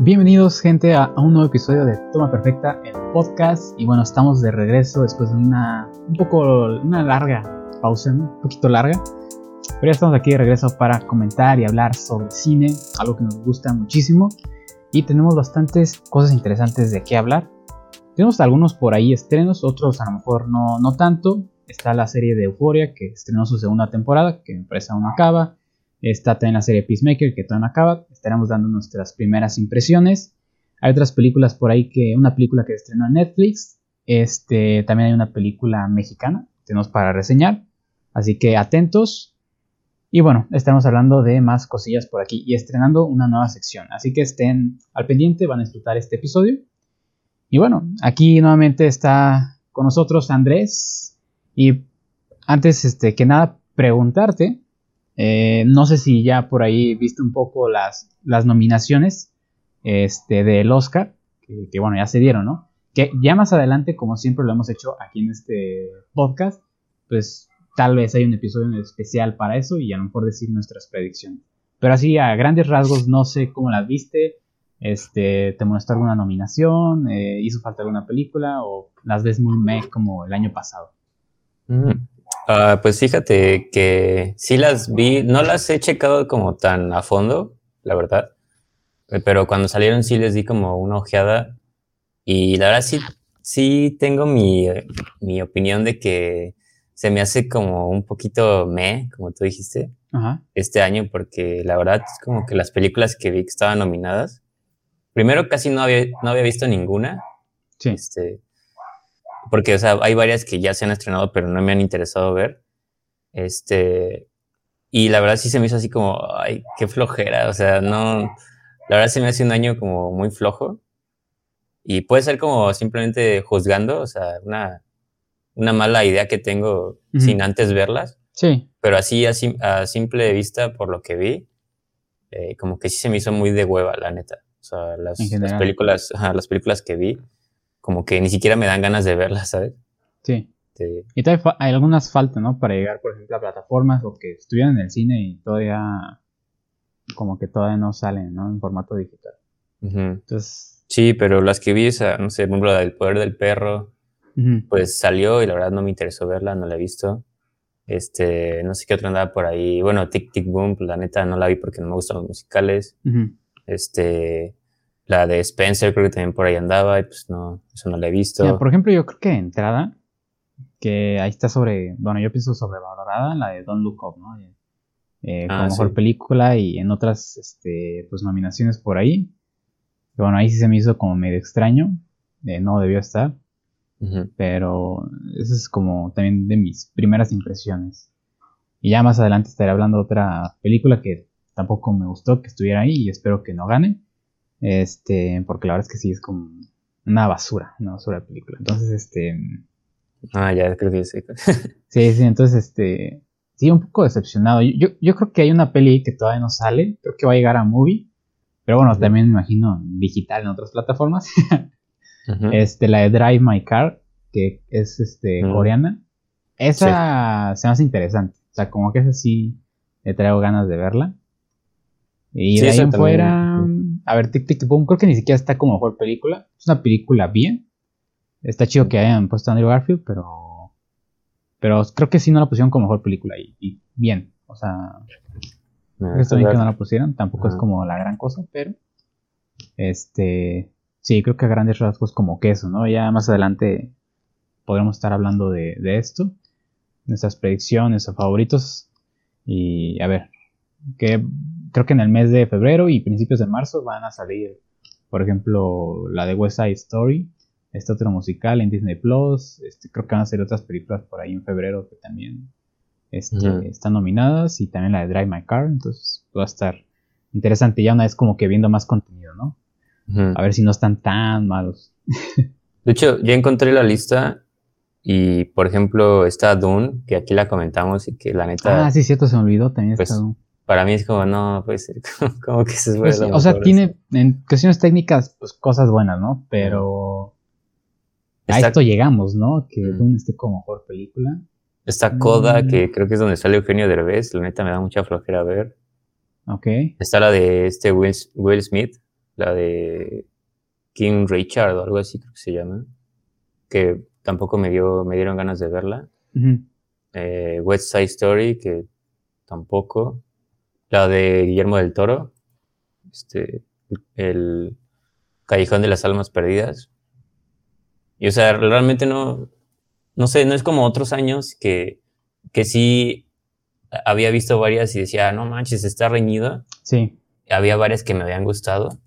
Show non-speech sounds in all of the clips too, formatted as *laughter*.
Bienvenidos gente a, un nuevo episodio de Toma Perfecta, el podcast. Y bueno, estamos de regreso después de una un poco una larga pausa, un poquito larga. Pero ya estamos aquí de regreso para comentar y hablar sobre cine, algo que nos gusta muchísimo. Y tenemos bastantes cosas interesantes de qué hablar. Tenemos algunos por ahí estrenos, otros a lo mejor no, no tanto. Está la serie de Euphoria que estrenó su segunda temporada, que me parece aún acaba. Está también la serie Peacemaker, que todavía no acaba. Estaremos dando nuestras primeras impresiones. Hay otras películas por ahí que. Una película que estrenó en Netflix. Este, también hay una película mexicana. Tenemos para reseñar. Así que atentos. Y bueno, estamos hablando de más cosillas por aquí y estrenando una nueva sección. Así que estén al pendiente, van a disfrutar este episodio. Y bueno, aquí nuevamente está con nosotros Andrés. Y antes este, que nada, preguntarte eh, no sé si ya por ahí viste un poco las, las nominaciones este, del Oscar, que, bueno, ya se dieron, ¿no? Que ya más adelante, como siempre lo hemos hecho aquí en este podcast, pues tal vez hay un episodio especial para eso y a lo mejor decir nuestras predicciones. Pero así a grandes rasgos no sé cómo las viste, este, te molestó alguna nominación, eh, hizo falta alguna película o las ves muy meh como el año pasado. Mm. Ah, pues fíjate que sí las vi, no las he checado como tan a fondo, la verdad, eh, pero cuando salieron sí les di como una ojeada y la verdad sí, sí tengo mi, mi opinión de que se me hace como un poquito me, como tú dijiste, este año, porque la verdad es como que las películas que vi que estaban nominadas, primero casi no había, no había visto ninguna. Sí. Este, porque, o sea, hay varias que ya se han estrenado, pero no me han interesado ver. Este, y la verdad sí se me hizo así como, ay, qué flojera, o sea, no, la verdad se me hace un año como muy flojo. Y puede ser como simplemente juzgando, o sea, una, una mala idea que tengo sin antes verlas. Sí. Pero así, así a simple vista, por lo que vi, eh, como que sí se me hizo muy de hueva, la neta. O sea, las, las películas, las películas que vi, como que ni siquiera me dan ganas de verlas, *laughs* ¿sabes? Sí. Y todavía hay algunas faltas, ¿no? Para llegar, por ejemplo, a plataformas o que estuvieran en el cine y todavía como que todavía no salen, ¿no? En formato digital. Entonces... Sí, pero las que vi, esa, no sé, por ejemplo, la del poder del perro, pues salió y la verdad no me interesó verla, no la he visto. Este, no sé qué otra andaba por ahí. Bueno, Tic Tic Boom, pues, la neta no la vi porque no me gustan los musicales. Este, la de Spencer creo que también por ahí andaba y pues no, eso no la he visto. por ejemplo, yo creo que entrada, que ahí está sobre, bueno, yo pienso sobrevalorada, la de Don't Look Up, ¿no? Eh, como ah, mejor película y en otras, este, pues nominaciones por ahí. bueno, ahí sí se me hizo como medio extraño, eh, no debió estar. Pero eso es como también de mis primeras impresiones. Y ya más adelante estaré hablando de otra película que tampoco me gustó que estuviera ahí y espero que no gane. Este, porque la verdad es que sí es como una basura, una basura de película. Entonces, este. Ah, ya creo que sí. *laughs* sí, sí, entonces, este. Sí, un poco decepcionado. Yo, yo creo que hay una peli que todavía no sale. Creo que va a llegar a movie. Pero bueno, también me imagino digital en otras plataformas. *laughs* Este, la de Drive My Car, que es este coreana. Esa se me hace interesante. O sea, como que esa sí le traigo ganas de verla. Y de ahí en fuera. A ver, Tic Tic Boom, creo que ni siquiera está como mejor película. Es una película bien. Está chido que hayan puesto a Andrew Garfield, pero. Pero creo que sí no la pusieron como mejor película. Y, bien. O sea. No, está bien que no la pusieron. Tampoco es como la gran cosa, pero. Este. Sí, creo que a grandes rasgos como que eso, ¿no? Ya más adelante podremos estar hablando de, de esto. Nuestras predicciones o favoritos. Y a ver. Que creo que en el mes de febrero y principios de marzo van a salir, por ejemplo, la de West Side Story, este otro musical en Disney Plus, este, creo que van a salir otras películas por ahí en febrero que también este, están nominadas y también la de Drive My Car, entonces va a estar interesante ya una vez como que viendo más contenido, ¿no? A ver si no están tan malos. de hecho, ya encontré la lista y, por ejemplo, está Dune, que aquí la comentamos y que la neta... Ah, sí, cierto, se me olvidó, también está pues, Dune para mí es como, no, puede ser, *laughs* como que se pues, O sea, tiene en cuestiones técnicas, pues cosas buenas, ¿no? Pero a esto llegamos, ¿no? Que Dune esté como mejor película. Está Coda, mm. que creo que es donde sale Eugenio Derbez, la neta me da mucha flojera ver. Ok. Está la de este Will, Smith, la de King Richard o algo así creo que se llama, que tampoco me, dio, me dieron ganas de verla. Eh, West Side Story, que tampoco. La de Guillermo del Toro, este, el Callejón de las Almas Perdidas. Y o sea, realmente no, no sé, no es como otros años que, que sí había visto varias y decía, no manches, está reñida. Sí. Había varias que me habían gustado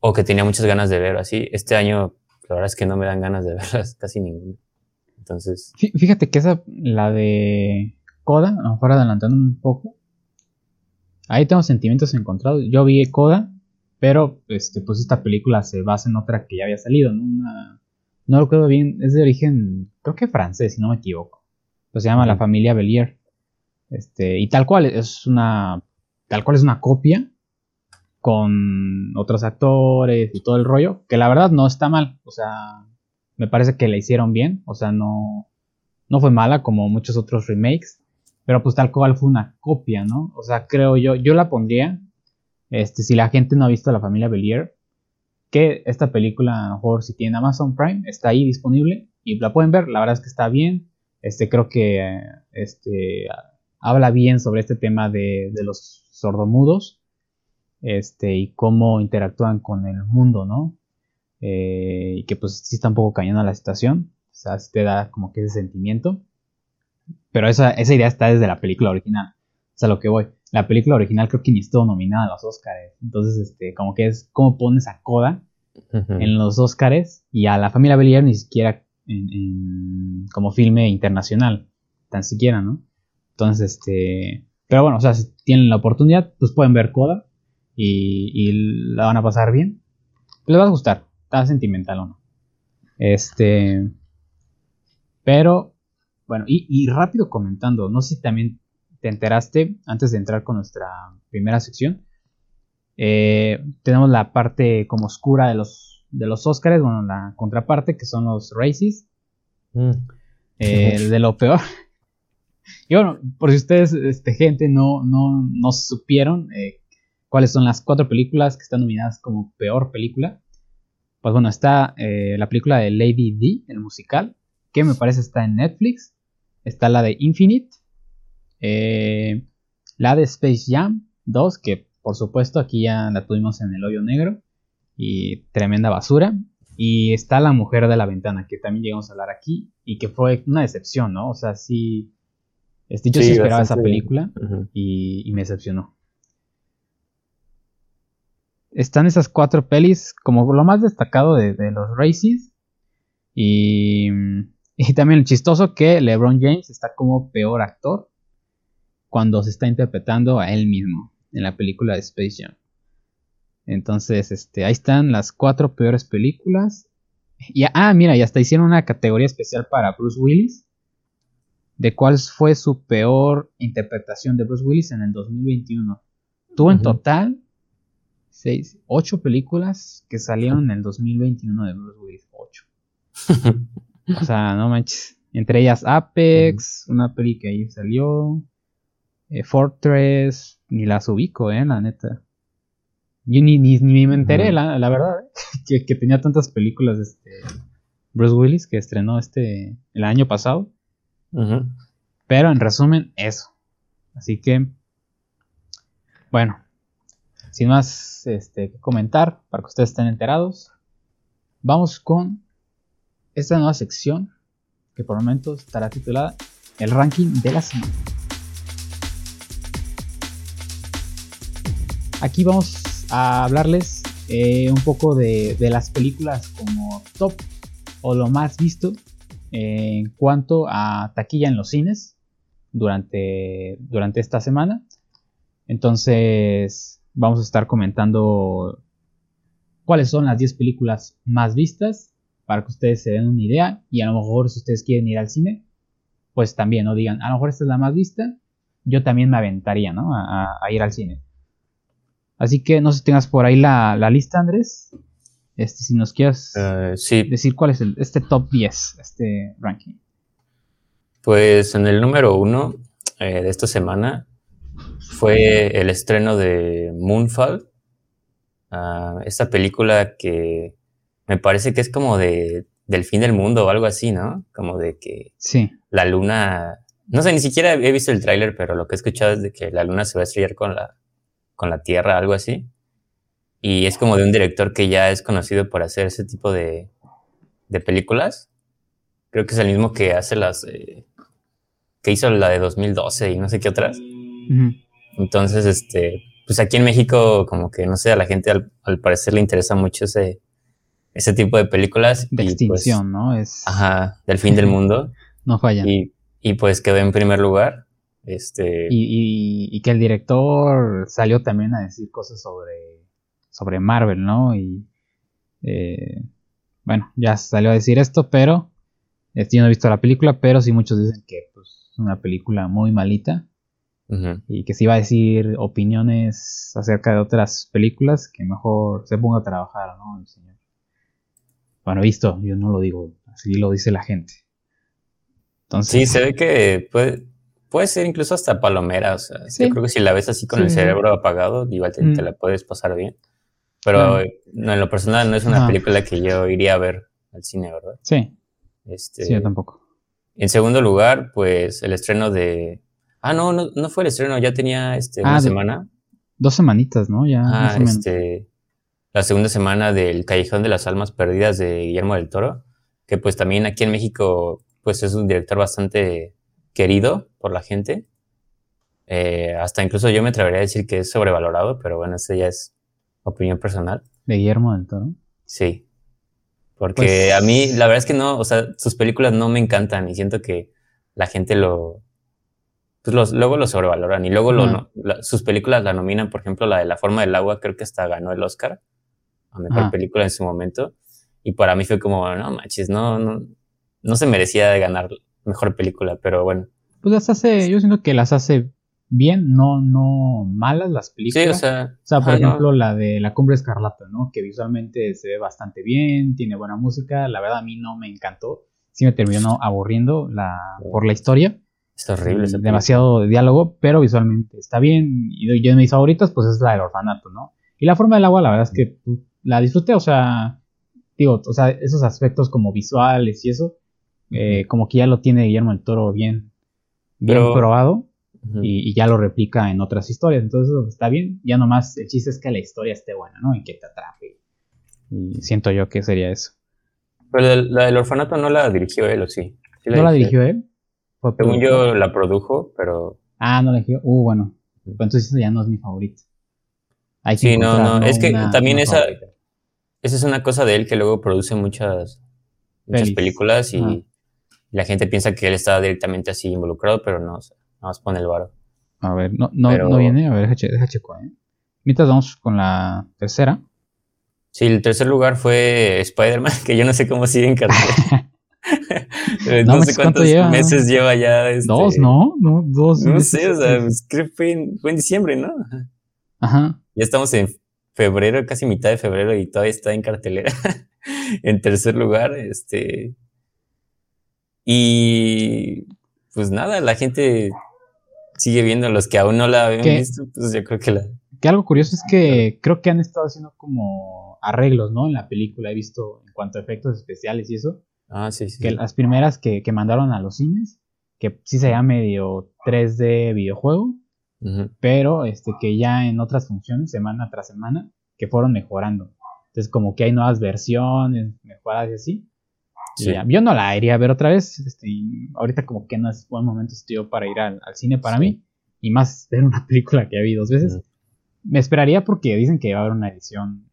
o que tenía muchas ganas de ver así. Este año, la verdad es que no me dan ganas de *laughs* verlas casi ninguna. Entonces. Fíjate que esa, la de Coda, a lo mejor adelantando un poco. Ahí tengo sentimientos encontrados. Yo vi Coda, pero este, pues esta película se basa en otra que ya había salido, ¿no? Una, no recuerdo bien, es de origen, creo que francés, si no me equivoco. Pues se llama La Familia Belier. Este, y tal cual, es una. Tal cual es una copia con otros actores y todo el rollo, que la verdad no está mal, o sea, me parece que la hicieron bien, o sea, no, no fue mala como muchos otros remakes, pero pues tal cual fue una copia, ¿no? O sea, creo yo, yo la pondría, este, si la gente no ha visto La Familia Belier, que esta película, a lo mejor si tiene Amazon Prime, está ahí disponible y la pueden ver, la verdad es que está bien, este, creo que, este, habla bien sobre este tema de, de los sordomudos, este, y cómo interactúan con el mundo, ¿no? Eh, y que pues sí está un poco cañando la situación, o sea, te da como que ese sentimiento, pero esa, esa idea está desde la película original, o sea, lo que voy, la película original creo que ni estuvo nominada a los Oscars, entonces, este, como que es cómo pones a Coda en los Oscars y a la familia Belier ni siquiera en, como filme internacional, tan siquiera, ¿no? Entonces, este, pero bueno, o sea, si tienen la oportunidad, pues pueden ver Coda y, la van a pasar bien. Les va a gustar, está sentimental o no. Este. Pero, bueno, y, rápido comentando, no sé si también te enteraste antes de entrar con nuestra primera sección. Eh, tenemos la parte como oscura de los, de los Oscars, bueno, la contraparte que son los Races. Mm. Eh, de lo peor. Y bueno, por si ustedes, este, gente, no, no, no supieron, eh, cuáles son las cuatro películas que están nominadas como peor película. Pues bueno, está la película de Lady D, el musical, que me parece está en Netflix. Está la de Infinite. Eh, la de Space Jam 2, que por supuesto aquí ya la tuvimos en el hoyo negro. Y tremenda basura. Y está La Mujer de la Ventana, que también llegamos a hablar aquí. Y que fue una decepción, ¿no? O sea, sí. Este, yo sí, esperaba esa película y me decepcionó están esas cuatro pelis como lo más destacado de, los Races. Y, *laughs* y, también el chistoso que LeBron James está como peor actor cuando se está interpretando a él mismo en la película de Space Jam. Entonces, este, ahí están las cuatro peores películas. Y, ah, mira, y hasta hicieron una categoría especial para Bruce Willis. De cuál fue su peor interpretación de Bruce Willis en el 2021. Tuvo en total seis, ocho películas que salieron *laughs* en el 2021 de Bruce Willis. Ocho. *laughs* o sea, no manches. Entre ellas Apex, una peli que ahí salió. Eh, Fortress, ni las ubico, eh, la neta. Yo ni, ni, me enteré, la, verdad, eh, *laughs* que, tenía tantas películas este Bruce Willis que estrenó este el año pasado. Pero en resumen, eso. Así que, bueno, sin más este, que comentar, para que ustedes estén enterados, vamos con esta nueva sección que por momento estará titulada El ranking de la semana. Aquí vamos a hablarles eh, un poco de, las películas como top o lo más visto en cuanto a taquilla en los cines durante, durante esta semana. Entonces, vamos a estar comentando cuáles son las 10 películas más vistas para que ustedes se den una idea y a lo mejor si ustedes quieren ir al cine, pues también, ¿no? Digan, a lo mejor esta es la más vista, yo también me aventaría, ¿no? A, ir al cine. Así que no sé si tengas por ahí la, lista, Andrés. Este, si nos quieres eh, decir cuál es el, este top 10, este ranking. Pues en el número uno eh, de esta semana fue el estreno de Moonfall, ah, esta película que me parece que es como de del fin del mundo o algo así, ¿no? Como de que Sí. la luna, no sé, ni siquiera he visto el tráiler, pero lo que he escuchado es de que la luna se va a estrellar con la, con la Tierra, algo así. Y es como de un director que ya es conocido por hacer ese tipo de, de películas. Creo que es el mismo que hace las, eh, que hizo la de 2012 y no sé qué otras. Entonces, este, pues aquí en México, como que, no sé, a la gente al, al parecer le interesa mucho ese, ese tipo de películas. De y, pues, extinción, ¿no? Es, ajá, del fin del *laughs* mundo. No fallan. Y, Y, pues quedó en primer lugar. Este, y, y que el director salió también a decir cosas sobre, sobre Marvel, ¿no? Y eh, bueno, ya salió a decir esto, pero este, yo no he visto la película, pero sí muchos dicen que pues, es una película muy malita ujú. y que si va a decir opiniones acerca de otras películas, que mejor se ponga a trabajar, ¿no? El señor. Bueno, visto, yo no lo digo, así lo dice la gente. Entonces, Sí, se ve que puede, puede ser incluso hasta palomera. O sea, Sí. yo creo que si la ves así con Sí, el sí. cerebro apagado, igual te, Mm. te la puedes pasar bien. Pero no, en lo personal no es una No. película que yo iría a ver al cine, ¿verdad? sí, Este, sí, yo tampoco. En segundo lugar, pues el estreno de. Ah, no, no, no fue el estreno, ya tenía este, Ah, una de- semana. Dos semanitas, ¿no? Ya, Ah, este, la segunda semana del Callejón de las Almas Perdidas de Guillermo del Toro, que pues también aquí en México pues es un director bastante querido por la gente. Eh, hasta incluso yo me atrevería a decir que es sobrevalorado, pero bueno, eso ya es opinión personal. De Guillermo del Toro. Sí. Porque Pues- a mí, la verdad es que no, o sea, sus películas no me encantan y siento que la gente lo, pues los, luego lo sobrevaloran y luego la- sus películas la nominan, por ejemplo, la de La forma del agua, creo que hasta ganó el Oscar a mejor Ajá. película en su momento. Y para mí fue como, no manches, no, no, no se merecía de ganar mejor película, pero bueno. Pues las hace, yo siento que las hace bien, no, no malas las películas. Sí, o sea, O sea, por no. ejemplo, la de La Cumbre Escarlata, ¿no? Que visualmente se ve bastante bien, tiene buena música. La verdad, a mí no me encantó. Sí me terminó aburriendo la, por la historia. es horrible. película. demasiado diálogo, pero visualmente está bien. Y yo de mis favoritas, pues es la del orfanato, ¿no? Y la forma del agua, la verdad es que la disfruté, o sea, digo, o sea, esos aspectos como visuales y eso, eh, como que ya lo tiene Guillermo el Toro bien, bien Pero- probado y, y ya lo replica en otras historias. Entonces está bien. Ya nomás el chiste es que la historia esté buena, ¿no? Y que te atrape. Y siento yo que sería eso. Pero la, la del orfanato no la dirigió él, ¿o sí? ¿Sí ¿No la dirigió él? ¿Fue Según yo la produjo, pero Ah, no la dirigió. Uh, bueno. Pues entonces esa ya no es mi favorito. Hay Sí, no, no, es que también esa- favorita. Esa es una cosa de él que luego produce muchas, muchas películas y la gente piensa que él está directamente así involucrado, pero no, o sea, nada más pone el varo. A ver, no, no, Pero- no viene. A ver, deja, deja checo, ¿eh? Mientras vamos con la tercera. Sí, el tercer lugar fue Spider-Man, *laughs* que yo no sé cómo sigue en *laughs* *laughs* No sé ¿cuánto cuántos lleva? meses lleva ya. este, Dos, ¿no? No, dos. No meses. sé, o sea, pues, creo que fue en, fue en diciembre, ¿no? Ajá. Ya estamos en febrero, casi mitad de febrero y todavía está en cartelera. *laughs* en tercer lugar, este. Y pues nada, la gente sigue viendo. Los que aún no la habían ¿Qué? visto, pues yo creo que la. Que algo curioso es que creo que han estado haciendo como arreglos, ¿no? En la película he visto en cuanto a efectos especiales y eso. Ah, sí, sí. Que las primeras que, que mandaron a los cines, que sí se llama medio 3D videojuego, Pero este que ya en otras funciones, semana tras semana, que fueron mejorando. Entonces como que hay nuevas versiones, mejoras y así. Sí. ya, Yo no la iría a ver otra vez. Este, ahorita como que no es buen momento para ir al, al cine para Sí. mí. Y más ver una *laughs* película que ya vi dos veces. Me esperaría porque dicen que va a haber una edición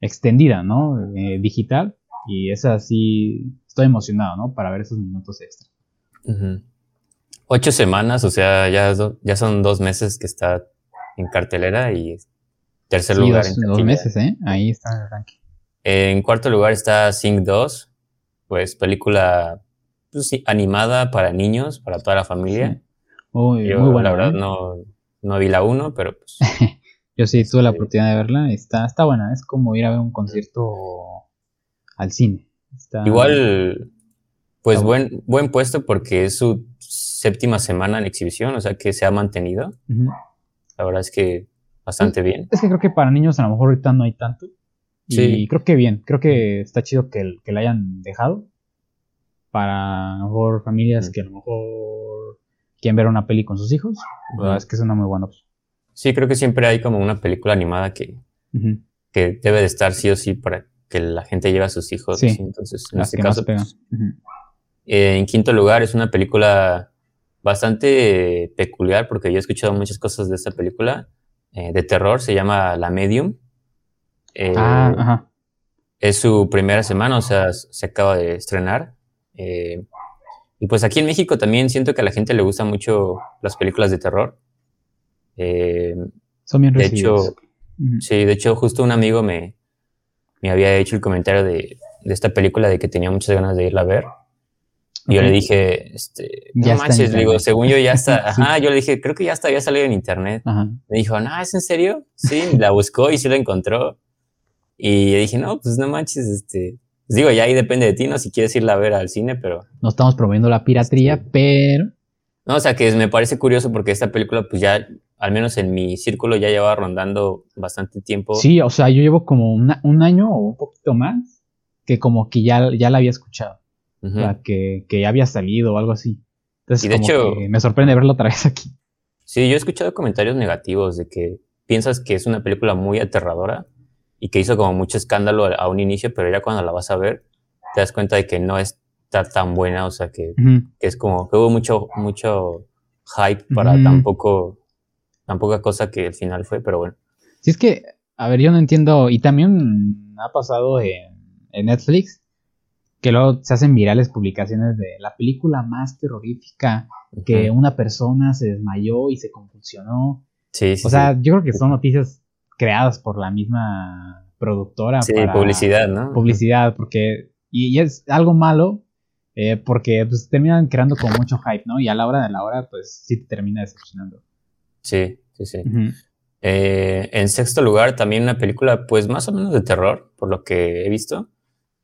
extendida, ¿no? Eh, digital. Y esa sí, estoy emocionado, ¿no? Para ver esos minutos extra. Ujú. Ocho semanas, o sea, ya, ya son dos meses que está en cartelera y tercer Sí, lugar dos, en dos meses, ¿eh? Ahí está el ranking. En cuarto lugar está Sing 2, pues película pues, sí, animada para niños, para toda la familia. Sí. Muy, Yo, muy buena. la verdad, ¿eh? no, no vi la 1, pero pues, *laughs* Yo sí tuve la oportunidad de verla. Está, está buena. Es como ir a ver un concierto al cine. Está- igual, pues buen, buen puesto porque es su séptima semana en exhibición, o sea que se ha mantenido. La verdad es que bastante bien. Es que creo que para niños a lo mejor ahorita no hay tanto. Y Sí. creo que bien, creo que está chido que, que la hayan dejado. Para a lo mejor familias que a lo mejor quieren ver una peli con sus hijos. La verdad es que es una muy buena opción. Sí, creo que siempre hay como una película animada que, que debe de estar sí o sí para que la gente lleve a sus hijos. Sí. ¿sí? Entonces, en Las este caso, pues, eh, en quinto lugar es una película bastante peculiar porque yo he escuchado muchas cosas de esta película eh, de terror. Se llama La Medium. Eh, Ah, ajá. es su primera semana, o sea, se acaba de estrenar. Eh, y pues aquí en México también siento que a la gente le gustan mucho las películas de terror. Son bien de recibidas. hecho, sí, de hecho, justo un amigo me, me había hecho el comentario de, de esta película de que tenía muchas ganas de irla a ver. Y yo le dije, este, no manches, digo, según yo ya está. *laughs* Sí. Ajá, yo le dije, creo que ya está, había salido en internet. Ajá. Me dijo, no, ¿es en serio? *laughs* Sí, la buscó y sí la encontró. Y dije, no, pues no manches, este. pues digo, ya ahí depende de ti, ¿no? Si quieres irla a ver al cine, pero. No estamos promoviendo la piratería, Sí. pero No, o sea, que me parece curioso porque esta película, pues ya, al menos en mi círculo, ya llevaba rondando bastante tiempo. sí, o sea, yo llevo como una- un año o un poquito más que como que ya, ya la había escuchado. Sea, que, que ya había salido o algo así. Entonces, Y de como hecho- que me sorprende verlo otra vez aquí. Sí, yo he escuchado comentarios negativos de que piensas que es una película muy aterradora y que hizo como mucho escándalo a- a un inicio, pero ya cuando la vas a ver, te das cuenta de que no está tan buena, o sea, que que es como que hubo mucho, mucho hype para Ujú. tan poco, tan poca cosa que al final fue, pero bueno. Si es que, a ver, yo no entiendo, y también ha pasado en, en Netflix, que luego se hacen virales publicaciones de la película más terrorífica, que una persona se desmayó y se convulsionó. Sí, sí, O sea, yo creo que son noticias creadas por la misma productora. sí, para publicidad, ¿no? Publicidad, porque, y, y es algo malo, eh, porque pues terminan creando con mucho hype, ¿no? Y a la hora de la hora, pues sí te termina decepcionando. Sí, sí, sí. Eh, en sexto lugar, también una película, pues más o menos de terror, por lo que he visto,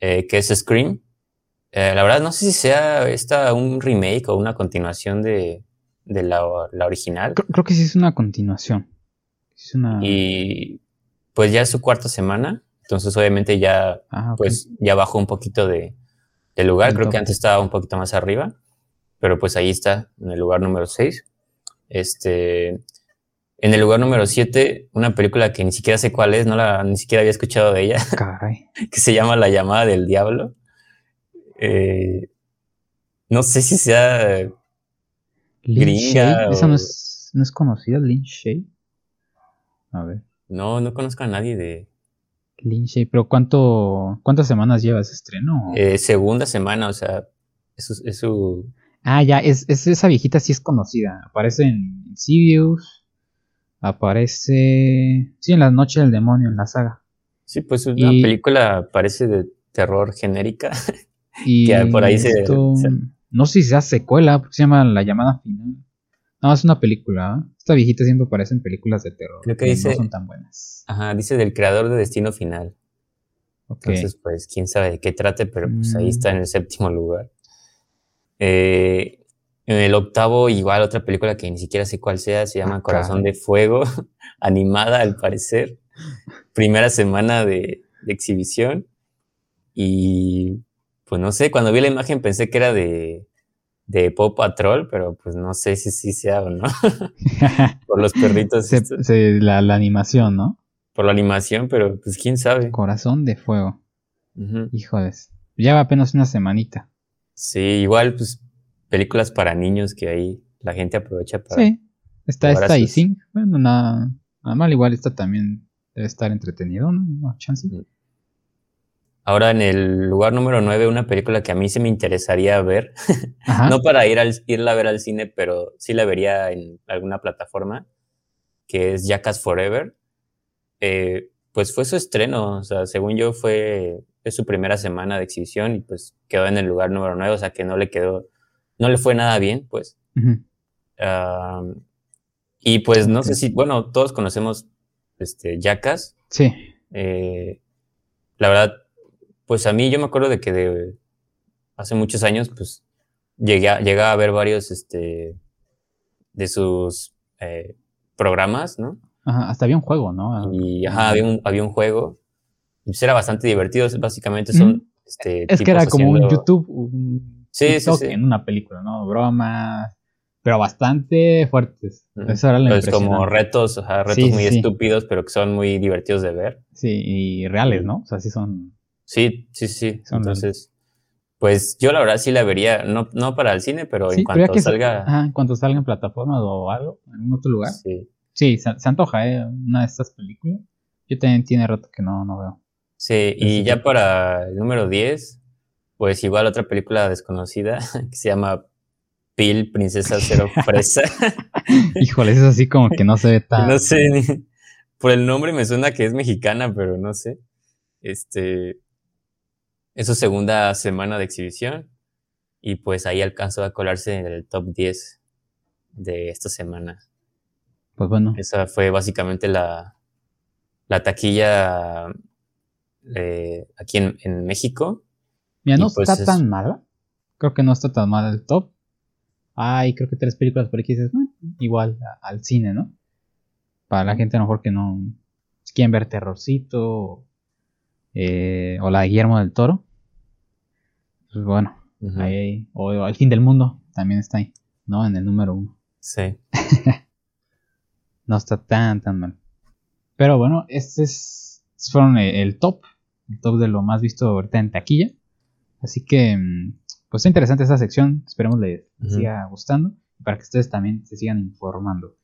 eh, que es Scream. Eh, la verdad, no sé si sea esta un remake o una continuación de, de la, la original. Creo, creo que sí es una continuación. Es una... Y pues ya es su cuarta semana, entonces obviamente ya Ah, pues ya bajó un poquito de, de lugar. Creo que antes estaba un poquito más arriba, pero pues ahí está, en el lugar número 6. Este, en el lugar número 7, una película que ni siquiera sé cuál es, no la, ni siquiera había escuchado de ella, Caray. *laughs* que se llama La llamada del diablo. Eh, no sé si sea Gringa Shay. Esa o- no es, no es conocida, Lin Shay. A ver. No, no conozco a nadie de Shay. Pero ¿cuánto, ¿cuántas semanas lleva ese estreno? eh, segunda semana, o sea, es su, es su- Ah, ya, es, es esa viejita sí es conocida. Aparece en Insidious. Aparece. Sí, en la noche del demonio, en la saga. sí, pues es una Y- película parece de terror genérica. *laughs* Y Que por ahí se- esto- se- No sé si sea secuela, porque se llama La llamada final. No, es una película. ¿eh? Esta viejita siempre aparece en películas de terror. Creo que dice- No son tan buenas. Ajá, dice del creador de Destino Final. Ok. Entonces, pues, quién sabe de qué trate, pero pues ahí Mm. está en el séptimo lugar. Eh, en el octavo, igual otra película que ni siquiera sé cuál sea, se llama Ah, Corazón de Fuego, *laughs* animada al parecer. Primera semana de, de exhibición. Y pues no sé, cuando vi la imagen pensé que era de, de Pop Patrol, pero pues no sé si sí sea o no. *laughs* por los perritos, Se- estos, se- la, la animación, ¿no? por la animación, pero pues quién sabe. Corazón de fuego. Ujú. Híjoles. Lleva apenas una semanita. Sí, igual, pues, películas para niños que ahí la gente aprovecha para... Sí. Está esta y sus-. Bueno, nada, nada mal. Igual esta también debe estar entretenido, ¿no? No, chance. Ahora en el lugar número 9, una película que a mí se me interesaría ver, *laughs* no para ir al, irla a ver al cine, pero sí la vería en alguna plataforma, que es Jackass Forever. Eh, pues fue su estreno, o sea, según yo fue, es su primera semana de exhibición y pues quedó en el lugar número 9, o sea que no le quedó, no le fue nada bien, pues. Ujú. Am, y pues no sé si, bueno, todos conocemos este, Jackass. Sí. Eh, la verdad, pues a mí yo me acuerdo de que de hace muchos años, pues llegué a, llegué a ver varios este, de sus eh, programas, ¿no? Ajá, hasta había un juego, ¿no? Y ajá, había un, había un juego. Y pues era bastante divertido. Básicamente son. Este, es que era como un YouTube, un sí, sí, sí. en una película, ¿no? Bromas, pero bastante fuertes. Eso era la pues como retos, ajá, retos muy estúpidos, pero que son muy divertidos de ver. Sí, y reales, ¿no? O sea, sí son. Sí, sí, sí. Entonces, pues yo la verdad sí la vería, no, no para el cine, pero en cuanto salga. Ajá, en cuanto salga en plataforma o algo, en otro lugar. Sí. Sí, se, antoja, ¿eh? Una de estas películas. Yo también tiene rato que no, no veo. Sí, y ya para el número 10, pues igual otra película desconocida *laughs* que se llama Pil, Princesa Cero *laughs* Fresa. *laughs* Híjole, es así como que no se ve tan. No sé, por el nombre me suena que es mexicana, pero no sé. Este. Es su segunda semana de exhibición y pues ahí alcanzó a colarse en el top 10 de esta semana. Pues bueno. Esa fue básicamente la, la taquilla eh, aquí en, México. Mira, no pues está tan mala. Creo que no está tan mal el top. Hay creo que tres películas por aquí dices, mm, igual al cine, ¿no? Para la gente a lo mejor que no quieren ver terrorcito eh, o la de Guillermo del Toro. Pues bueno, ahí, o, o El fin del mundo también está ahí, ¿no? En el número uno. Sí. *laughs* no está tan, tan mal. Pero bueno, este es, fueron el, top, el top de lo más visto ahorita en taquilla. Así que, mm, pues está interesante esta sección, esperemos les, siga gustando, para que ustedes también se sigan informando.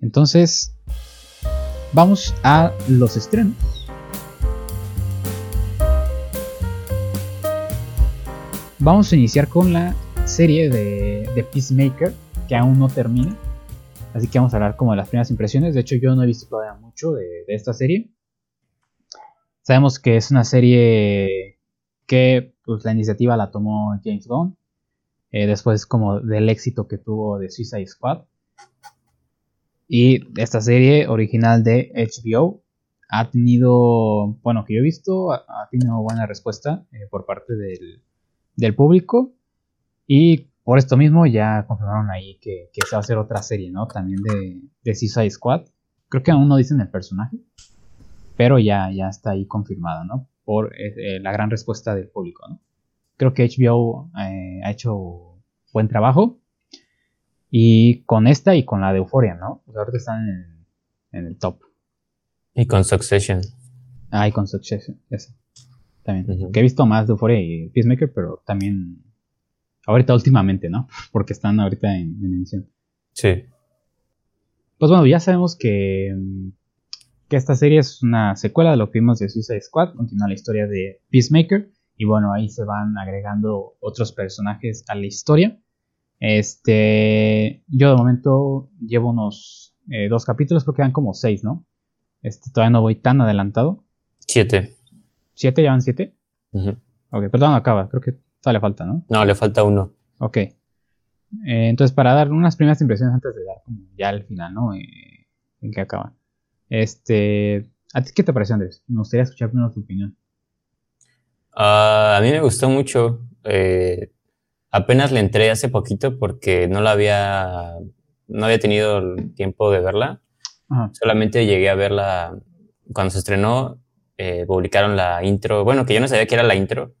Entonces, vamos a los estrenos. Vamos a iniciar con la serie de, Peacemaker, que aún no termina. Así que vamos a hablar como de las primeras impresiones. De hecho, yo no he visto todavía mucho de, esta serie. Sabemos que es una serie que pues, la iniciativa la tomó James Gunn. Eh, después como del éxito que tuvo de Suicide Squad. Y esta serie original de HBO ha tenido, bueno, que yo he visto, ha, tenido buena respuesta eh, por parte del, del público. Y por esto mismo ya confirmaron ahí que, se va a hacer otra serie, ¿no? También de, de Suicide Squad. Creo que aún no dicen el personaje, pero ya, ya está ahí confirmada, ¿no? Por eh, eh, la gran respuesta del público, ¿no? Creo que HBO eh, ha hecho buen trabajo. Y con esta y con la de Euphoria, ¿no? Pues ahorita están en, el top. Y con Succession. Ah, y con Succession, eso. También. Que he visto más de Euphoria y Peacemaker, pero también Ahorita últimamente, ¿no? Porque están ahorita en, emisión. Sí. Pues bueno, ya sabemos que, que esta serie es una secuela de lo que vimos de Suicide Squad. Continúa la historia de Peacemaker. Y bueno, ahí se van agregando otros personajes a la historia. Este, yo de momento llevo unos eh, dos capítulos, creo que quedan como seis, ¿no? Este, todavía no voy tan adelantado. Siete. ¿Siete? ¿Ya van siete? Ok, perdón, acaba, creo que le falta, ¿no? No, le falta uno. Ok. Eh, entonces, para dar unas primeras impresiones antes de dar como ya el final, ¿no? Eh, en qué acaba. Este, ¿a ti qué te pareció, Andrés? Me gustaría escuchar primero tu opinión. Ah, a mí me gustó mucho. Eh, apenas le entré hace poquito porque no la había, no había tenido el tiempo de verla. Solamente llegué a verla cuando se estrenó. Publicaron la intro. Bueno, que yo no sabía que era la intro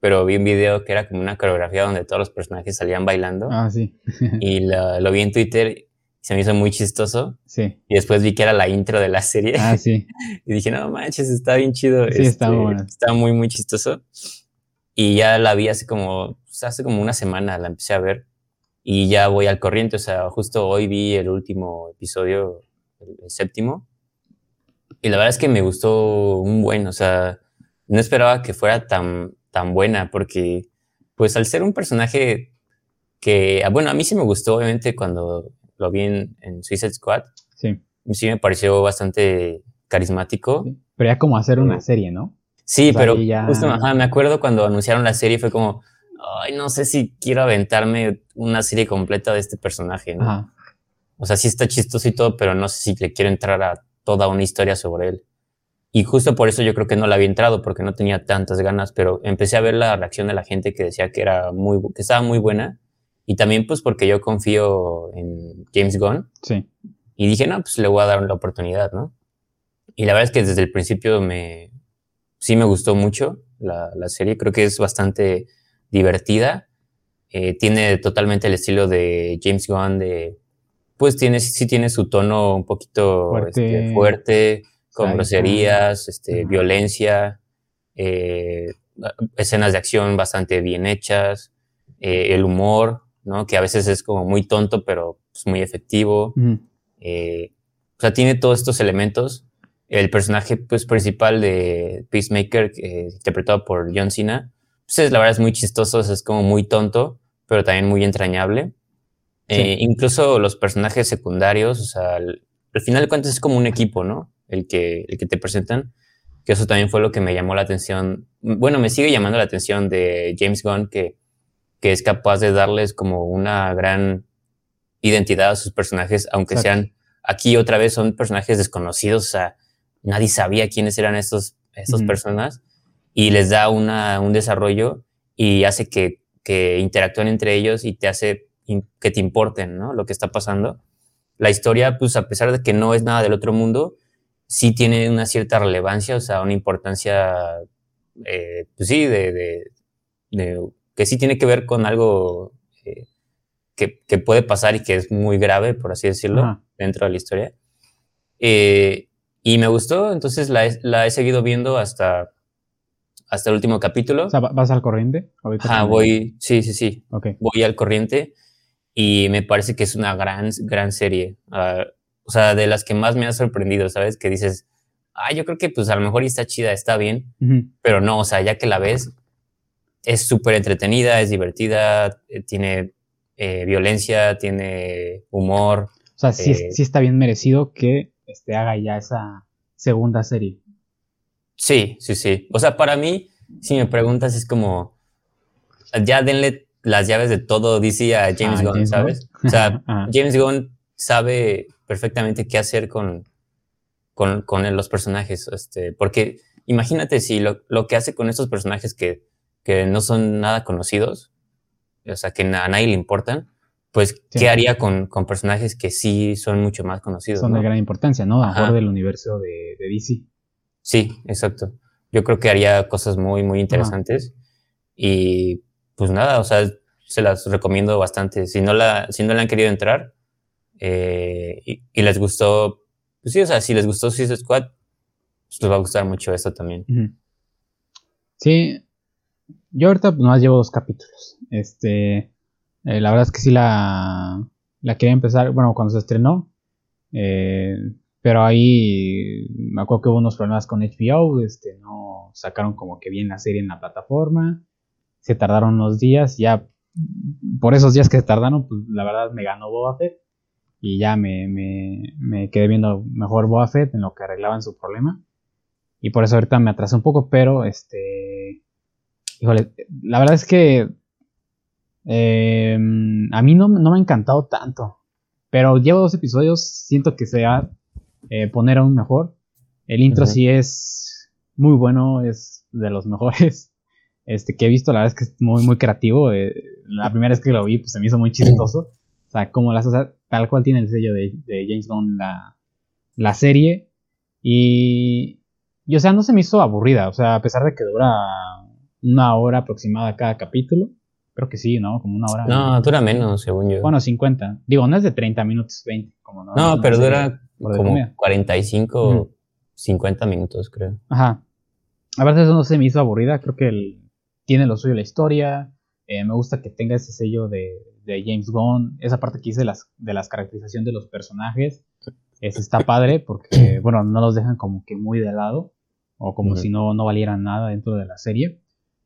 pero vi un video que era como una coreografía donde todos los personajes salían bailando. Ah, sí. *laughs* y lo, vi en Twitter y se me hizo muy chistoso. Sí. Y después vi que era la intro de la serie. Ah, sí. *laughs* y dije, no manches, está bien chido. Sí, está este, bueno. Está muy, muy chistoso. Y ya la vi hace como, pues, hace como una semana, la empecé a ver. Y ya voy al corriente, o sea, justo hoy vi el último episodio, el séptimo. Y la verdad es que me gustó un buen, o sea, no esperaba que fuera tan, tan buena, porque pues al ser un personaje que, ah, bueno, a mí sí me gustó, obviamente, cuando lo vi en, Suicide Squad. Sí. Sí me pareció bastante carismático. Pero ya como hacer una serie, ¿no? Sí, pero justo me acuerdo cuando anunciaron la serie fue como, ay, no sé si quiero aventarme una serie completa de este personaje, ¿no? O sea, sí está chistoso y todo, pero no sé si le quiero entrar a toda una historia sobre él. Y justo por eso yo creo que no la había entrado, porque no tenía tantas ganas, pero empecé a ver la reacción de la gente que decía que era muy, que estaba muy buena. Y también pues porque yo confío en James Gunn. Sí. Y dije, no, pues le voy a dar la oportunidad, ¿no? Y la verdad es que desde el principio me, sí me gustó mucho la, la serie. Creo que es bastante divertida. Eh, tiene totalmente el estilo de James Gunn de, pues tiene, sí tiene su tono un poquito fuerte, este, con groserías, este, violencia, eh, escenas de acción bastante bien hechas, eh, el humor, ¿no? Que a veces es como muy tonto, pero es muy efectivo. Eh, o sea, tiene todos estos elementos. El personaje pues, principal de Peacemaker, interpretado por John Cena, pues la verdad es muy chistoso, es como muy tonto, pero también muy entrañable. Incluso los personajes secundarios, o sea, al, al, final de cuentas es como un equipo, ¿no? El que, el que te presentan que eso también fue lo que me llamó la atención, bueno, me sigue llamando la atención de James Gunn, que, que es capaz de darles como una gran identidad a sus personajes, aunque sean, aquí otra vez son personajes desconocidos, o sea, nadie sabía quiénes eran estos, estas personas, y les da una, un desarrollo y hace que, que interactúen entre ellos y te hace que te importen, ¿no? Lo que está pasando. La historia, pues a pesar de que no es nada del otro mundo, sí tiene una cierta relevancia, o sea, una importancia, eh, pues sí, de, que sí tiene que ver con algo eh, que, puede pasar y que es muy grave, por así decirlo, dentro de la historia. Eh, y me gustó, entonces la he, la he seguido viendo hasta, hasta el último capítulo. O sea, ¿vas al corriente? Ah, voy, sí, sí, sí. Voy al corriente y me parece que es una gran, gran serie. Ah, o sea, de las que más me ha sorprendido, ¿sabes? Que dices, ah, yo creo que pues a lo mejor está chida, está bien, pero no, o sea, ya que la ves, es súper entretenida, es divertida, eh, tiene eh, violencia, tiene humor. O sea, sí, eh, sí, está bien merecido que este, haga ya esa segunda serie. Sí, sí, sí. O sea, para mí, si me preguntas, es como, ya denle las llaves de todo DC a James ah, Gunn, ¿sabes? *laughs* O sea, James Gunn sabe perfectamente qué hacer con, con, con los personajes. Este, porque imagínate si lo, lo, que hace con estos personajes que, que no son nada conocidos, o sea, que a nadie le importan, pues, ¿qué haría con, con, personajes que sí son mucho más conocidos? Son de gran importancia, ¿no? A favor del universo de, de, DC. Sí, exacto. Yo creo que haría cosas muy, muy interesantes. Y pues nada, o sea, se las recomiendo bastante. Si no, la, si no le han querido entrar, eh, y, les gustó, pues sí, o sea, si les gustó Suicide Squad, pues les va a gustar mucho esto también. Sí, yo ahorita no llevo dos capítulos. Este, eh, la verdad es que sí la, la quería empezar, bueno, cuando se estrenó, eh, pero ahí me acuerdo que hubo unos problemas con HBO, este, no sacaron como que bien la serie en la plataforma, se tardaron unos días, ya por esos días que se tardaron, pues la verdad me ganó Boba Fett y ya me, me, me, quedé viendo mejor Boa Fett en lo que arreglaban su problema. Y por eso ahorita me atrasé un poco, pero este. Híjole, la verdad es que. Em, a mí no, no, me ha encantado tanto. Pero llevo dos episodios, siento que se va a eh, poner aún mejor. El intro sí es muy bueno, es de los mejores este, que he visto. La verdad es que es muy, muy creativo. Eh, la primera vez que lo vi, pues se me hizo muy chistoso. O sea, como las, o tal cual tiene el sello de, James Gunn la, la, serie. Y, y, o sea, no se me hizo aburrida. O sea, a pesar de que dura una hora aproximada cada capítulo. Creo que sí, ¿no? Como una hora. No, dura menos, según yo. Bueno, 50. Digo, no es de 30 minutos, 20. Como no, no pero dura como 45, 50 minutos, creo. Ajá. A veces eso no se me hizo aburrida. Creo que el, tiene lo suyo la historia. Eh, me gusta que tenga ese sello de, de James Gunn, esa parte que hice de las, de las caracterización de los personajes, es, está padre porque, *coughs* bueno, no los dejan como que muy de lado o como si no, no valieran nada dentro de la serie.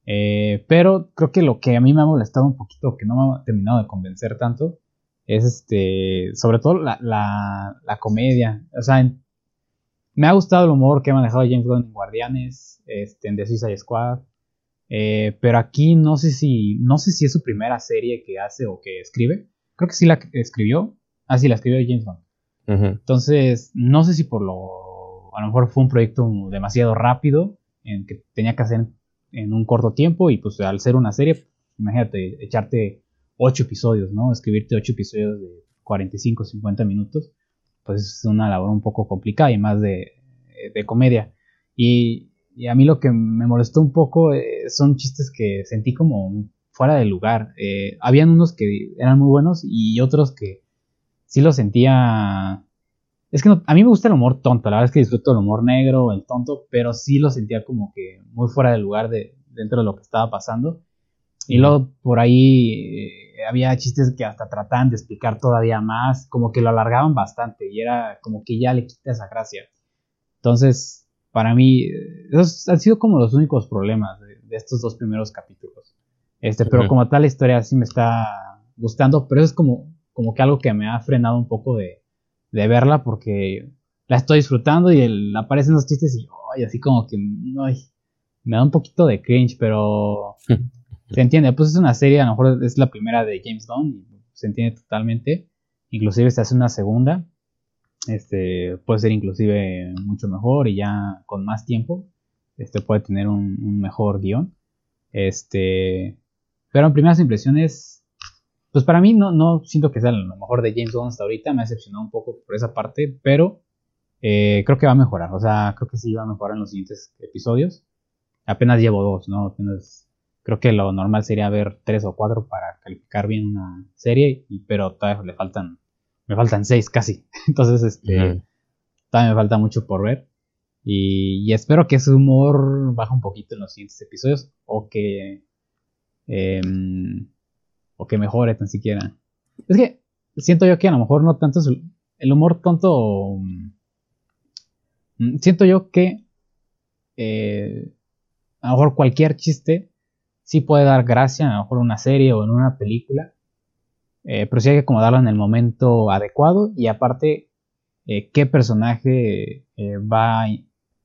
Eh, pero creo que lo que a mí me ha molestado un poquito, que no me ha terminado de convencer tanto, es este, sobre todo la, la, comedia. O sea, me ha gustado el humor que ha manejado James Gunn en Guardianes, este, en The Suicide Squad. Eh, pero aquí no sé si no sé si es su primera serie que hace o que escribe. Creo que sí la escribió. Ah, sí, la escribió James Bond. Entonces, no sé si por lo. A lo mejor fue un proyecto demasiado rápido en que tenía que hacer en un corto tiempo. Y pues al ser una serie, imagínate, echarte ocho episodios, ¿no? Escribirte ocho episodios de 45, 50 minutos. pues es una labor un poco complicada y más de, comedia. Y, a mí lo que me molestó un poco eh, son chistes que sentí como fuera de lugar. Eh, habían unos que eran muy buenos y otros que sí lo sentía... Es que a mí me gusta el humor tonto, la verdad es que disfruto el humor negro, el tonto, pero sí lo sentía como que muy fuera de lugar de, dentro de lo que estaba pasando. Y luego por ahí eh, había chistes que hasta trataban de explicar todavía más, como que lo alargaban bastante y era como que ya le quita esa gracia. Entonces, para mí, esos han sido como los únicos problemas de, estos dos primeros capítulos. Este, pero como tal la historia sí me está gustando, pero es como, como que algo que me ha frenado un poco de, de verla porque la estoy disfrutando y el, aparecen los chistes y ay, así como que me da un poquito de cringe, pero *laughs* se entiende, pues es una serie, a lo mejor es la primera de James Gunn, se entiende totalmente. Inclusive se hace una segunda, este puede ser inclusive mucho mejor y ya con más tiempo, este puede tener un, mejor guion. Este, pero en primeras impresiones, pues para mí no, no siento que sea lo mejor de James Gunn hasta ahorita, me ha decepcionado un poco por esa parte, pero eh, creo que va a mejorar, o sea, creo que sí va a mejorar en los siguientes episodios. Apenas llevo dos, ¿no? Apenas Creo que lo normal sería ver tres o cuatro para calificar bien una serie, pero todavía le faltan, me faltan seis casi. *laughs* Entonces, este, todavía me falta mucho por ver. Y, espero que su humor baje un poquito en los siguientes episodios o que, em, o que mejore tan siquiera. Es que siento yo que a lo mejor no tanto es el humor tonto. Mm, siento yo que eh, a lo mejor cualquier chiste sí puede dar gracia, a lo mejor en una serie o en una película, eh, pero sí hay que acomodarlo en el momento adecuado y aparte eh, qué personaje eh, va a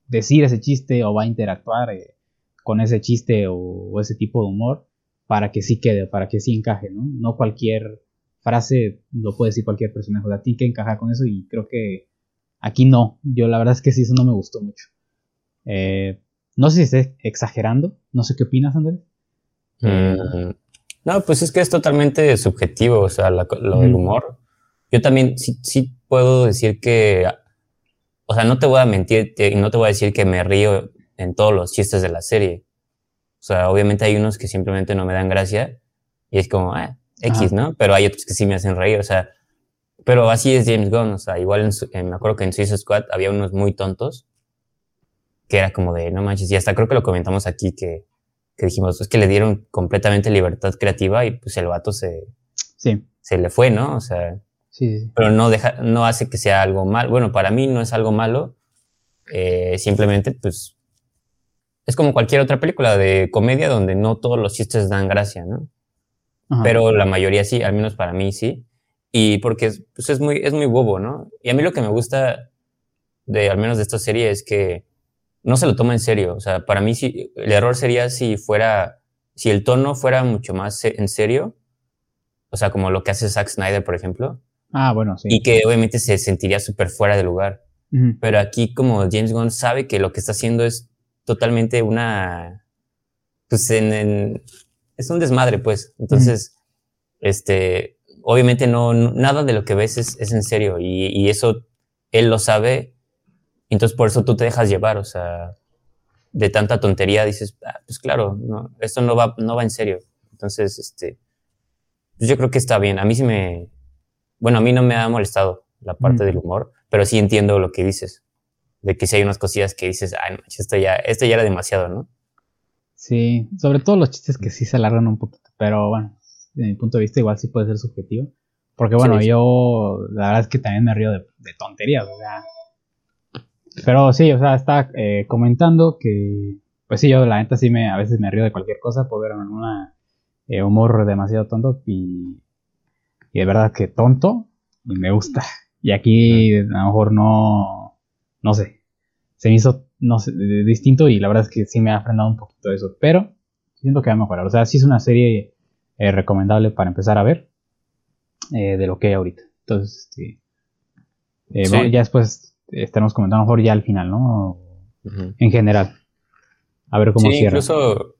decir ese chiste o va a interactuar con ese chiste o, ese tipo de humor para que sí quede, para que sí encaje, ¿no? No cualquier frase lo puede decir cualquier personaje, o sea, tiene que encajar con eso y creo que aquí no, yo la verdad es que sí, eso no me gustó mucho. no sé si estoy exagerando, no sé qué opinas, Andrés. Mm, no, pues es que es totalmente subjetivo, o sea, lo del humor. Yo también sí, sí, puedo decir que, o sea, no te voy a mentir y no te voy a decir que me río en todos los chistes de la serie. O sea, obviamente hay unos que simplemente no me dan gracia y es como, ah, X, ¿no? Pero hay otros que sí me hacen reír, o sea, pero así es James Gunn, o sea, igual en, me acuerdo que en Suicide Squad había unos muy tontos que era como de, no manches, y hasta creo que lo comentamos aquí que que dijimos, es que le dieron completamente libertad creativa y pues el vato se, sí. se le fue, ¿no? O sea, sí, pero no deja, no hace que sea algo mal. Bueno, para mí no es algo malo, eh, simplemente pues es como cualquier otra película de comedia donde no todos los chistes dan gracia, ¿no? Pero la mayoría sí, al menos para mí sí. Y porque pues es muy, es muy bobo, ¿no? Y a mí lo que me gusta de, al menos de esta serie es que no se lo toma en serio. O sea, para mí sí, el error sería si fuera, si el tono fuera mucho más en serio, o sea, como lo que hace Zack Snyder, por ejemplo. Ah, bueno, sí. Y que obviamente se sentiría súper fuera de lugar. Pero aquí como James Gunn sabe que lo que está haciendo es totalmente una, pues en, es un desmadre, pues. Entonces, este, obviamente no, nada de lo que ves es, es en serio y, y, eso él lo sabe entonces por eso tú te dejas llevar, o sea, de tanta tontería dices, ah, pues claro, no, esto no va, no va en serio. Entonces, este, pues yo creo que está bien. A mí sí me, bueno, a mí no me ha molestado la parte del humor, pero sí entiendo lo que dices. De que si hay unas cosillas que dices, ay, esto ya, esto ya era demasiado, ¿no? Sí, sobre todo los chistes que sí se alargan un poquito, pero bueno, desde mi punto de vista igual sí puede ser subjetivo. Porque bueno, yo la verdad es que también me río de, de tonterías, o sea, pero sí, o sea, está eh, comentando que, pues sí, yo la neta sí me, a veces me río de cualquier cosa por ver un eh, humor demasiado tonto y, y de verdad que tonto y me gusta. Y aquí a lo mejor no, no sé, se me hizo no sé, distinto y la verdad es que sí me ha frenado un poquito eso, pero siento que va a mejorar. O sea, sí es una serie eh, recomendable para empezar a ver de lo que hay ahorita. Entonces, este, ya después estaremos comentando mejor ya al final, ¿no? En general. A ver cómo sí, Incluso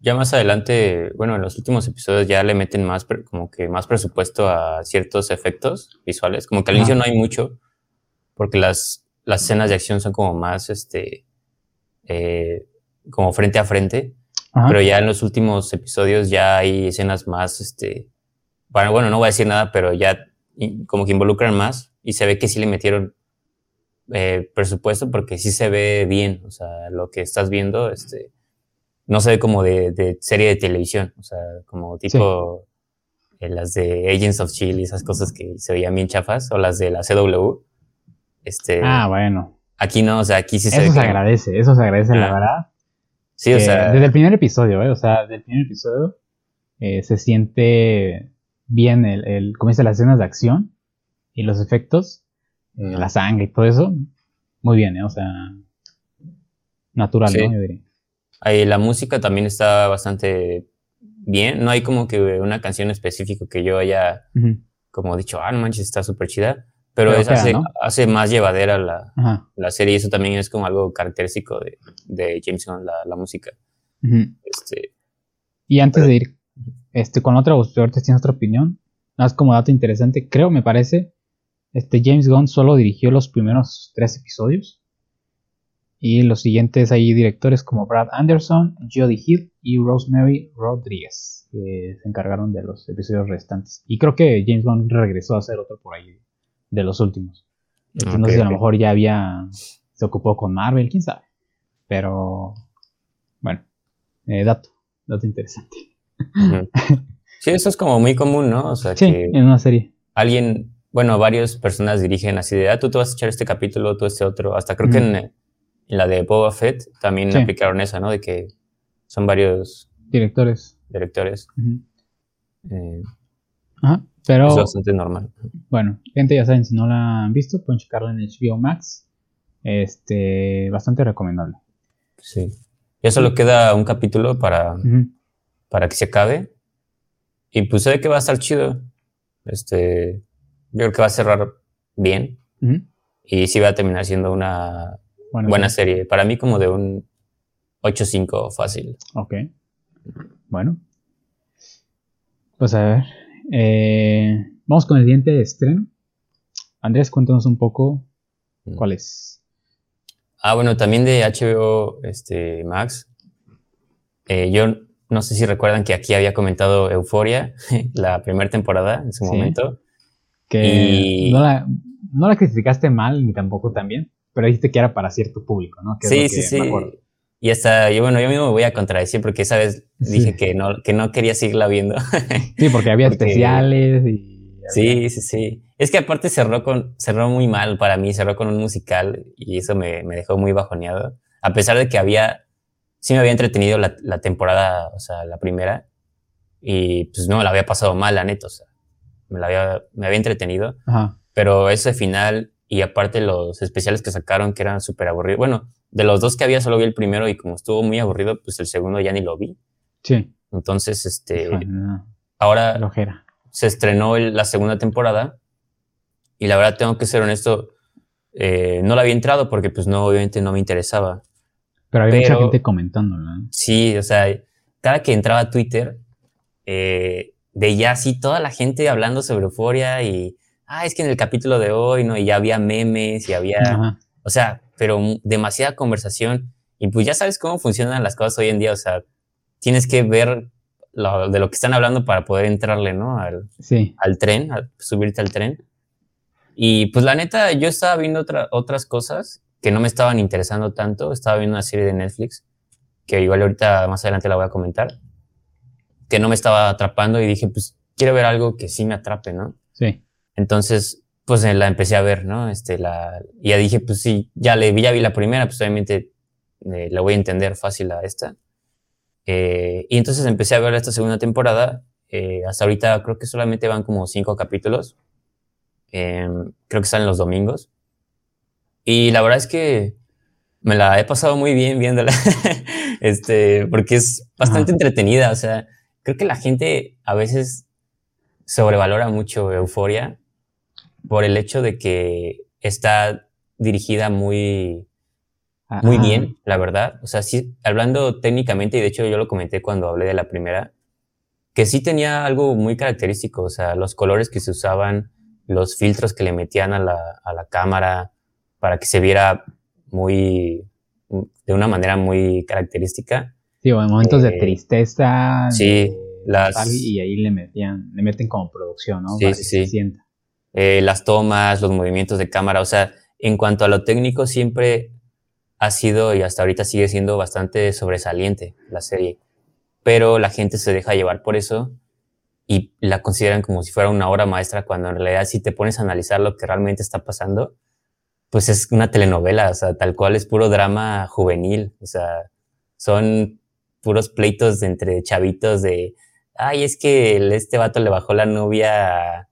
ya más adelante, bueno, en los últimos episodios ya le meten más, como que más presupuesto a ciertos efectos visuales. Como que al inicio no hay mucho, porque las, las escenas de acción son como más, este, eh, como frente a frente, pero ya en los últimos episodios ya hay escenas más, este, bueno, bueno, no voy a decir nada, pero ya como que involucran más y se ve que sí le metieron eh, presupuesto porque sí se ve bien, o sea, lo que estás viendo, este, no se ve como de, serie de televisión, o sea, como tipo eh, las de Agents of Chile, esas cosas que se veían bien chafas, o las de la CW. Este, ah, bueno. Aquí no, o sea, aquí sí se Eso se agradece, eso se agradece, la ah. verdad. Sí, o sea. Desde el primer episodio, ¿eh? O sea, desde el primer episodio eh, se siente bien el, el, como dice, las escenas de acción y los efectos, eh, la sangre y todo eso. Muy bien, ¿eh? O sea, natural, ¿no? Yo diría. Ahí la música también está bastante bien. No hay como que una canción específica que yo haya como dicho, ah, no manches, está súper chida. Pero, eso hace, más llevadera la, la, serie y eso también es como algo característico de, de James Gunn, la, música. este, y antes de ir este, con otra, ahorita tienes otra opinión, más como dato interesante, creo, me parece, este James Gunn solo dirigió los primeros tres episodios. Y los siguientes hay directores como Brad Anderson, Jodie Hill y Rosemary Rodriguez, que se encargaron de los episodios restantes. Y creo que James Gunn regresó a hacer otro por ahí de los últimos. no sé si a lo mejor ya había. se ocupó con Marvel, quién sabe. Pero. Bueno, eh, dato, dato interesante. *laughs* Sí, eso es como muy común, ¿no? O sea, sí, en una serie. Alguien, bueno, varias personas dirigen así de, ah, tú te vas a echar este capítulo, tú este otro. Hasta creo que en, la de Boba Fett también aplicaron esa, ¿no? De que son varios directores. Directores. Eh, Ajá. Pero, es bastante normal. Bueno, gente, ya saben, si no la han visto, pueden checarla en HBO Max. Este, bastante recomendable. Sí. Ya solo queda un capítulo para, para que se acabe. Y pues sé que va a estar chido. Este, yo creo que va a cerrar bien. Y sí va a terminar siendo una buena serie. Para mí como de un 8-5 fácil. Ok. Bueno. Pues a ver. Eh, vamos con el siguiente estreno. Andrés, cuéntanos un poco mm. cuál es. Ah, bueno, también de HBO este, Max. Eh, yo no sé si recuerdan que aquí había comentado Euforia, *laughs* la primera temporada en su momento. Que no, la, no, la, criticaste mal ni tampoco también, pero dijiste que era para cierto público, ¿no? sí, sí, sí. Y hasta, yo, bueno, yo mismo me voy a contradecir porque esa vez dije que, no, que no quería seguirla viendo. sí, porque había *laughs* especiales y... Sí, sí, sí. Es que aparte cerró, con, cerró muy mal para mí, cerró con un musical y eso me, me dejó muy bajoneado. A pesar de que había, sí me había entretenido la, la, temporada, o sea, la primera, y pues no, la había pasado mal, la neta, o sea, me, la había, me había entretenido. Ajá. Pero ese final y aparte los especiales que sacaron que eran súper aburridos. Bueno, de los dos que había solo vi el primero y como estuvo muy aburrido, pues el segundo ya ni lo vi. Sí. Entonces, este, ahora se estrenó la segunda temporada y la verdad tengo que ser honesto, eh, no la había entrado porque pues no, obviamente no me interesaba. Pero había mucha gente comentándola. Sí, o sea, cada que entraba a Twitter, eh, veía así toda la gente hablando sobre euforia y, ah, es que en el capítulo de hoy, ¿no? Y ya había memes y había, o sea, pero demasiada conversación. Y pues ya sabes cómo funcionan las cosas hoy en día, o sea, tienes que ver lo, de lo que están hablando para poder entrarle, ¿no? Al, al tren, subirte al tren. Y pues la neta, yo estaba viendo otras cosas que no me estaban interesando tanto. Estaba viendo una serie de Netflix, que igual ahorita más adelante la voy a comentar, que no me estaba atrapando y dije, pues quiero ver algo que sí me atrape, ¿no? Sí. Entonces, pues eh, la empecé a ver, ¿no? Este, la, y ya dije, pues sí, ya le vi, ya vi la primera, pues obviamente eh, la voy a entender fácil a esta. Eh, y entonces empecé a ver esta segunda temporada. hasta ahorita creo que solamente van como cinco capítulos. Em, creo que salen los domingos. Y la verdad es que me la he pasado muy bien viéndola. *laughs* este, porque es bastante entretenida. O sea, creo que la gente a veces sobrevalora mucho Euforia por el hecho de que está dirigida muy, muy bien, la verdad. O sea, sí, hablando técnicamente, y de hecho yo lo comenté cuando hablé de la primera, que sí tenía algo muy característico, o sea, los colores que se usaban, los filtros que le metían a la, a la cámara, para que se viera muy, de una manera muy característica. En momentos de Eh, tristeza. sí, las- y ahí le metían, le meten como producción, ¿no? Sí, Para sí, que sí. eh, las tomas, los movimientos de cámara, o sea, en cuanto a lo técnico siempre ha sido y hasta ahorita sigue siendo bastante sobresaliente la serie, pero la gente se deja llevar por eso y la consideran como si fuera una obra maestra cuando en realidad si te pones a analizar lo que realmente está pasando, pues es una telenovela, o sea, tal cual es puro drama juvenil, o sea, son puros pleitos entre chavitos de, ay, es que este vato le bajó la novia a-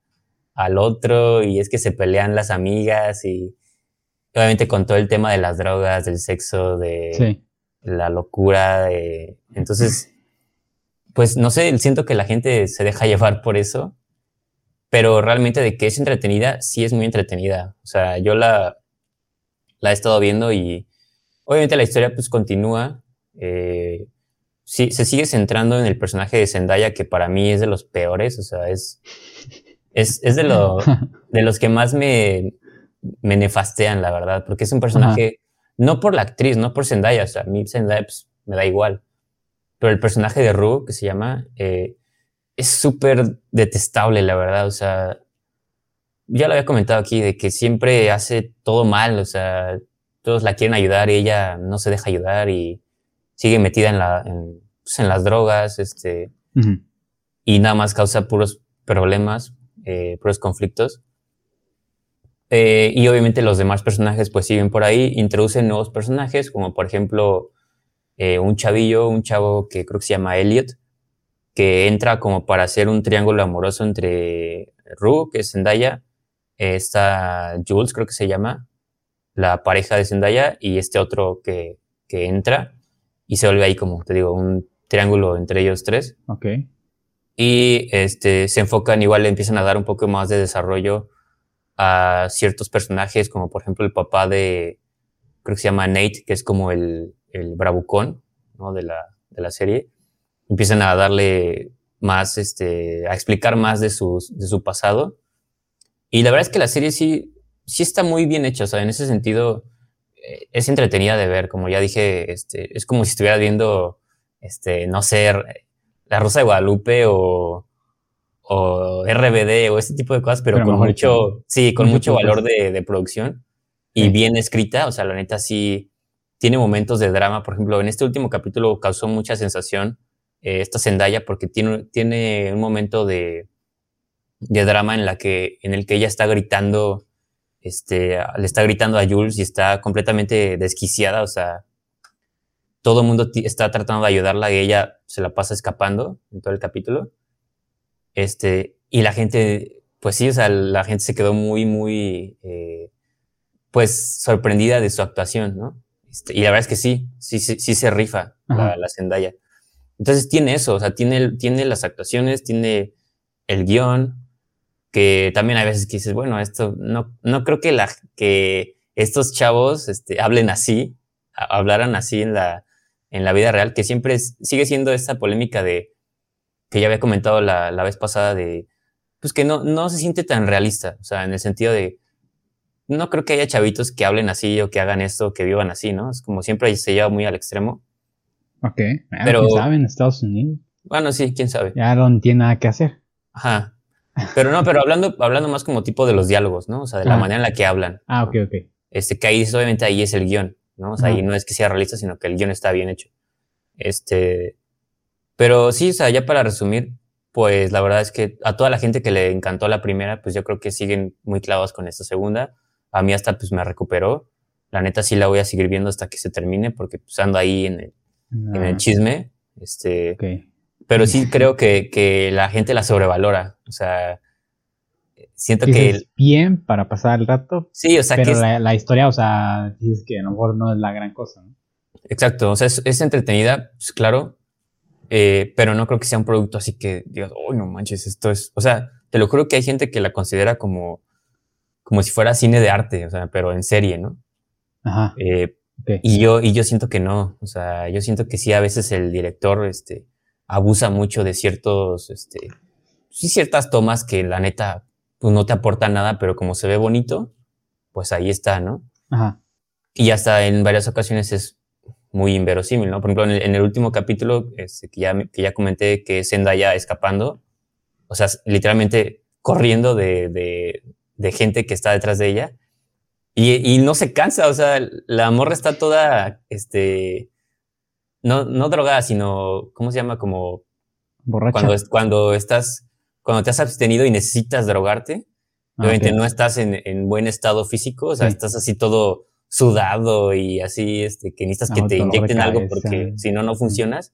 al otro y es que se pelean las amigas y obviamente con todo el tema de las drogas, del sexo, de Sí. la locura, de- entonces, pues no sé, siento que la gente se deja llevar por eso, pero realmente de que es entretenida, sí es muy entretenida. O sea, yo la, la he estado viendo y obviamente la historia pues continúa. eh, sí, se sigue centrando en el personaje de Zendaya, que para mí es de los peores, o sea, es, es, es de, lo, *laughs* de los que más me, me nefastean, la verdad, porque es un personaje, no por la actriz, no por Zendaya, o sea, a mí Zendaya pues, me da igual, pero el personaje de Rue, que se llama, eh, es súper detestable, la verdad, o sea, ya lo había comentado aquí, de que siempre hace todo mal, o sea, todos la quieren ayudar y ella no se deja ayudar y sigue metida en, la, en, pues, en las drogas, este, y nada más causa puros problemas, eh, puros conflictos. Eh, y obviamente los demás personajes pues siguen por ahí, introducen nuevos personajes, como por ejemplo eh, un chavillo, un chavo que creo que se llama Elliot, que entra como para hacer un triángulo amoroso entre Rue, que es Zendaya, está Jules, creo que se llama, la pareja de Zendaya, y este otro que, que entra, y se vuelve ahí como, te digo, un triángulo entre ellos tres Ok. y este, se enfocan igual, le empiezan a dar un poco más de desarrollo a ciertos personajes, como por ejemplo el papá de, creo que se llama Nate, que es como el, el bravucón ¿no? de, la, de la serie. Empiezan a darle más, este, a explicar más de, sus, de su pasado. Y la verdad es que la serie sí, sí está muy bien hecha, o sea, en ese sentido es entretenida de ver, como ya dije, este, es como si estuviera viendo, este, no sé, La Rosa de Guadalupe o, o RBD o este tipo de cosas, pero, Pero con mucho, sí, con Mucho valor de, de producción y Sí. bien escrita, o sea, la neta sí tiene momentos de drama, por ejemplo, en este último capítulo causó mucha sensación eh, esta Zendaya porque tiene, tiene un momento de, de drama en, la que, en el que ella está gritando, este, le está gritando a Jules y está completamente desquiciada, o sea, todo el mundo está tratando de ayudarla y ella se la pasa escapando en todo el capítulo. Este, y la gente, pues sí, o sea, la gente se quedó muy, muy, eh, pues sorprendida de su actuación, ¿no? Este, y la verdad es que sí, sí, sí, sí se rifa la, la Zendaya. Entonces tiene eso, o sea, tiene, tiene las actuaciones, tiene el guion, que también hay veces que dices, bueno, esto no, no creo que, la, que estos chavos este, hablen así, a- hablaran así en la, en la vida real, que siempre es- sigue siendo esta polémica de, que ya había comentado la, la vez pasada de, pues que no, no se siente tan realista, o sea, en el sentido de, no creo que haya chavitos que hablen así o que hagan esto, que vivan así, ¿no? Es como siempre se lleva muy al extremo. Ok. Ah, Pero- ¿quién sabe? En Estados Unidos. Bueno, sí, quién sabe. Ya no tiene nada que hacer. Ajá. Pero no, pero hablando, hablando más como tipo de los diálogos, ¿no? O sea, de la Ah. manera en la que hablan. Ah, ok, ok. Este, que ahí obviamente ahí es el guion, ¿no? O sea, ahí no es que sea realista, sino que el guion está bien hecho. Este, pero sí, o sea, ya para resumir, pues la verdad es que a toda la gente que le encantó la primera, pues yo creo que siguen muy clavados con esta segunda. A mí hasta pues me recuperó. La neta sí la voy a seguir viendo hasta que se termine, porque pues ando ahí en el, en Ah, el chisme. Este, ok. Pero sí creo que, que la gente la sobrevalora. O sea, siento que Dices, bien para pasar el rato, sí, o sea, que es- la, la historia, o sea, dices que a lo mejor no es la gran cosa, ¿no? exacto. O sea, es, es entretenida, pues claro, eh, pero no creo que sea un producto así que digas, oh, no manches, esto es. O sea, te lo juro que hay gente que la considera como, como si fuera cine de arte, o sea, pero en serie, ¿no? Ajá. Eh. Y yo, y yo siento que no. O sea, yo siento que sí, a veces el director este, abusa mucho de ciertos, este, sí, ciertas tomas que la neta, pues no te aportan nada, pero como se ve bonito, pues ahí está, ¿no? Ajá. Y hasta en varias ocasiones es muy inverosímil, ¿no? Por ejemplo, en el, último capítulo este, que, ya, que ya comenté que Zendaya escapando, o sea, literalmente corriendo de, de, de gente que está detrás de ella y, y, no se cansa, o sea, la morra está toda, este, no, no drogada, sino, ¿cómo se llama? Como... Borracha. Cuando, cuando estás, cuando te has abstenido y necesitas drogarte, ah, obviamente no estás en, en, buen estado físico, o sea, estás así todo sudado y así, este, que necesitas que te inyecten algo porque si no, no funcionas.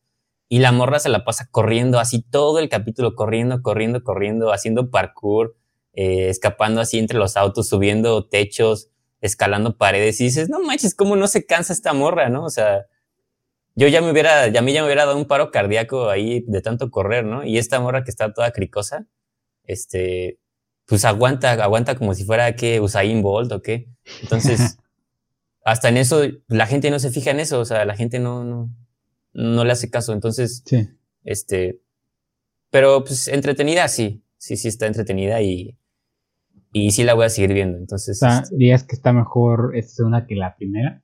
Y la morra se la pasa corriendo así todo el capítulo, corriendo, corriendo, corriendo, haciendo parkour, eh, escapando así entre los autos, subiendo techos, escalando paredes. Y dices, no manches, ¿cómo no se cansa esta morra, no? O sea, yo ya me hubiera, ya a mí ya me hubiera dado un paro cardíaco ahí de tanto correr, ¿no? Y esta morra que está toda cricosa, este, pues aguanta, aguanta como si fuera que Usain Bolt o qué. Entonces, *laughs* hasta en eso, la gente no se fija en eso, o sea, la gente no, no, no le hace caso. Entonces, sí. este, pero pues entretenida, sí, sí, sí está entretenida y, y sí la voy a seguir viendo. Entonces, este ¿dirías que está mejor esta una que la primera?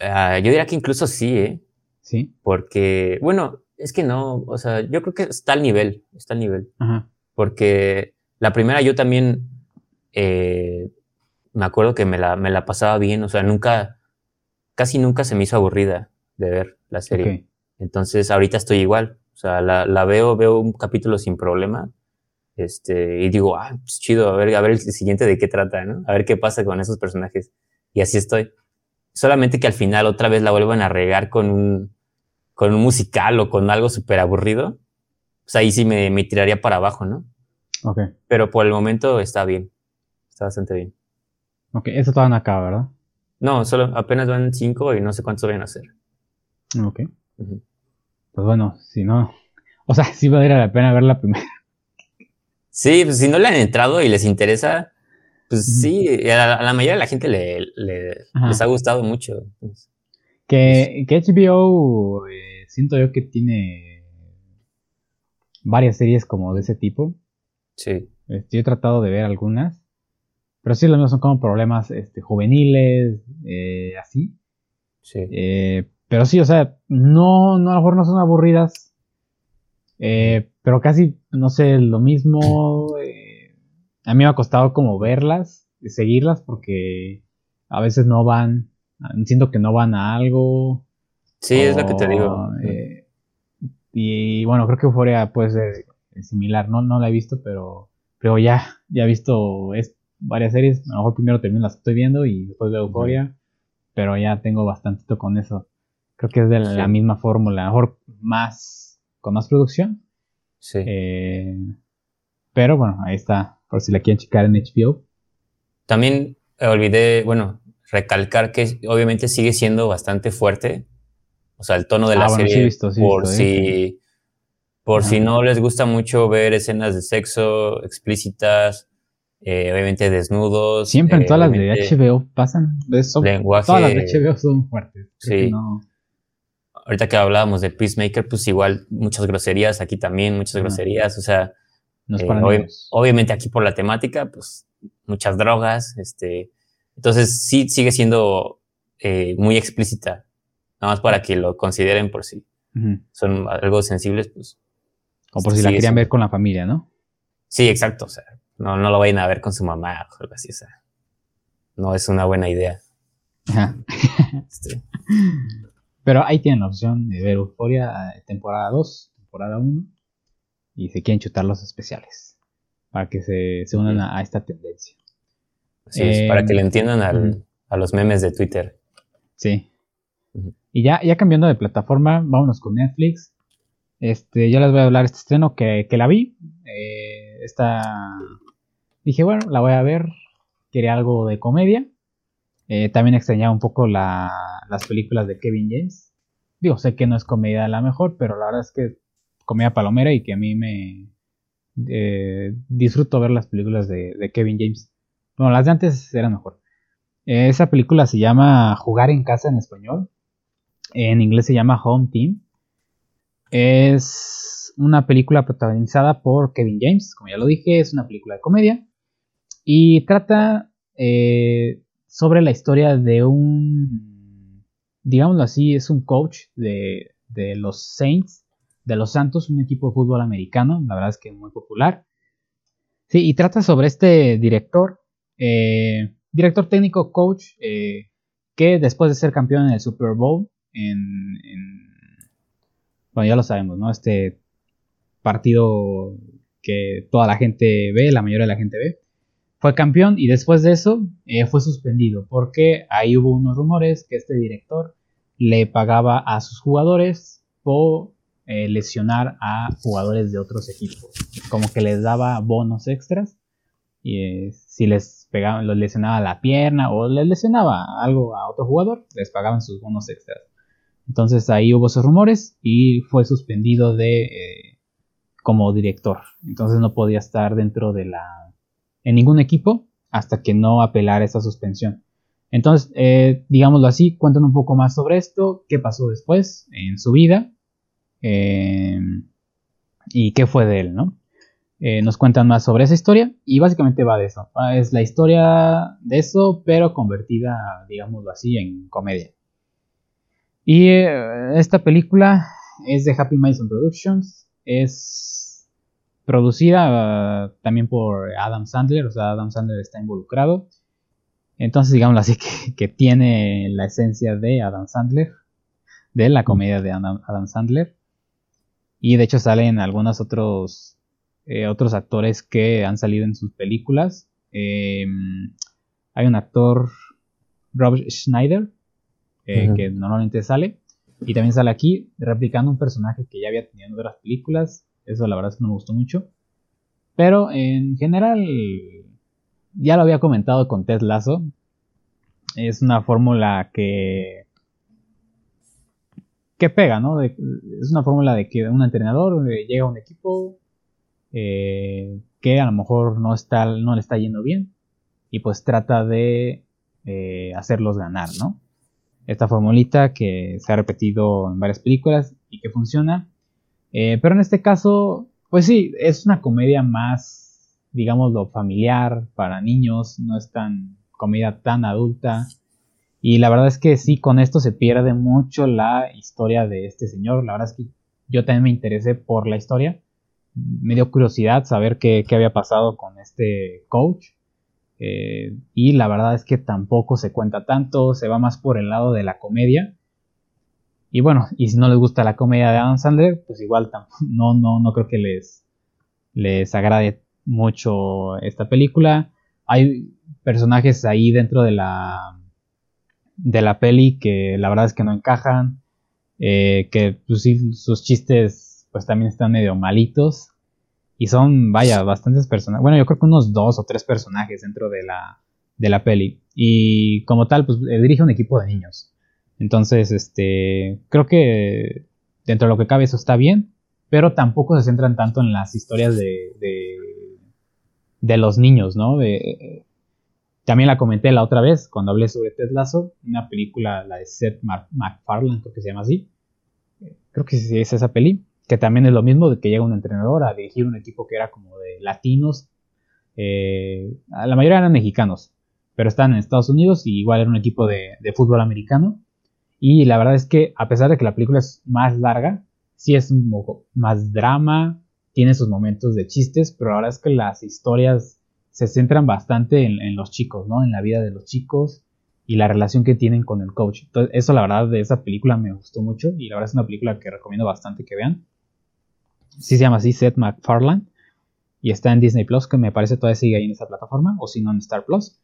Uh, yo diría que incluso sí, ¿eh? Sí. Porque, bueno, es que no, o sea, yo creo que está al nivel, está al nivel. Ajá. Porque la primera yo también eh, me acuerdo que me la, me la pasaba bien, o sea, nunca, casi nunca se me hizo aburrida de ver la serie. Okay. Entonces, ahorita estoy igual, o sea, la, la, veo, veo un capítulo sin problema, este, y digo, ah, pues chido, a ver, a ver el siguiente de qué trata, ¿no? A ver qué pasa con esos personajes. Y así estoy. Solamente que al final otra vez la vuelvan a regar con un, con un musical o con algo súper aburrido, pues ahí sí me, me tiraría para abajo, ¿no? Ok. Pero por el momento está bien, está bastante bien. Ok, eso no acaba, ¿verdad? No, solo apenas van cinco y no sé cuántos van a hacer. Ok. Uh -huh. Pues bueno, si no. O sea, sí valdría la pena ver la primera. Sí, pues si no le han entrado y les interesa, pues uh -huh. sí, a la, a la, mayoría de la gente le, le les ha gustado mucho. Pues, que, que HBO eh, siento yo que tiene varias series como de ese tipo. Sí. Este, yo he tratado de ver algunas. Pero sí, los míos son como problemas este, juveniles, eh, así. Sí. Eh, pero sí, o sea, no, no, a lo mejor no son aburridas. Eh, pero casi, no sé, lo mismo. Eh, a mí me ha costado como verlas, seguirlas, porque a veces no van. Siento que no van a algo. Sí, o, es lo que te digo. Eh, y bueno, creo que Euphoria puede ser similar. No, no la he visto, pero, pero ya, ya he visto varias series. A lo mejor primero termino las que estoy viendo y después veo. Uh -huh. Pero ya tengo bastantito con eso. Creo que es de la, sí. la misma fórmula. A lo mejor más. con más producción. Sí. Eh, pero bueno, ahí está. Por si la quieren checar en HBO. También olvidé, bueno, recalcar que obviamente sigue siendo bastante fuerte. O sea, el tono de la ah, bueno, serie. Sí visto, sí por visto, si. ¿eh? Por Ajá. si no les gusta mucho ver escenas de sexo explícitas, eh, obviamente desnudos. Siempre en eh, todas las de HBO pasan. Son, lenguaje, todas las de HBO son fuertes. Creo sí. No... Ahorita que hablábamos de Peacemaker, pues igual muchas groserías, aquí también muchas groserías, o sea, no es eh, ob obviamente aquí por la temática, pues muchas drogas, este, entonces sí sigue siendo eh, muy explícita, nada más para que lo consideren por si uh -huh. son algo sensibles, pues. O por si la querían siendo. ver con la familia, ¿no? Sí, exacto, o sea, no, no lo vayan a ver con su mamá o algo así, o sea, no es una buena idea. Ajá. este. *laughs* Pero ahí tienen la opción de ver Euphoria eh, temporada 2, temporada 1, y se quieren chutar los especiales, para que se, se unan a, a, esta tendencia. Así eh, es, para que le entiendan al, uh -huh. a los memes de Twitter. Sí. Uh -huh. Y ya, ya cambiando de plataforma, vámonos con Netflix. Este, ya les voy a hablar de este estreno que, que la vi. Eh, esta dije, bueno, la voy a ver. Quería algo de comedia. Eh, también extrañaba un poco la, las películas de Kevin James. Digo, sé que no es comedia la mejor, pero la verdad es que comedia palomera y que a mí me eh, disfruto ver las películas de, Kevin James. Bueno, las de antes eran mejor. Esa película se llama Jugar en casa en español. En inglés se llama Home Team. Es una película protagonizada por Kevin James, como ya lo dije, es una película de comedia. Y trata eh, sobre la historia de un, digámoslo así, es un coach de, de los Saints, de los Santos, un equipo de fútbol americano, la verdad es que muy popular. Sí, y trata sobre este director, eh, director técnico, coach, eh, que después de ser campeón en el Super Bowl, en, bueno, ya lo sabemos, ¿no? Este partido que toda la gente ve, la mayoría de la gente ve, fue campeón y después de eso eh, fue suspendido porque ahí hubo unos rumores que este director le pagaba a sus jugadores por eh, lesionar a jugadores de otros equipos, como que les daba bonos extras y eh, si les pegaban, los lesionaba la pierna o les lesionaba algo a otro jugador, les pagaban sus bonos extras. Entonces ahí hubo esos rumores y fue suspendido de como director. Entonces no podía estar dentro de la en ningún equipo hasta que no apelara esa suspensión. Entonces, eh, digámoslo así, cuentan un poco más sobre esto, qué pasó después en su vida eh, y qué fue de él, ¿no? Eh, nos cuentan más sobre esa historia y básicamente va de eso. Es la historia de eso, pero convertida, digámoslo así, en comedia. Y esta película es de Happy Mason Productions. Es producida uh, también por Adam Sandler, o sea, Adam Sandler está involucrado. Entonces, digámoslo así, *laughs* que, tiene la esencia de Adam Sandler, de la comedia de Adam, Sandler. Y de hecho salen algunos otros, eh, otros actores que han salido en sus películas. Em, hay un actor, Rob Schneider, eh, que normalmente sale. Y también sale aquí replicando un personaje que ya había tenido en otras películas. Eso la verdad es que no me gustó mucho. Pero en general, ya lo había comentado con Ted Lasso. Es una fórmula que. Que pega, ¿no? es una fórmula de que un entrenador eh, llega a un equipo eh, que a lo mejor no, está, no le está yendo bien y pues trata de eh, hacerlos ganar, ¿no? Esta formulita que se ha repetido en varias películas y que funciona pero en este caso, pues sí, es una comedia más, digámoslo, familiar para niños, no es tan comedia tan adulta. Y la verdad es que sí, con esto se pierde mucho la historia de este señor. La verdad es que yo también me interesé por la historia. Me dio curiosidad saber qué, había pasado con este coach. Eh, y la verdad es que tampoco se cuenta tanto, se va más por el lado de la comedia. Y bueno, y si no les gusta la comedia de Adam Sandler, pues igual *laughs* no, no, no creo que les, les agrade mucho esta película. Hay personajes ahí dentro de la, de la peli que la verdad es que no encajan. Eh, que pues sí, sus chistes pues también están medio malitos. Y son, vaya, bastantes personajes. Bueno, yo creo que unos dos o tres personajes dentro de la, de la peli. Y como tal, pues eh, dirige un equipo de niños. Entonces, este, creo que dentro de lo que cabe eso está bien, pero tampoco se centran tanto en las historias de, de, los niños, ¿no? También la comenté la otra vez cuando hablé sobre Ted Lasso, una película, la de Seth MacFarlane, creo que se llama así. Creo que es esa peli, que también es lo mismo de que llega un entrenador a dirigir un equipo que era como de latinos. Eh, la mayoría eran mexicanos, pero están en Estados Unidos y igual era un equipo de, de fútbol americano. Y la verdad es que a pesar de que la película es más larga, sí es un poco más drama, tiene sus momentos de chistes, pero la verdad es que las historias se centran bastante en, los chicos, ¿no? En la vida de los chicos y la relación que tienen con el coach. Entonces, eso la verdad de esa película me gustó mucho y la verdad es una película que recomiendo bastante que vean. Sí se llama así, Seth MacFarlane. Y está en Disney Plus, que me parece todavía sigue ahí en esa plataforma, o si no en Star Plus.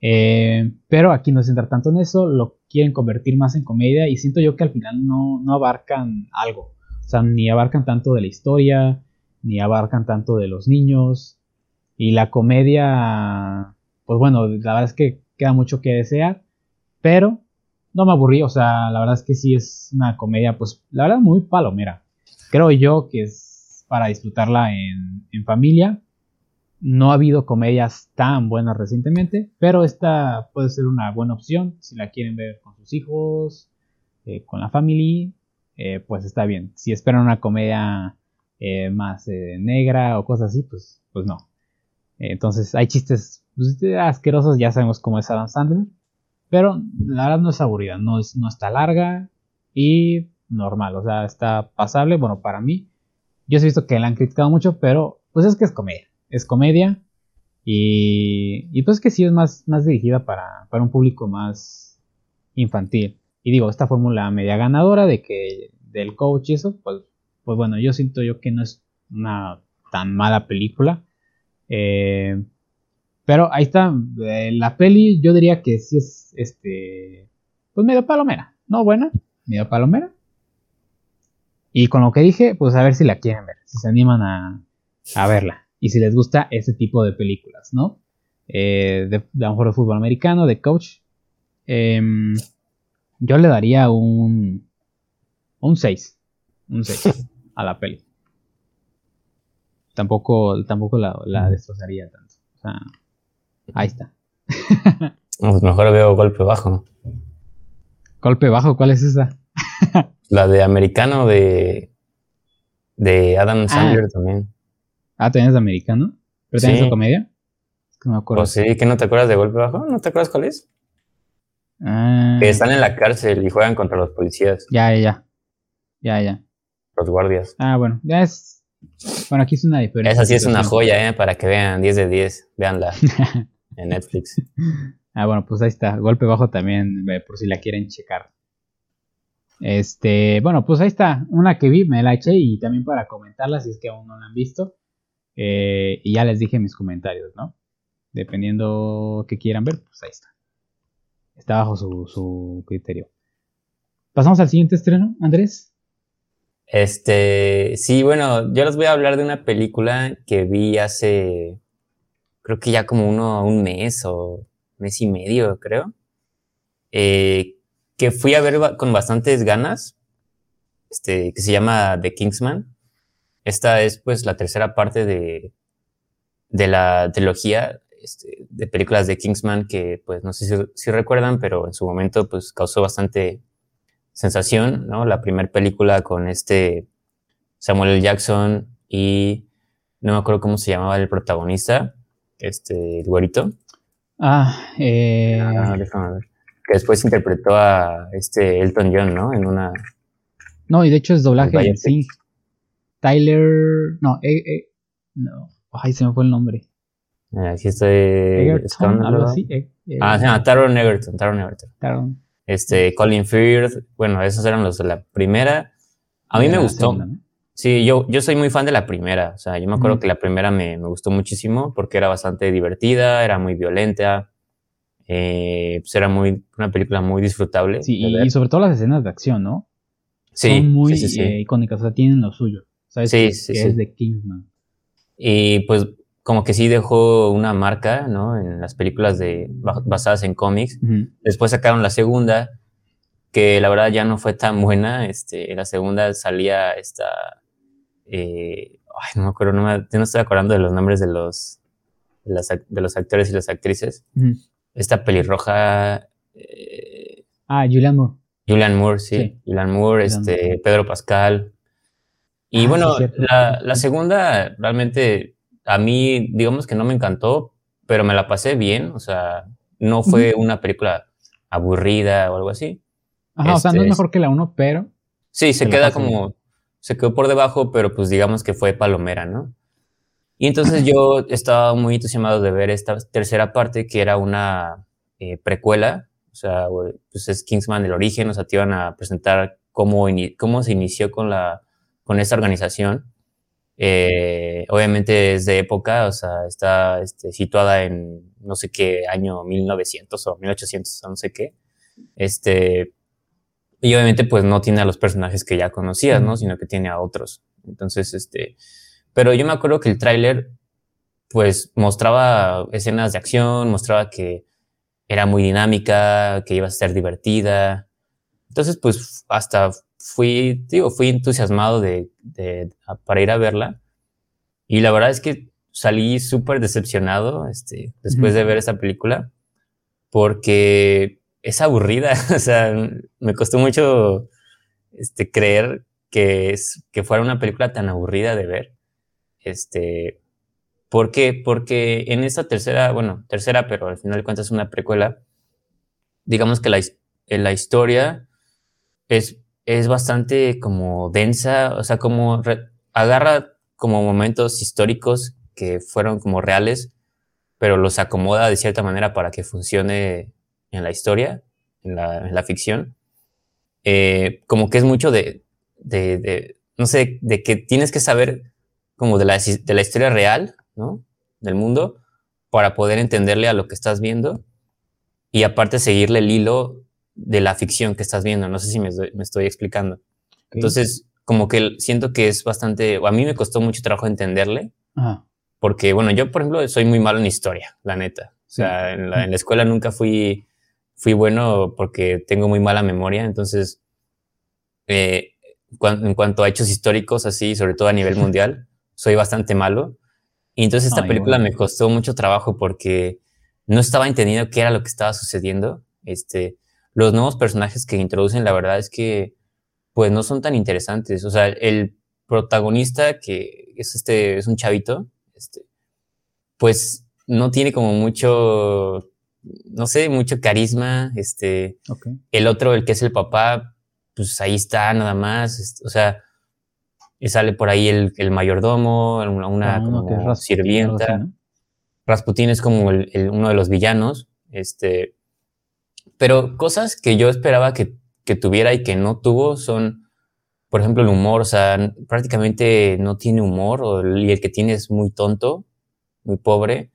Eh, pero aquí no se centra tanto en eso, lo quieren convertir más en comedia y siento yo que al final no, no abarcan algo. O sea, ni abarcan tanto de la historia, ni abarcan tanto de los niños. Y la comedia, pues bueno, la verdad es que queda mucho que desear, pero no me aburrí, o sea, la verdad es que sí es una comedia, pues la verdad muy palomera. Creo yo que es para disfrutarla en, en familia no ha habido comedias tan buenas recientemente, pero esta puede ser una buena opción si la quieren ver con sus hijos, eh, con la familia, eh, pues está bien. Si esperan una comedia eh, más negra o cosas así, pues, pues no. Entonces hay chistes pues, asquerosos, ya sabemos cómo es Adam Sandler, Pero la verdad no es aburrida, no, es, no está larga y normal, o sea, está pasable, bueno, para mí. Yo he visto que la han criticado mucho, pero pues es que es comedia. Es comedia y, y pues que sí es más, más dirigida para, para un público más infantil. Y digo, esta fórmula media ganadora de que del coach y eso, pues, pues bueno, yo siento yo que no es una tan mala película. Eh, pero ahí está, eh, la peli yo diría que sí es, este, pues medio palomera, no buena, medio palomera. Y con lo que dije, pues a ver si la quieren ver, si se animan a, verla. Y si les gusta ese tipo de películas, ¿no? Eh, de, de, a lo mejor de fútbol americano, de coach. Em, yo le daría un, un 6. Un 6 a la peli. Tampoco, tampoco la, la destrozaría tanto. O sea, ahí está. *laughs* Pues mejor veo golpe bajo. Golpe bajo, ¿cuál es esa? *laughs* la de americano de, de Adam ah. Sandler también. Ah, ¿también es de americano? ¿Pero también es de comedia? que no me acuerdo. Pues sí, ¿que no te acuerdas de golpe bajo? ¿No te acuerdas cuál es? Ah. Que están en la cárcel y juegan contra los policías. Ya, ya. Ya, ya. Los guardias. Ah, bueno. Ya es. Bueno, aquí es una diferencia. Esa sí es una joya, ¿eh? Para que vean 10 de 10. Veanla *laughs* en Netflix. Ah, bueno, pues ahí está. Golpe bajo también, por si la quieren checar. Este, bueno, pues ahí está. Una que vi, me la eché y también para comentarla si es que aún no la han visto. Eh, y ya les dije mis comentarios, ¿no? Dependiendo que quieran ver, pues ahí está. Está bajo su, criterio. Pasamos al siguiente estreno, Andrés. Este, sí, bueno, yo les voy a hablar de una película que vi hace, creo que ya como uno, un mes o mes y medio, creo. Eh, que fui a ver con bastantes ganas, este, que se llama The Kingsman. Esta es pues la tercera parte de, de la trilogía este, de películas de Kingsman que, pues, no sé si, recuerdan, pero en su momento, pues, causó bastante sensación, ¿no? La primera película con este Samuel L. Jackson y no me acuerdo cómo se llamaba el protagonista, este, el güerito. Ah, eh... Ah, déjame ver. Que después interpretó a este Elton John, ¿no? En una... No, y de hecho es doblaje, sí. Tyler... No, eh, eh... No. Ay, se me fue el nombre. Aquí estoy. Egerton, algo así. Eh, eh, ah, se llama Taron Egerton. Taron Egerton. Taron. Este, Colin Firth. Bueno, esos eran los de la primera. A mí me gustó. Sí, yo, yo soy muy fan de la primera. O sea, yo me acuerdo que la primera me, me, gustó muchísimo porque era bastante divertida, era muy violenta. Eh, pues era muy, una película muy disfrutable. Sí, y, sobre todo las escenas de acción, ¿no? Sí. Son muy icónicas, o sea, tienen lo suyo. ¿Sabes? Sí, sí, que es de Kingsman. Y pues como que sí dejó una marca, ¿no? En las películas de, basadas en cómics. Después sacaron la segunda, que la verdad ya no fue tan buena. Este, en la segunda salía esta... Eh, ay, no me acuerdo, no, me, no estoy acordando de los nombres de los, de, los actores y las actrices. Esta pelirroja... Eh, ah, Julian Moore. Julian Moore, sí. Julian Moore, este, Pedro Pascal. Y ah, bueno, la, la segunda realmente a mí, digamos que no me encantó, pero me la pasé bien, o sea, no fue una película aburrida o algo así. Ajá, o sea, no es este, mejor que la uno, pero... Sí, se queda como, se quedó por debajo, pero pues digamos que fue palomera, ¿no? Y entonces yo estaba muy entusiasmado de ver esta tercera parte, que era una eh, precuela, o sea, pues es Kingsman el origen, o sea, te iban a presentar cómo, cómo se inició con, la, con esta organización. Eh, obviamente es de época, o sea, está este, situada en no sé qué año, 1900 o 1800, no sé qué. Este, y obviamente pues no tiene a los personajes que ya conocías, ¿no? Sino que tiene a otros. Entonces, este, pero yo me acuerdo que el tráiler pues mostraba escenas de acción, mostraba que era muy dinámica, que iba a ser divertida. Entonces, pues hasta fui, digo, fui entusiasmado de, de, para ir a verla. Y la verdad es que salí súper decepcionado este, después de ver esa película, porque es aburrida. *laughs* o sea, me costó mucho este, creer que, es, que fuera una película tan aburrida de ver. Este, ¿Por qué? Porque en esta tercera, bueno, tercera, pero al final de cuentas es una precuela, digamos que la, la historia es, es bastante como densa, o sea, como agarra como momentos históricos que fueron como reales, pero los acomoda de cierta manera para que funcione en la historia, en la, ficción. Eh, como que es mucho de, de, no sé, de que tienes que saber como de la, de la historia real, ¿no? Del mundo, para poder entenderle a lo que estás viendo y aparte seguirle el hilo de la ficción que estás viendo. No sé si me, estoy explicando. Entonces, como que siento que es bastante, a mí me costó mucho trabajo entenderle, porque, bueno, yo, por ejemplo, soy muy malo en historia, la neta. O sea, en, la, escuela nunca fui, fui bueno porque tengo muy mala memoria, entonces, eh, en cuanto a hechos históricos, así, sobre todo a nivel mundial, soy bastante malo. Y entonces esta película me costó mucho trabajo porque no estaba entendiendo qué era lo que estaba sucediendo. Este, los nuevos personajes que introducen, la verdad es que, pues no son tan interesantes. O sea, el protagonista, que es este, es un chavito, este, pues no tiene como mucho, no sé, mucho carisma. Este, el otro, el que es el papá, pues ahí está nada más. o sea, y sale por ahí el, el mayordomo, una, ah, como sirvienta. Rasputín es como el, uno de los villanos. Este, pero cosas que yo esperaba que, que, tuviera y que no tuvo son, por ejemplo, el humor. O sea, prácticamente no tiene humor y el que tiene es muy tonto, muy pobre.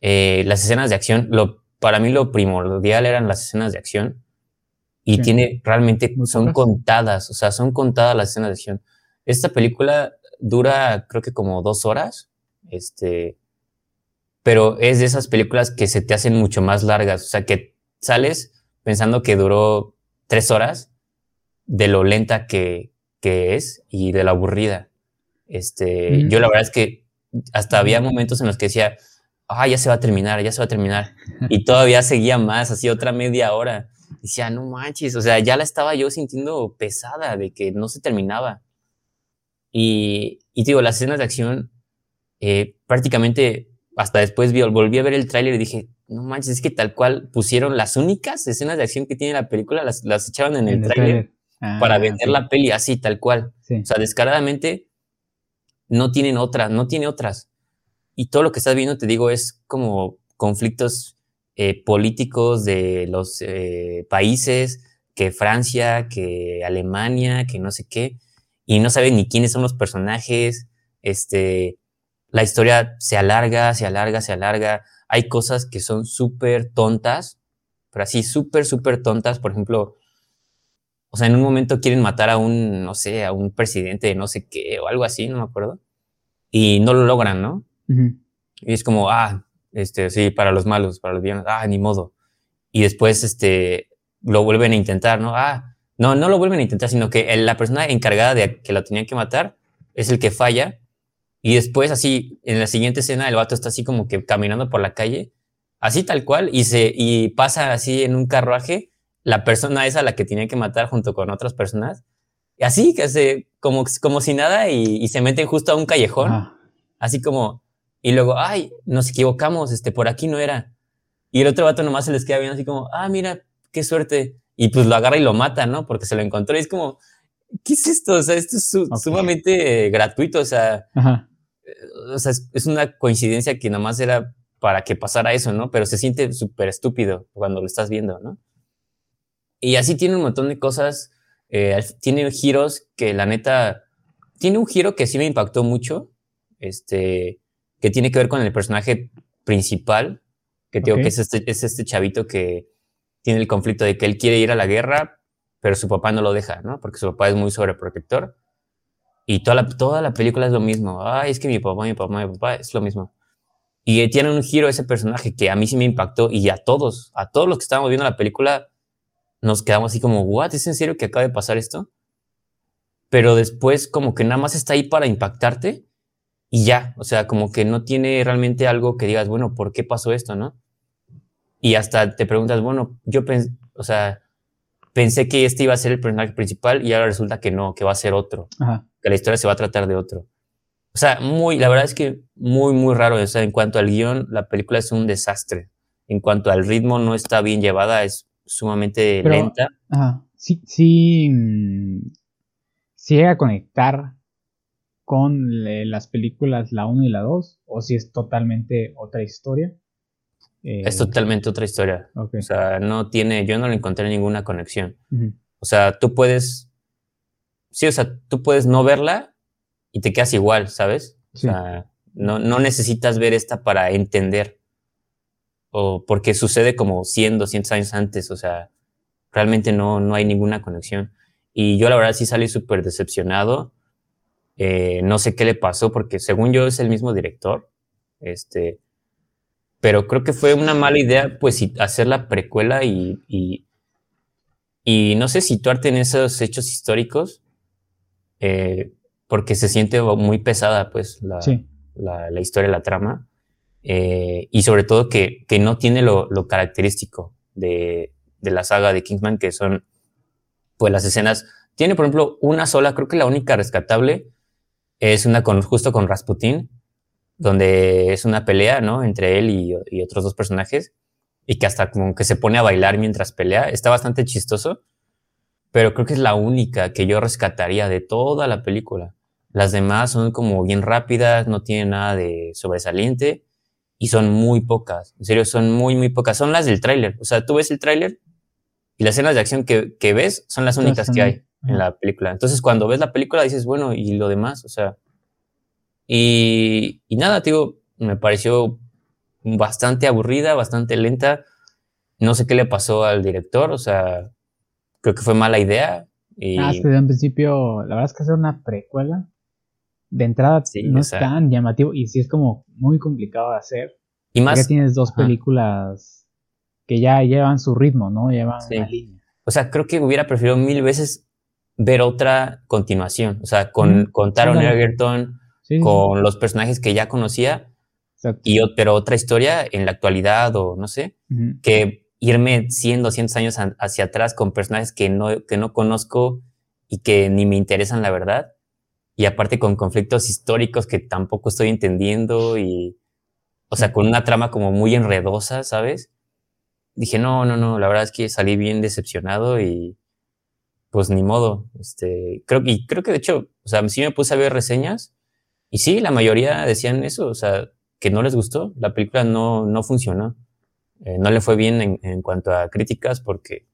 Eh, las escenas de acción, lo, para mí lo primordial eran las escenas de acción. Y tiene realmente, son contadas, o sea, son contadas las escenas de acción. Esta película dura, creo que como dos horas, este, pero es de esas películas que se te hacen mucho más largas, o sea, que sales pensando que duró tres horas de lo lenta que, que es y de lo aburrida. Este, yo la verdad es que hasta había momentos en los que decía, ah, ya se va a terminar, ya se va a terminar. *laughs* Y todavía seguía más, así otra media hora. decía, no manches, o sea, ya la estaba yo sintiendo pesada de que no se terminaba. Y, y digo, las escenas de acción, eh, prácticamente hasta después vi, volví a ver el tráiler y dije, no manches, es que tal cual pusieron las únicas escenas de acción que tiene la película, las, las echaban en el, tráiler para ah, vender la peli así, tal cual. O sea, descaradamente no tienen otras, no tiene otras. Y todo lo que estás viendo, te digo, es como conflictos eh, políticos de los eh, países, que Francia, que Alemania, que no sé qué y no saben ni quiénes son los personajes, este, la historia se alarga, se alarga, se alarga, hay cosas que son súper tontas, pero así súper, súper tontas, por ejemplo, o sea, en un momento quieren matar a un, no sé, a un presidente de no sé qué o algo así, no me acuerdo, y no lo logran, ¿no? Y es como, ah, este, sí, para los malos, para los bienes, ah, ni modo. Y después, este, lo vuelven a intentar, ¿no? Ah, no, no lo vuelven a intentar, sino que la persona encargada de que lo tenían que matar es el que falla. Y después, así, en la siguiente escena, el vato está así como que caminando por la calle, así tal cual, y, se, y pasa así en un carruaje la persona esa la que tiene que matar junto con otras personas. Y así, que hace como, como si nada, y, se meten justo a un callejón. Así como, y luego, ay, nos equivocamos, este, por aquí no era. Y el otro vato nomás se les queda viendo así como, ah, mira, qué suerte y pues lo agarra y lo mata, ¿no? Porque se lo encontró y es como, ¿qué es esto? O sea, esto es sumamente gratuito, o sea, o sea, es, una coincidencia que nada más era para que pasara eso, ¿no? Pero se siente súper estúpido cuando lo estás viendo, ¿no? Y así tiene un montón de cosas, eh, tiene giros que la neta, tiene un giro que sí me impactó mucho, este, que tiene que ver con el personaje principal, que digo que es este, es este chavito que tiene el conflicto de que él quiere ir a la guerra, pero su papá no lo deja, ¿no? Porque su papá es muy sobreprotector. Y toda la, toda la película es lo mismo. Ay, es que mi papá, mi papá, mi papá es lo mismo. Y tiene un giro ese personaje que a mí sí me impactó y a todos, a todos los que estábamos viendo la película, nos quedamos así como, ¿what? ¿Es en serio que acaba de pasar esto? Pero después como que nada más está ahí para impactarte y ya, o sea, como que no tiene realmente algo que digas, bueno, ¿por qué pasó esto, no? Y hasta te preguntas, bueno, yo pensé, o sea, pensé que este iba a ser el personaje principal y ahora resulta que no, que va a ser otro. Que la historia se va a tratar de otro. O sea, muy, la verdad es que muy, muy raro. O sea, en cuanto al guion, la película es un desastre. En cuanto al ritmo, no está bien llevada, es sumamente lenta. Ajá. Sí, sí, mm, sí llega a conectar con las películas la 1 y la 2 o si es totalmente otra historia. Es eh, totalmente otra historia. O sea, no tiene, yo no le encontré ninguna conexión. O sea, tú puedes, sí, o sea, tú puedes no verla y te quedas igual, ¿sabes? O sea, no, no necesitas ver esta para entender. O porque sucede como 100, 200 años antes. O sea, realmente no, no hay ninguna conexión. Y yo la verdad sí salí súper decepcionado. Eh, no sé qué le pasó porque según yo es el mismo director. Este, pero creo que fue una mala idea pues hacer la precuela y, y, y no sé situarte en esos hechos históricos eh, porque se siente muy pesada pues la, la, la historia, la trama. Eh, y sobre todo que, que no tiene lo, lo característico de, de, la saga de Kingsman, que son pues las escenas. Tiene, por ejemplo, una sola, creo que la única rescatable es una con, justo con Rasputin, donde es una pelea, ¿no? Entre él y, y otros dos personajes, y que hasta como que se pone a bailar mientras pelea. Está bastante chistoso, pero creo que es la única que yo rescataría de toda la película. Las demás son como bien rápidas, no tienen nada de sobresaliente y son muy pocas. En serio, son muy, muy pocas. Son las del tráiler. O sea, tú ves el tráiler y las escenas de acción que, que ves son las únicas que hay en la película. Entonces, cuando ves la película dices, bueno, ¿y lo demás? O sea, y, y nada, digo, me pareció bastante aburrida, bastante lenta. No sé qué le pasó al director, o sea, creo que fue mala idea. Y... Ah, desde un principio, la verdad es que hacer una precuela de entrada no es tan llamativo y sí es como muy complicado de hacer. Y más. tienes dos películas que ya llevan su ritmo, ¿no? Llevan la línea. O sea, creo que hubiera preferido mil veces ver otra continuación. O sea, con, con Taron Egerton, con los personajes que ya conocía, y, pero otra historia en la actualidad o no sé, que irme 100, 200 años hacia atrás con personajes que no, que no conozco y que ni me interesan la verdad y aparte con conflictos históricos que tampoco estoy entendiendo y, o sea, con una trama como muy enredosa, ¿sabes? Dije, no, no, no, la verdad es que salí bien decepcionado y pues ni modo. Este, creo, y creo que de hecho, o sea, sí me puse a ver reseñas y sí, la mayoría decían eso, o sea, que no les gustó, la película no, no funcionó. Eh, no le fue bien en, en, cuanto a críticas porque,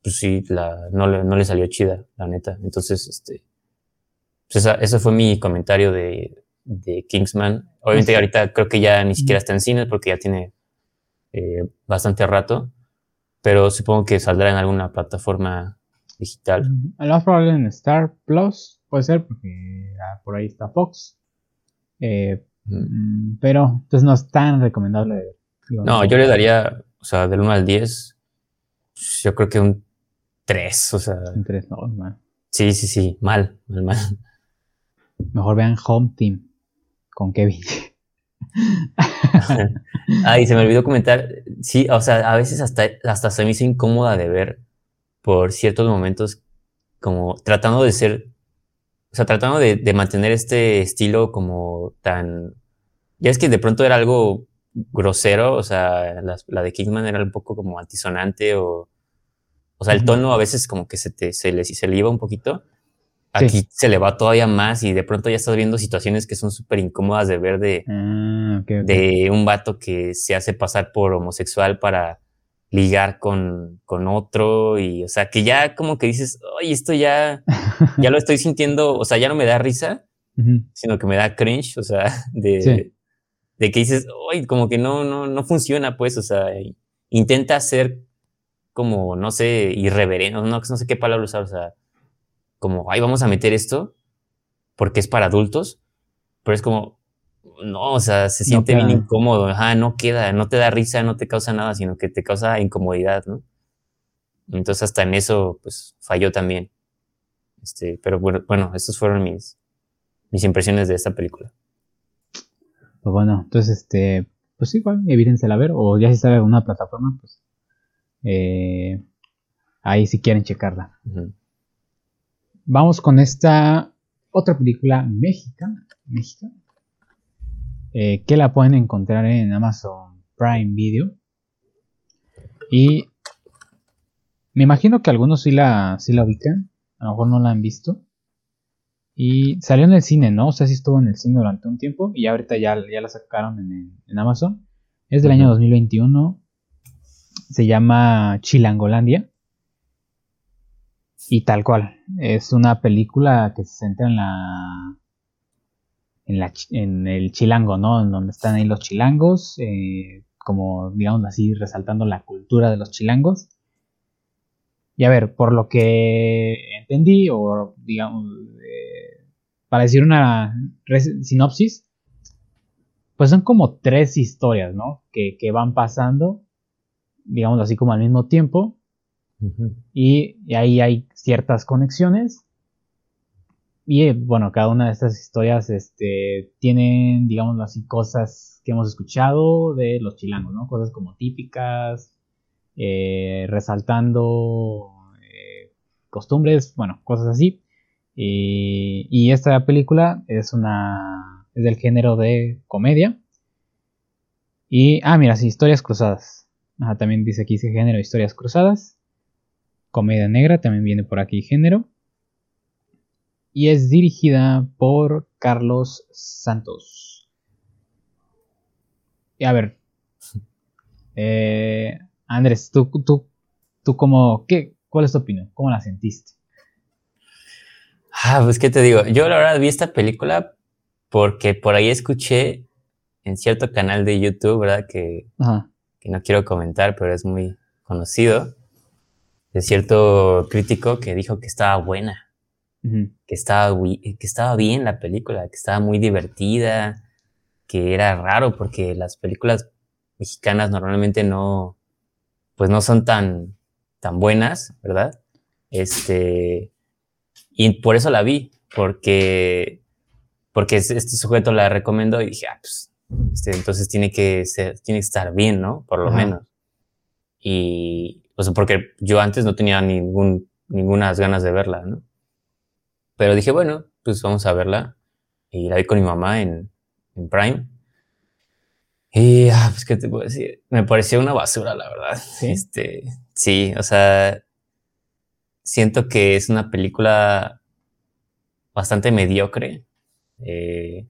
pues sí, la, no, le, no le salió chida, la neta. Entonces, este, pues ese fue mi comentario de, de Kingsman. Obviamente ahorita creo que ya ni siquiera está en cines porque ya tiene eh, bastante rato, pero supongo que saldrá en alguna plataforma digital. A lo más probable en Star Plus, puede ser, porque por ahí está Fox. Eh, mm, pero entonces no es tan recomendable. no, yo le daría, o sea, del 1 al 10, yo creo que un 3, o sea. Un 3, no, mal. Sí, sí, sí, mal, mal, mal. Mejor vean Home Team con Kevin. *laughs* Ay, se me olvidó comentar. Sí, o sea, a veces hasta, hasta se me hizo incómoda de ver por ciertos momentos, como tratando de ser, o sea, tratando de, de mantener este estilo como tan. Ya es que de pronto era algo grosero, o sea, la, la de Kingsman era un poco como antisonante o. O sea, el tono a veces como que se, te, se, le, se le iba un poquito. Aquí se le va todavía más y de pronto ya estás viendo situaciones que son súper incómodas de ver de, ah, de un vato que se hace pasar por homosexual para ligar con, con otro y, o sea, que ya como que dices, oye, esto ya, ya lo estoy sintiendo, o sea, ya no me da risa, sino que me da cringe, o sea, *laughs* de, de que dices, oye, como que no, no, no funciona, pues, o sea, intenta ser como, no sé, irreverente, no, no sé qué palabra usar, o sea, como, ay, vamos a meter esto porque es para adultos, pero es como, no, o sea, se siente bien incómodo, ajá, no queda, no te da risa, no te causa nada, sino que te causa incomodidad, ¿no? Entonces hasta en eso, pues, falló también. Este, pero bueno, bueno, estas fueron mis, mis impresiones de esta película. Pues bueno, entonces, este, pues igual, evítensela a ver, o ya si sabe una plataforma, pues, eh, ahí si quieren checarla vamos con esta otra película mexicana, eh, que la pueden encontrar en Amazon Prime Video. Y Me imagino que algunos sí la, sí la ubican, a lo mejor no la han visto. Y salió en el cine, ¿no? O sea, sí estuvo en el cine durante un tiempo y ahorita ya, ya la sacaron en, Amazon. Es del año 2021. Se llama Chilangolandia. Y tal cual. Es una película que se centra en la. En, la, en el chilango, ¿no? En donde están ahí los chilangos. Eh, como, digamos así, resaltando la cultura de los chilangos. Y a ver, por lo que entendí, o digamos, eh, para decir una sinopsis, pues son como tres historias, ¿no? Que, van pasando, digamos así como al mismo tiempo. y, ahí hay ciertas conexiones. Y eh, bueno, cada una de estas historias este, tienen, digamos así, cosas que hemos escuchado de los chilangos, ¿no? Cosas como típicas, eh, resaltando eh, costumbres, bueno, cosas así. y esta película es una es del género de comedia. Y, ah, mira, sí, historias cruzadas. también dice aquí ese género, historias cruzadas. Comedia negra, también viene por aquí género. Y es dirigida por Carlos Santos. Y a ver, *laughs* eh, Andrés, tú, tú, tú como, ¿qué, ¿cuál es tu opinión? ¿Cómo la sentiste? Ah, pues qué te digo, yo la verdad vi esta película porque por ahí escuché en cierto canal de YouTube, ¿verdad? Que, que no quiero comentar, pero es muy conocido, de cierto crítico que dijo que estaba buena, que, estaba, que estaba bien la película, que estaba muy divertida, que era raro porque las películas mexicanas normalmente no, pues no son tan, tan buenas, ¿verdad? Este, y por eso la vi, porque, porque este sujeto la recomendó y dije, ah, pues, este, entonces tiene que ser, tiene que estar bien, ¿no? Por lo menos. Y, o sea, porque yo antes no tenía ningún, ningunas ganas de verla, ¿no? Pero dije, bueno, pues vamos a verla. Y la vi con mi mamá en, en Prime. Y, ah, pues, ¿qué te puedo decir? Me pareció una basura, la verdad. ¿Sí? Este, sí, o sea, siento que es una película bastante mediocre. Eh,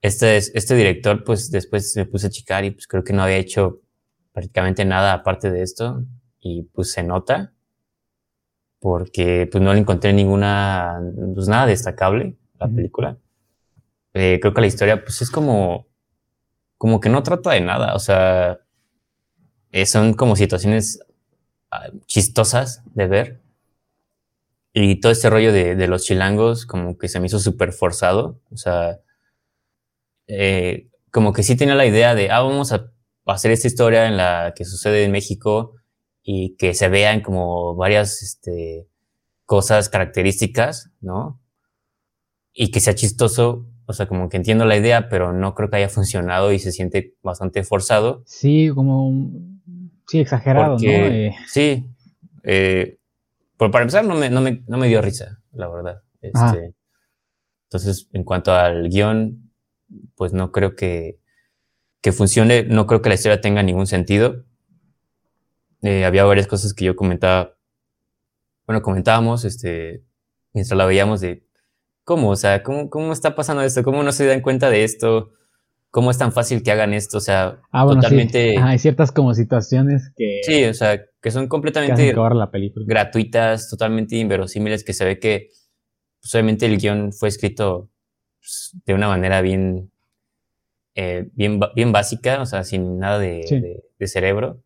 este, este director, pues después me puse a checar y pues creo que no había hecho prácticamente nada aparte de esto. Y pues se nota. Porque pues no le encontré ninguna, pues nada destacable la película. Eh, creo que la historia pues es como como que no trata de nada, o sea, eh, son como situaciones ah, chistosas de ver. Y todo este rollo de, los chilangos como que se me hizo súper forzado, o sea, eh, como que sí tenía la idea de, ah, vamos a hacer esta historia en la que sucede en México y que se vean como varias este, cosas características, ¿no? Y que sea chistoso o sea, como que entiendo la idea, pero no creo que haya funcionado y se siente bastante forzado. Sí, como, sí, exagerado, ¿no? Eh, sí. Eh, por, para empezar, no me, no, me, no me dio risa, la verdad. Este, entonces, en cuanto al guion, pues no creo que, que funcione, no creo que la historia tenga ningún sentido. Eh, había varias cosas que yo comentaba, bueno, comentábamos, este, mientras la veíamos de, ¿Cómo? O sea, ¿cómo, ¿cómo está pasando esto? ¿Cómo no se dan cuenta de esto? ¿Cómo es tan fácil que hagan esto? O sea, ah, totalmente. hay ciertas como situaciones que. Sí, o sea, que son completamente la película. gratuitas, totalmente inverosímiles, que se ve que pues, obviamente el guion fue escrito pues, de una manera bien, eh, bien, bien básica, o sea, sin nada de, de, cerebro.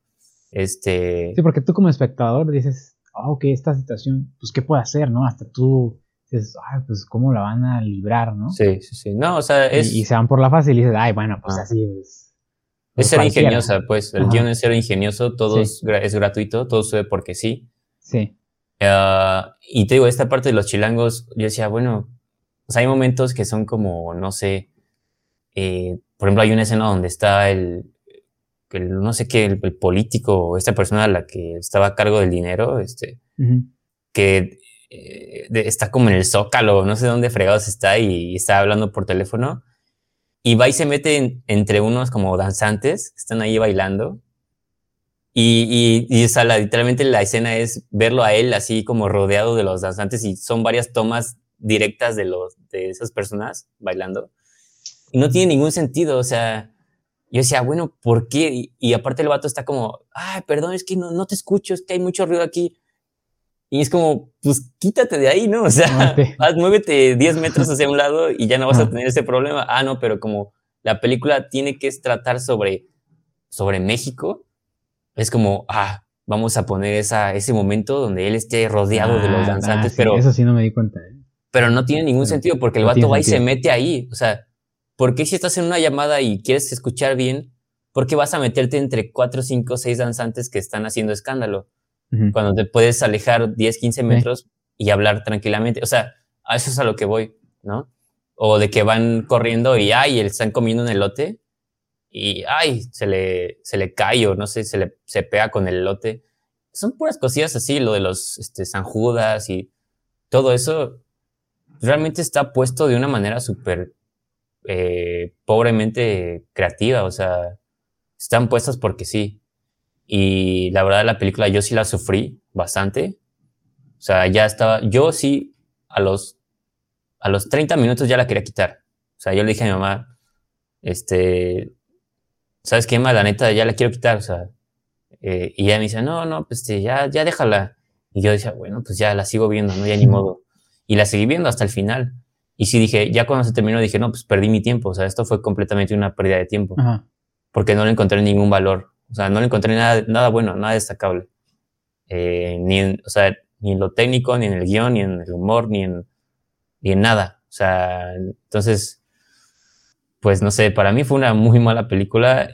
Este. Sí, porque tú como espectador dices, oh, ok, esta situación, pues, ¿qué puede hacer, no? Hasta tú dices, ay, pues cómo la van a librar, ¿no? Sí, sí, sí. No, o sea, es... Y, se van por la fácil y dices, ay, bueno, pues ah. así es. Es ser ingeniosa, pues. El guion es ser ingenioso, todo es, gratuito, todo sucede porque sí. Sí. Ah, y te digo, esta parte de los chilangos, yo decía, bueno, o sea, hay momentos que son como, no sé, eh, por ejemplo, hay una escena donde está el, no sé qué, el, político, esta persona a la que estaba a cargo del dinero, este, que eh, está como en el zócalo, no sé dónde fregados está y, está hablando por teléfono. Y va y se mete entre unos como danzantes que están ahí bailando. Y, y, o literalmente la escena es verlo a él así como rodeado de los danzantes y son varias tomas directas de los, de esas personas bailando. Y no tiene ningún sentido, o sea, yo decía, bueno, ¿por qué? Y, aparte el vato está como, ay, perdón, es que no, no te escucho, es que hay mucho ruido aquí. Y es como, pues quítate de ahí, ¿no? O sea, muévete *laughs* 10 *laughs* metros hacia un lado y ya no vas a tener ese problema. Ah, no, pero como la película tiene que tratar sobre, sobre México, es como, ah, vamos a poner esa, ese momento donde él esté rodeado de los ah, danzantes, pero... Eso sí no me di cuenta. ¿eh? Pero no tiene ningún sentido porque el vato va y se mete ahí. O sea, ¿por qué si estás en una llamada y quieres escuchar bien, por qué vas a meterte entre cuatro, cinco, seis danzantes que están haciendo escándalo? Cuando te puedes alejar 10, 15 metros y hablar tranquilamente. O sea, a eso es a lo que voy, ¿no? O de que van corriendo y, ay, están comiendo un elote y ay, se le, se le cae o no sé, se le se pega con el lote. Son puras cosillas así, lo de los este, Judas y todo eso realmente está puesto de una manera súper eh, pobremente creativa, o sea, están puestas porque sí. Y la verdad la película yo sí la sufrí bastante. O sea, ya estaba, yo sí a los, a los 30 minutos ya la quería quitar. O sea, yo le dije a mi mamá, este, ¿sabes qué, ma? La neta, ya la quiero quitar, o sea. Eh, y ella me dice, no, no, pues este, ya, ya déjala. Y yo decía, bueno, pues ya la sigo viendo, ¿no? Ya ni *laughs* modo. Y la seguí viendo hasta el final. Y sí dije, ya cuando se terminó, dije, no, pues perdí mi tiempo. O sea, esto fue completamente una pérdida de tiempo. Porque no le encontré ningún valor. O sea, no le encontré nada, nada bueno, nada destacable. Eh, ni en, o sea, ni en lo técnico, ni en el guion, ni en el humor, ni en, ni en nada. O sea, entonces, pues no sé, para mí fue una muy mala película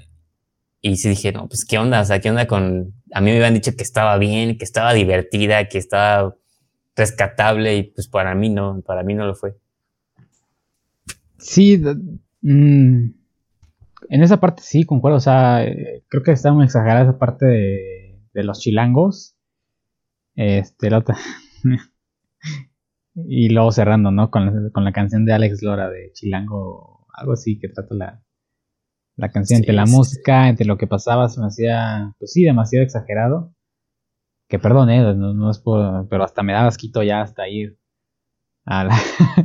y sí dije, no, pues qué onda, o sea, qué onda con... A mí me habían dicho que estaba bien, que estaba divertida, que estaba rescatable y pues para mí no, para mí no lo fue. Sí, mm, en esa parte sí, concuerdo, o sea, creo que está muy exagerada esa parte de, de los chilangos. Este, la otra... *laughs* y luego cerrando, ¿no? Con la, con la canción de Alex Lora de Chilango algo así que trata la, la canción, entre la música, entre lo que pasaba, se me hacía, pues sí, demasiado exagerado. Que perdón, eh, no, es por, pero hasta me daba asquito ya hasta ir a la *laughs*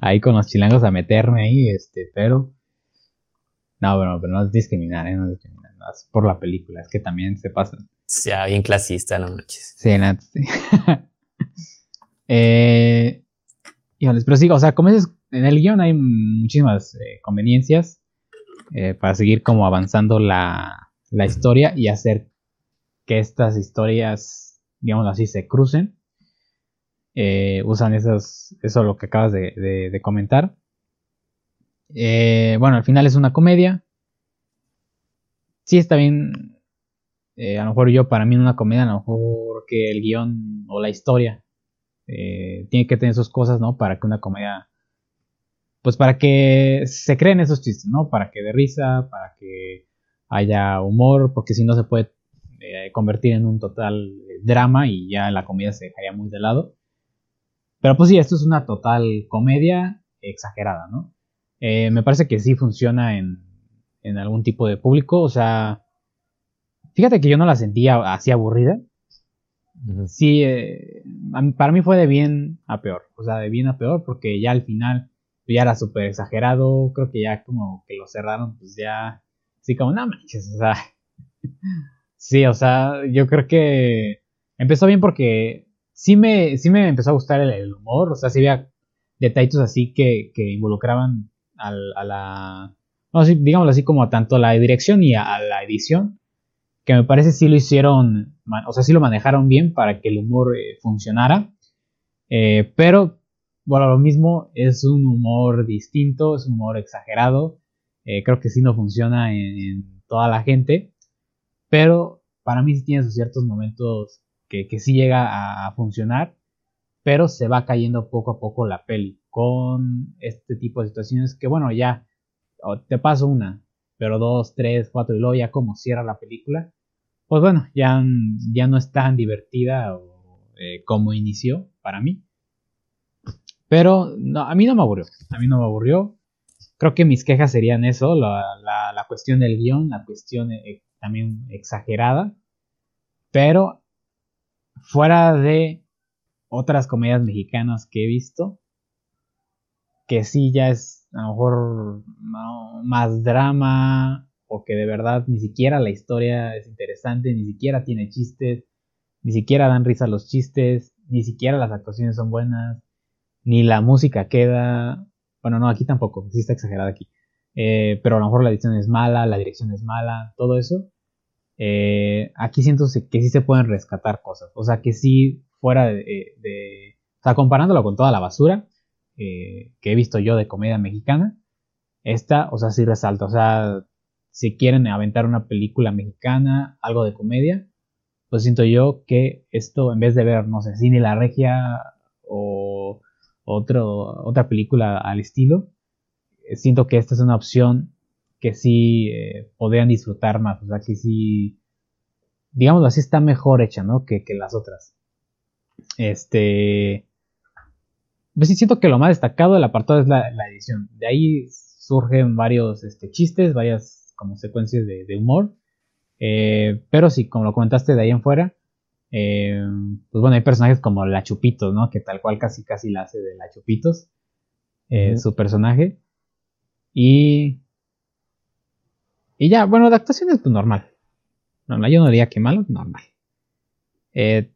ahí con los chilangos a meterme ahí, este, pero no, bueno, pero no es discriminar, ¿eh? no es discriminar, no es por la película, es que también se pasa. Ya, bien clasista, no manches. Sí, nada, sí. *laughs* eh, híjoles, pero sí, o sea, como es en el guion hay muchísimas eh, conveniencias eh, para seguir como avanzando la, la, historia y hacer que estas historias, digamos así, se crucen. Eh, usan esos, eso lo que acabas de, comentar. bueno, al final es una comedia. Sí está bien. a lo mejor yo, para mí, una comedia, a lo mejor que el guion o la historia tiene que tener sus cosas, ¿no? Para que una comedia pues para que se creen esos chistes, ¿no? Para que dé risa, para que haya humor, porque si no se puede eh, convertir en un total drama y ya la comedia se dejaría muy de lado. Pero pues sí, esto es una total comedia exagerada, ¿no? Eh, me parece que sí funciona en, en algún tipo de público, o sea, fíjate que yo no la sentía así aburrida. Sí, eh, para mí fue de bien a peor, o sea, de bien a peor, porque ya al final ya era súper exagerado, creo que ya como que lo cerraron, pues ya, sí, como, no manches, o sea, *laughs* sí, o sea, yo creo que empezó bien porque sí me, sí me empezó a gustar el, humor, o sea, sí había detallitos así que, que involucraban al, a la, no, sí, digámoslo así como a tanto a la dirección y a, la edición, que me parece sí lo hicieron, o sea, sí lo manejaron bien para que el humor eh, funcionara, eh, pero bueno, lo mismo, es un humor distinto, es un humor exagerado. Eh, creo que sí no funciona en, toda la gente. Pero para mí sí tiene sus ciertos momentos que, sí llega a, funcionar. Pero se va cayendo poco a poco la peli. Con este tipo de situaciones que, bueno, ya te paso una, pero dos, tres, cuatro, y luego ya como cierra la película. Pues bueno, ya, ya no es tan divertida eh, como inició para mí. Pero no, a mí no me aburrió. A mí no me aburrió. Creo que mis quejas serían eso, la, la, cuestión del guion, la cuestión eh, también exagerada, pero fuera de otras comedias mexicanas que he visto, que sí ya es a lo mejor más drama o que de verdad ni siquiera la historia es interesante, ni siquiera tiene chistes, ni siquiera dan risa los chistes, ni siquiera las actuaciones son buenas, ni la música queda, bueno no, aquí tampoco, sí está exagerada aquí, eh, pero a lo mejor la edición es mala, la dirección es mala, todo eso. Eh, aquí siento que sí se pueden rescatar cosas, o sea que sí fuera de, de o sea, comparándolo con toda la basura, eh, que he visto yo de comedia mexicana, esta, o sea, sí resalta. O sea, si quieren aventar una película mexicana, algo de comedia, pues siento yo que esto, en vez de ver, no sé, Cine La Regia o otro, otra película al estilo, eh, siento que esta es una opción que sí eh, podrían disfrutar más. O sea, que sí, digamos así, está mejor hecha, ¿no? Que, que las otras. Este pues sí siento que lo más destacado del apartado es la, edición. De ahí surgen varios este, chistes, varias como secuencias de, humor. Eh, pero sí, como lo comentaste de ahí en fuera, eh, pues bueno, hay personajes como la Chupitos, ¿no? Que tal cual casi casi la hace de la Chupitos, eh, su personaje. Y... Y ya, bueno, de actuación es pues normal. Normal, yo no diría que malo, normal. Eh,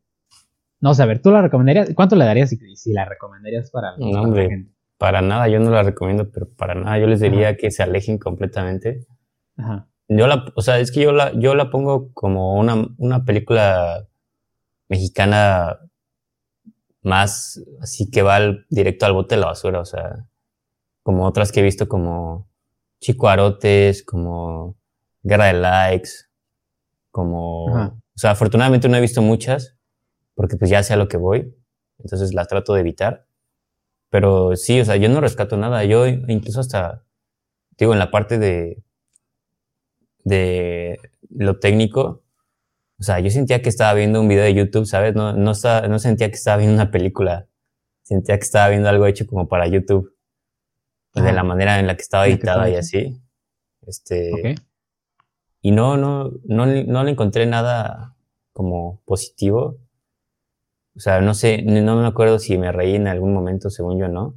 no sé, a ver, ¿tú la recomendarías? ¿Cuánto le darías si, la recomendarías para, no, hombre, Para nada, yo no la recomiendo, pero para nada. Yo les diría que se alejen completamente. Ajá. Yo la, o sea, es que yo la, yo la pongo como una, una película mexicana más así que va directo al bote de la basura, o sea, como otras que he visto como Chico Arotes, como Guerra de Likes, como, o sea, afortunadamente no he visto muchas, porque pues ya sé a lo que voy, entonces las trato de evitar. Pero sí, o sea, yo no rescato nada, yo incluso hasta, digo, en la parte de, de lo técnico, o sea, yo sentía que estaba viendo un video de YouTube, ¿sabes? No, no, no sentía que estaba viendo una película, sentía que estaba viendo algo hecho como para YouTube, de la manera en la que estaba editada y así. Este, Y no, no, no, no le encontré nada como positivo. O sea, no sé, no me acuerdo si me reí en algún momento, según yo no.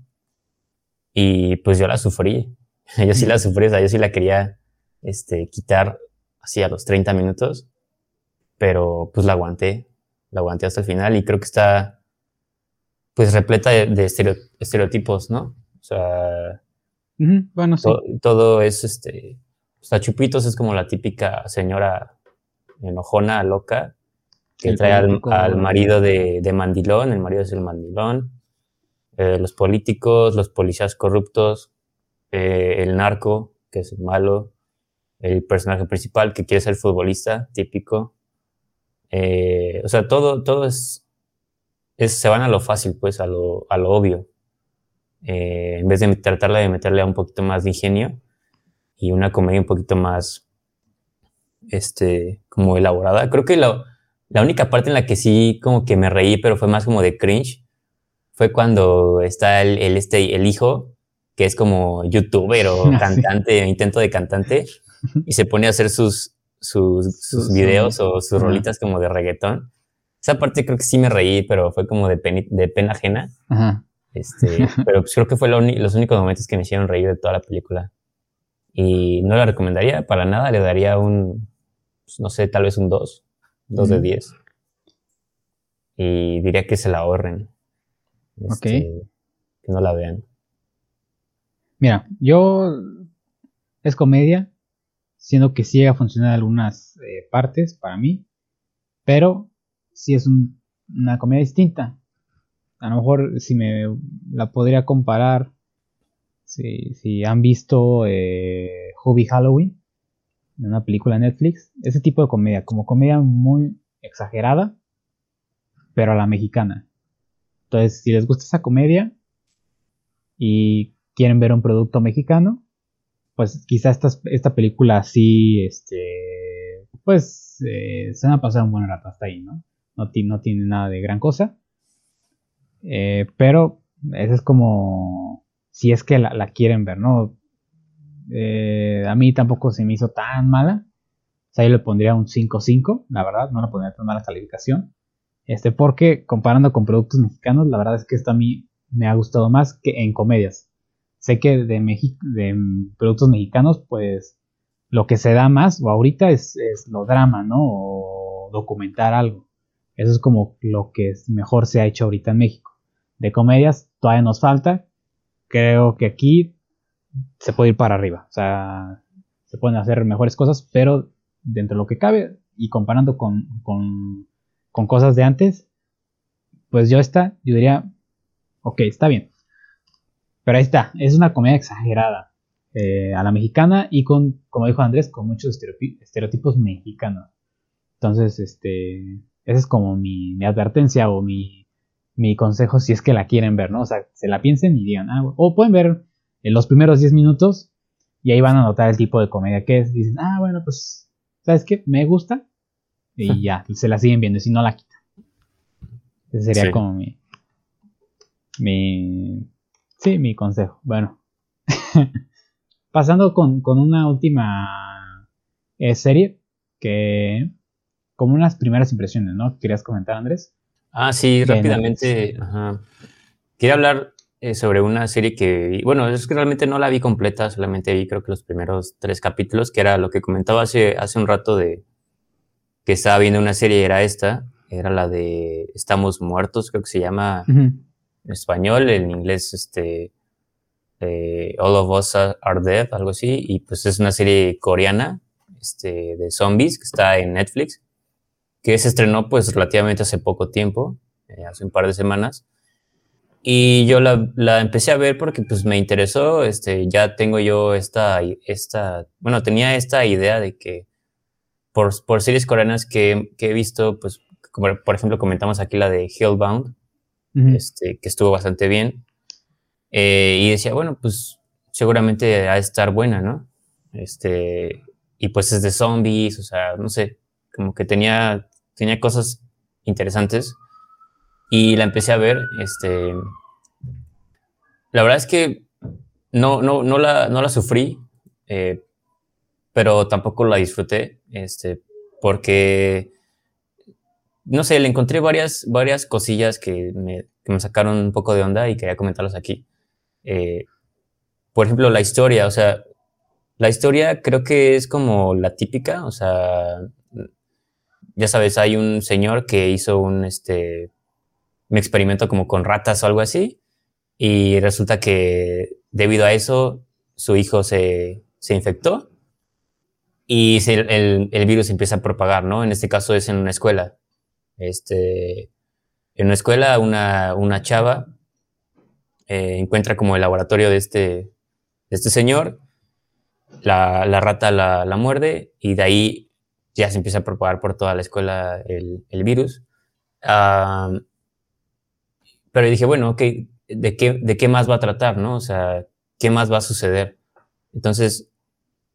Y pues yo la sufrí. *laughs* Yo sí la sufrí, o sea, yo sí la quería este, quitar así a los 30 minutos. Pero pues la aguanté. La aguanté hasta el final y creo que está pues repleta de, estereotipos, ¿no? O sea, bueno, sí. todo es este. O sea, Chupitos es como la típica señora enojona, loca, que trae al, marido de, Mandilón, el marido es el Mandilón, eh, los políticos, los policías corruptos, eh, el narco, que es el malo, el personaje principal que quiere ser futbolista, típico. Eh, o sea, todo, todo es, es, se van a lo fácil, pues, a lo, a lo obvio. En vez de tratarle de meterle a un poquito más de ingenio y una comedia un poquito más, este, como elaborada. Creo que lo, la única parte en la que sí como que me reí, pero fue más como de cringe, fue cuando está el, el este, el hijo, que es como youtuber o *laughs* cantante, intento de cantante, y se pone a hacer sus, sus, sus videos o sus rolitas como de reggaetón. Esa parte creo que sí me reí, pero fue como de, de pena ajena. Este, *laughs* pero pues creo que fue los únicos momentos que me hicieron reír de toda la película. Y no la recomendaría para nada, le daría un, pues, no sé, tal vez un 2. 2 de 10. Y diría que se la ahorren. Este, que no la vean. Mira, yo es comedia, siendo que sí llega a funcionar algunas eh, partes para mí, pero sí es una comedia distinta. A lo mejor si me la podría comparar, si, han visto eh, Hobby Halloween, en una película de Netflix, ese tipo de comedia, como comedia muy exagerada, pero a la mexicana. Entonces, si les gusta esa comedia y quieren ver un producto mexicano, pues quizá esta, esta película sí, este, pues eh, se van a pasar un buen rato hasta ahí, ¿no? No, no tiene nada de gran cosa. Eh, pero esa es como, si es que la quieren ver, ¿no? Eh, a mí tampoco se me hizo tan mala. O sea, yo le pondría un 5-5, la verdad, no le pondría tan mala calificación. Este, porque comparando con productos mexicanos, la verdad es que esto a mí me ha gustado más que en comedias. Sé que de, de productos mexicanos, pues lo que se da más, o ahorita, es, es lo drama, ¿no? O documentar algo. Eso es como lo que mejor se ha hecho ahorita en México. De comedias todavía nos falta. Creo que aquí se puede ir para arriba. O sea, se pueden hacer mejores cosas, pero dentro de lo que cabe y comparando con, con, con cosas de antes, pues yo está, yo diría, ok, está bien. Pero ahí está, es una comedia exagerada eh, a la mexicana y con, como dijo Andrés, con muchos estereotipos mexicanos. Entonces, este, esa es como mi, mi advertencia o mi, mi, consejo si es que la quieren ver, ¿no? O sea, se la piensen y digan, ah, o pueden ver en los primeros 10 minutos y ahí van a notar el tipo de comedia que es. Dicen, ah, bueno, pues, ¿sabes qué? Me gusta. Y ya, se la siguen viendo, si no la quitan. Ese sería como mi, mi, sí, mi consejo. Bueno, *laughs* pasando con, con, una última eh, serie que, como unas primeras impresiones, ¿no? ¿Querías comentar, Andrés? Ah, sí, rápidamente. Ajá. Quería hablar eh, sobre una serie que, bueno, es que realmente no la vi completa, solamente vi creo que los primeros tres capítulos, que era lo que comentaba hace, hace un rato de que estaba viendo una serie, era esta, era la de Estamos Muertos, creo que se llama en español, en inglés, este, eh, All of Us Are Dead, algo así, y pues es una serie coreana, este, de zombies, que está en Netflix, que se estrenó pues relativamente hace poco tiempo, eh, hace un par de semanas, y yo la, la, empecé a ver porque pues me interesó, este, ya tengo yo esta, esta, bueno, tenía esta idea de que por, por series coreanas que, que, he visto, pues, como por ejemplo comentamos aquí la de Hellbound, este, que estuvo bastante bien, eh, y decía, bueno, pues seguramente ha de estar buena, ¿no? Este, y pues es de zombies, o sea, no sé, como que tenía, tenía cosas interesantes. Y la empecé a ver, este... La verdad es que no, no, no, la, no la sufrí, eh, pero tampoco la disfruté, este, porque, no sé, le encontré varias, varias cosillas que me, me sacaron un poco de onda y quería comentarlas aquí. Eh, por ejemplo, la historia, o sea, la historia creo que es como la típica, o sea, ya sabes, hay un señor que hizo un, este, me experimento como con ratas o algo así. Y resulta que debido a eso, su hijo se, se infectó y el, el, virus empieza a propagar, ¿no? En este caso es en una escuela. Este, en una escuela, una, una chava eh, encuentra como el laboratorio de este, de este señor, la, la rata la, muerde y de ahí ya se empieza a propagar por toda la escuela el, virus. Pero dije, bueno, ok, ¿de qué, ¿de qué más va a tratar, no? O sea, ¿qué más va a suceder? Entonces,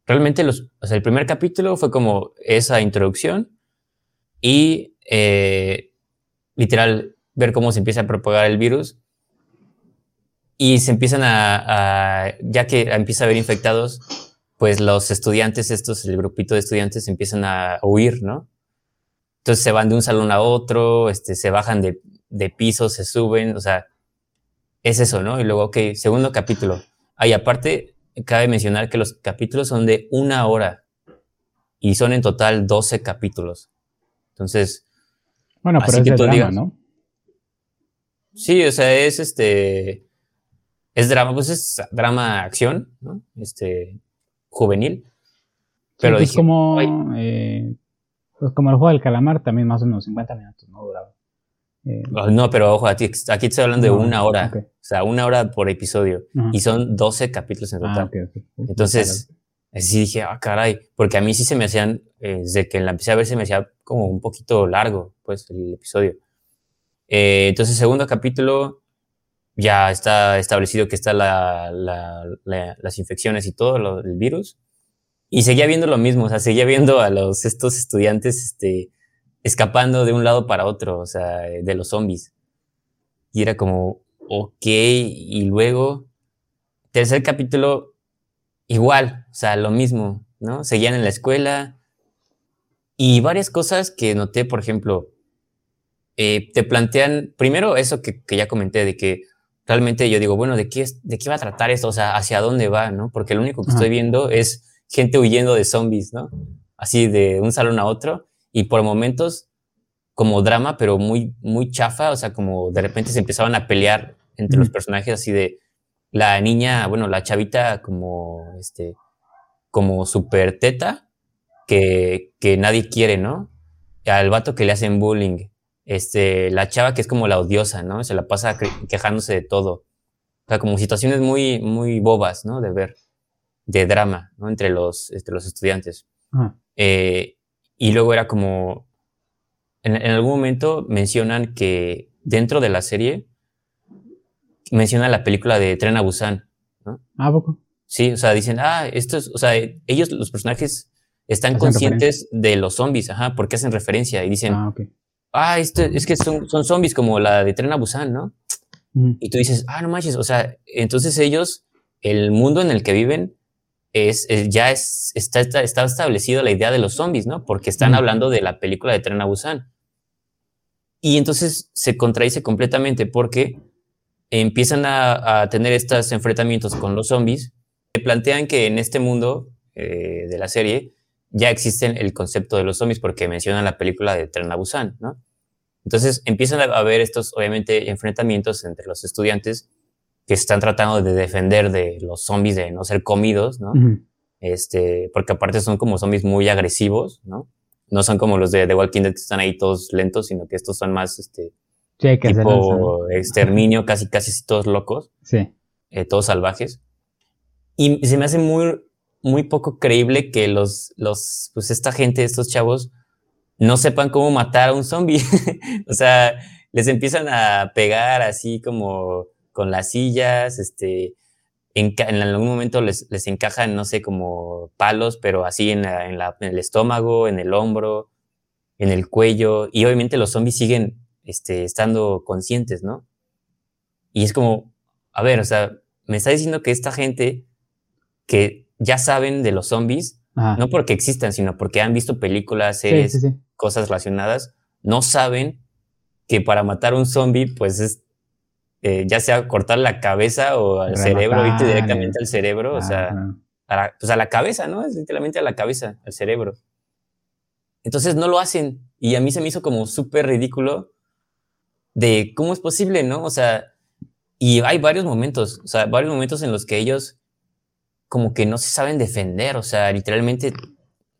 realmente los, el primer capítulo fue como esa introducción y eh, literal ver cómo se empieza a propagar el virus y se empiezan a, ya que empieza a haber infectados, pues los estudiantes, estos, el grupito de estudiantes empiezan a huir, ¿no? Entonces se van de un salón a otro, este, se bajan de, de pisos se suben, o sea, es eso, ¿no? Y luego, ok, segundo capítulo. Ahí aparte, cabe mencionar que los capítulos son de una hora y son en total 12 capítulos. Entonces, bueno, pero es que drama, ¿no? Sí, o sea, es este, es drama, pues es drama acción, ¿no? Este, juvenil. Pero es como, eh, pues como el juego del calamar, también más o menos 50 minutos, ¿no? Duraba. Eh, no, pero ojo, aquí, aquí estoy hablando de una hora. O sea, una hora por episodio. Y son 12 capítulos en ah, total. Entonces, así dije, ah, caray. Porque a mí sí se me hacían, eh, desde que la empecé a ver, se me hacía como un poquito largo, pues, el episodio. Eh, entonces, segundo capítulo, ya está establecido que está la, la, las infecciones y todo, el virus. Y seguía viendo lo mismo, o sea, seguía viendo a los, estos estudiantes, este, escapando de un lado para otro, o sea, de los zombies. Y era como, ok, y luego, tercer capítulo, igual, o sea, lo mismo, ¿no? Seguían en la escuela Y varias cosas que noté, por ejemplo, eh, te plantean, primero eso que, que, ya comenté, de que realmente yo digo, bueno, ¿de qué, es, ¿de qué va a tratar esto? O sea, ¿hacia dónde va? ¿no? Porque lo único que estoy viendo es gente huyendo de zombies, ¿no? Así de un salón a otro y por momentos como drama, pero muy, muy chafa, o sea, como de repente se empezaban a pelear entre los personajes así de la niña, bueno, la chavita como, este, como super teta, que, que nadie quiere, ¿no? Al vato que le hacen bullying, este, la chava que es como la odiosa, ¿no? Se la pasa quejándose de todo. O sea, como situaciones muy, muy bobas, ¿no? De ver, de drama, ¿no? Entre los, entre los estudiantes. Eh, y luego era como, en, algún momento mencionan que dentro de la serie mencionan la película de Tren a Busan, ¿no? Ah, poco. Sí, o sea, dicen, ah, esto es, o sea, ellos, los personajes, están conscientes de los zombies, ajá, porque hacen referencia y dicen, ah, okay. Ah esto, es que son, son zombies como la de Tren a Busan, ¿no? Y tú dices, ah, no manches, o sea, entonces ellos, el mundo en el que viven, es, ya es, está, está, está establecido la idea de los zombies, ¿no? Porque están hablando de la película de Tren a Busan. Y entonces se contradice completamente porque empiezan a, tener estos enfrentamientos con los zombies. Se plantean que en este mundo eh, de la serie ya existe el concepto de los zombies porque mencionan la película de Tren a Busan, ¿no? Entonces empiezan a haber estos, obviamente, enfrentamientos entre los estudiantes que están tratando de defender de los zombies de no ser comidos, ¿no? Este, porque aparte son como zombies muy agresivos, ¿no? No son como los de The Walking Dead que están ahí todos lentos, sino que estos son más, este, sí, que tipo exterminio, casi, casi todos locos. Sí. Eh, todos salvajes. Y se me hace muy, muy poco creíble que los, los, pues esta gente, estos chavos, no sepan cómo matar a un zombie. *laughs* o sea, les empiezan a pegar así como con las sillas, este, en, en algún momento les, les, encajan, no sé, como palos, pero así en, en, la, en, el estómago, en el hombro, en el cuello, y obviamente los zombies siguen este, estando conscientes, ¿no? Y es como, a ver, o sea, me está diciendo que esta gente que ya saben de los zombies, no porque existan, sino porque han visto películas, series, cosas relacionadas, no saben que para matar un zombie, pues es eh, ya sea cortar la cabeza o al cerebro, irte directamente al cerebro, o sea, a la, pues a la cabeza, ¿no? Es literalmente a la cabeza, al cerebro. Entonces no lo hacen y a mí se me hizo como súper ridículo de cómo es posible, ¿no? O sea, y hay varios momentos, o sea, varios momentos en los que ellos como que no se saben defender, o sea, literalmente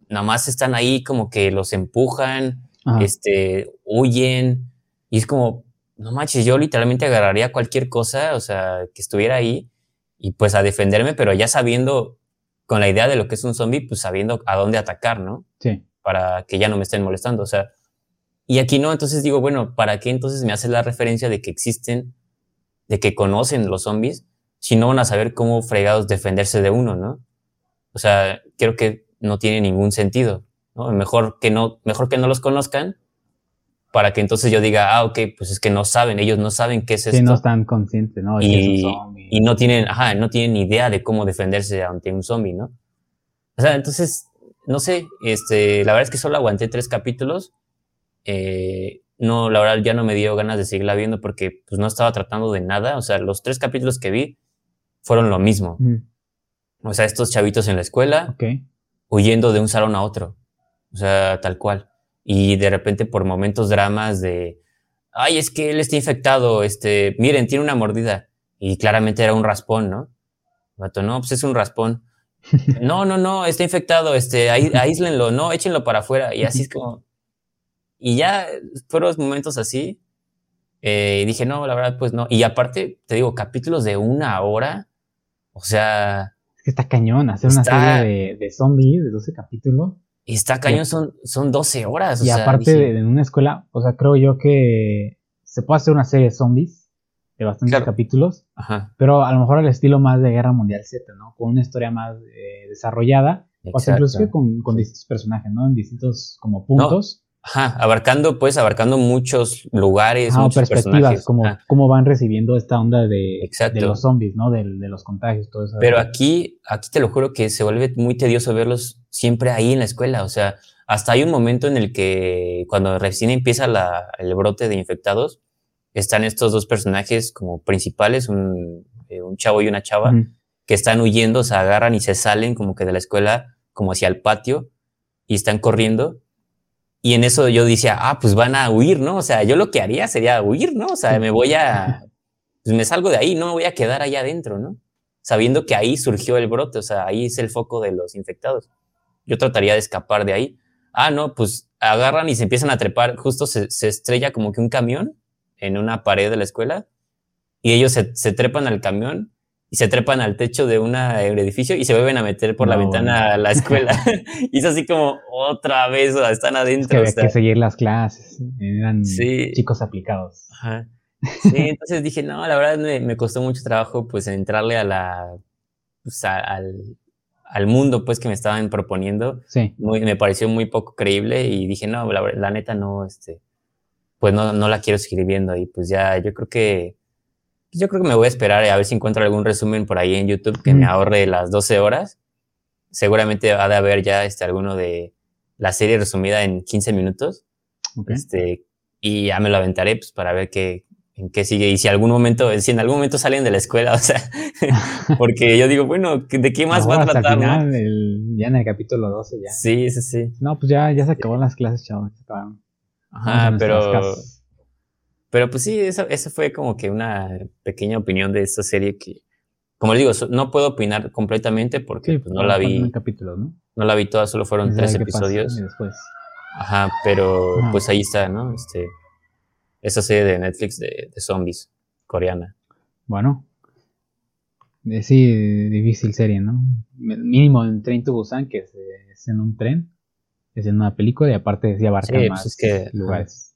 nada más están ahí como que los empujan, este, huyen, y es como, no manches, yo literalmente agarraría cualquier cosa, o sea, que estuviera ahí y pues a defenderme, pero ya sabiendo, con la idea de lo que es un zombie, pues sabiendo a dónde atacar, ¿no? Sí. Para que ya no me estén molestando, o sea. Y aquí no, entonces digo, bueno, ¿para qué entonces me hace la referencia de que existen, de que conocen los zombies, si no van a saber cómo fregados defenderse de uno, ¿no? O sea, creo que no tiene ningún sentido, ¿no? Mejor que no, mejor que no los conozcan para que entonces yo diga, ah, ok, pues es que no saben, ellos no saben qué es esto. Sí, no están conscientes, ¿no? Y, y, no tienen, ajá, no tienen idea de cómo defenderse ante un zombie, ¿no? O sea, entonces, no sé, este, la verdad es que solo aguanté tres capítulos. Eh, no, la verdad ya no me dio ganas de seguirla viendo porque pues no estaba tratando de nada. O sea, los tres capítulos que vi fueron lo mismo. Mm. O sea, estos chavitos en la escuela, huyendo de un salón a otro. O sea, tal cual y de repente por momentos dramas de, ay, es que él está infectado, este, miren, tiene una mordida. Y claramente era un raspón, ¿no? Vato, no, pues es un raspón. *laughs* No, no, no, está infectado, este, aíslenlo, no, échenlo para afuera. Y así es como. Y ya fueron momentos así. Eh, y dije, no, la verdad, pues no. Y aparte, te digo, capítulos de una hora. O sea. Es que está cañón hacer una serie de, de zombies de 12 capítulos. Y está cañón, son, son 12 horas. y aparte de, una escuela, o sea, creo yo que se puede hacer una serie de zombies de bastantes capítulos, pero a lo mejor al estilo más de Guerra Mundial Z, ¿no? Con una historia más eh, desarrollada, o sea, inclusive con, con, distintos personajes, ¿no? En distintos como puntos. Ajá, abarcando, pues, abarcando muchos lugares, muchos perspectivas, como cómo van recibiendo esta onda de, de los zombies, ¿no? De, de, los contagios, todo eso. Pero aquí, aquí te lo juro que se vuelve muy tedioso verlos siempre ahí en la escuela. O sea, Hasta hay un momento en el que cuando recién empieza el brote de infectados, están estos dos personajes como principales, un, eh, chavo y una chava, que están huyendo, se agarran y se salen como que de la escuela, como hacia el patio, y están corriendo. Y en eso yo decía, ah, pues van a huir, ¿no? O sea, yo lo que haría sería huir, ¿no? O sea, me voy a, pues me salgo de ahí, no me voy a quedar allá adentro, ¿no? Sabiendo que ahí surgió el brote, o sea, ahí es el foco de los infectados. Yo trataría de escapar de ahí. Ah, no, pues agarran y se empiezan a trepar, justo se, estrella como que un camión en una pared de la escuela y ellos se, se trepan al camión y se trepan al techo de un edificio y se vuelven a meter por la ventana a la escuela. *laughs* *laughs* y es así como otra vez, están adentro. Es que había que seguir las clases, eran chicos aplicados. Sí, entonces dije, no, la verdad me, costó mucho trabajo pues entrarle a la, pues, al, al, mundo pues que me estaban proponiendo. Sí. me pareció muy poco creíble y dije, no, la, la neta no, este, pues no, no la quiero seguir viendo y pues ya yo creo que yo creo que me voy a esperar a ver si encuentro algún resumen por ahí en YouTube que me ahorre las 12 horas. Seguramente ha de haber ya este, alguno de la serie resumida en 15 minutos. Este, y ya me lo aventaré pues, para ver qué, en qué sigue. Y si algún momento, si en algún momento salen de la escuela, *laughs* o sea, porque yo digo, bueno, ¿de qué más va a tratar? ya en el capítulo 12 ya. Sí, sí, sí. No, pues ya, ya se acabaron las clases, chavos. Ajá, pero pero pues sí, esa, fue como que una pequeña opinión de esta serie que, como les digo, no puedo opinar completamente porque pues, no la vi. Capítulo, ¿no? ¿no? la vi toda, solo fueron tres episodios. Ajá, pero pues ahí está, ¿no? Este, esa serie de Netflix de, zombies, coreana. Bueno. Eh, sí, difícil serie, ¿no? Mínimo en Train to Busan, que es, en un tren, es en una película y aparte sí abarca pues más lugares.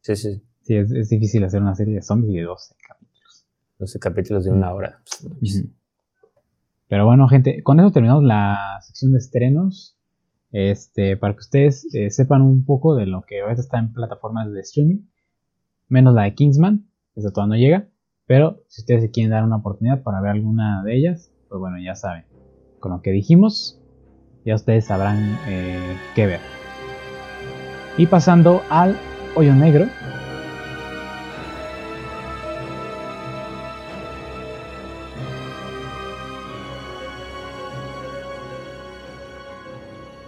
Sí, sí. Sí, es, difícil hacer una serie de zombies de 12 capítulos. 12 capítulos de una hora. Pero bueno, gente, con eso terminamos la sección de estrenos. Este, para que ustedes eh, sepan un poco de lo que ahorita está en plataformas de streaming. Menos la de Kingsman, eso todavía no llega. Pero si ustedes se quieren dar una oportunidad para ver alguna de ellas, pues bueno, ya saben. Con lo que dijimos, ya ustedes sabrán eh, qué ver. Y pasando al hoyo negro,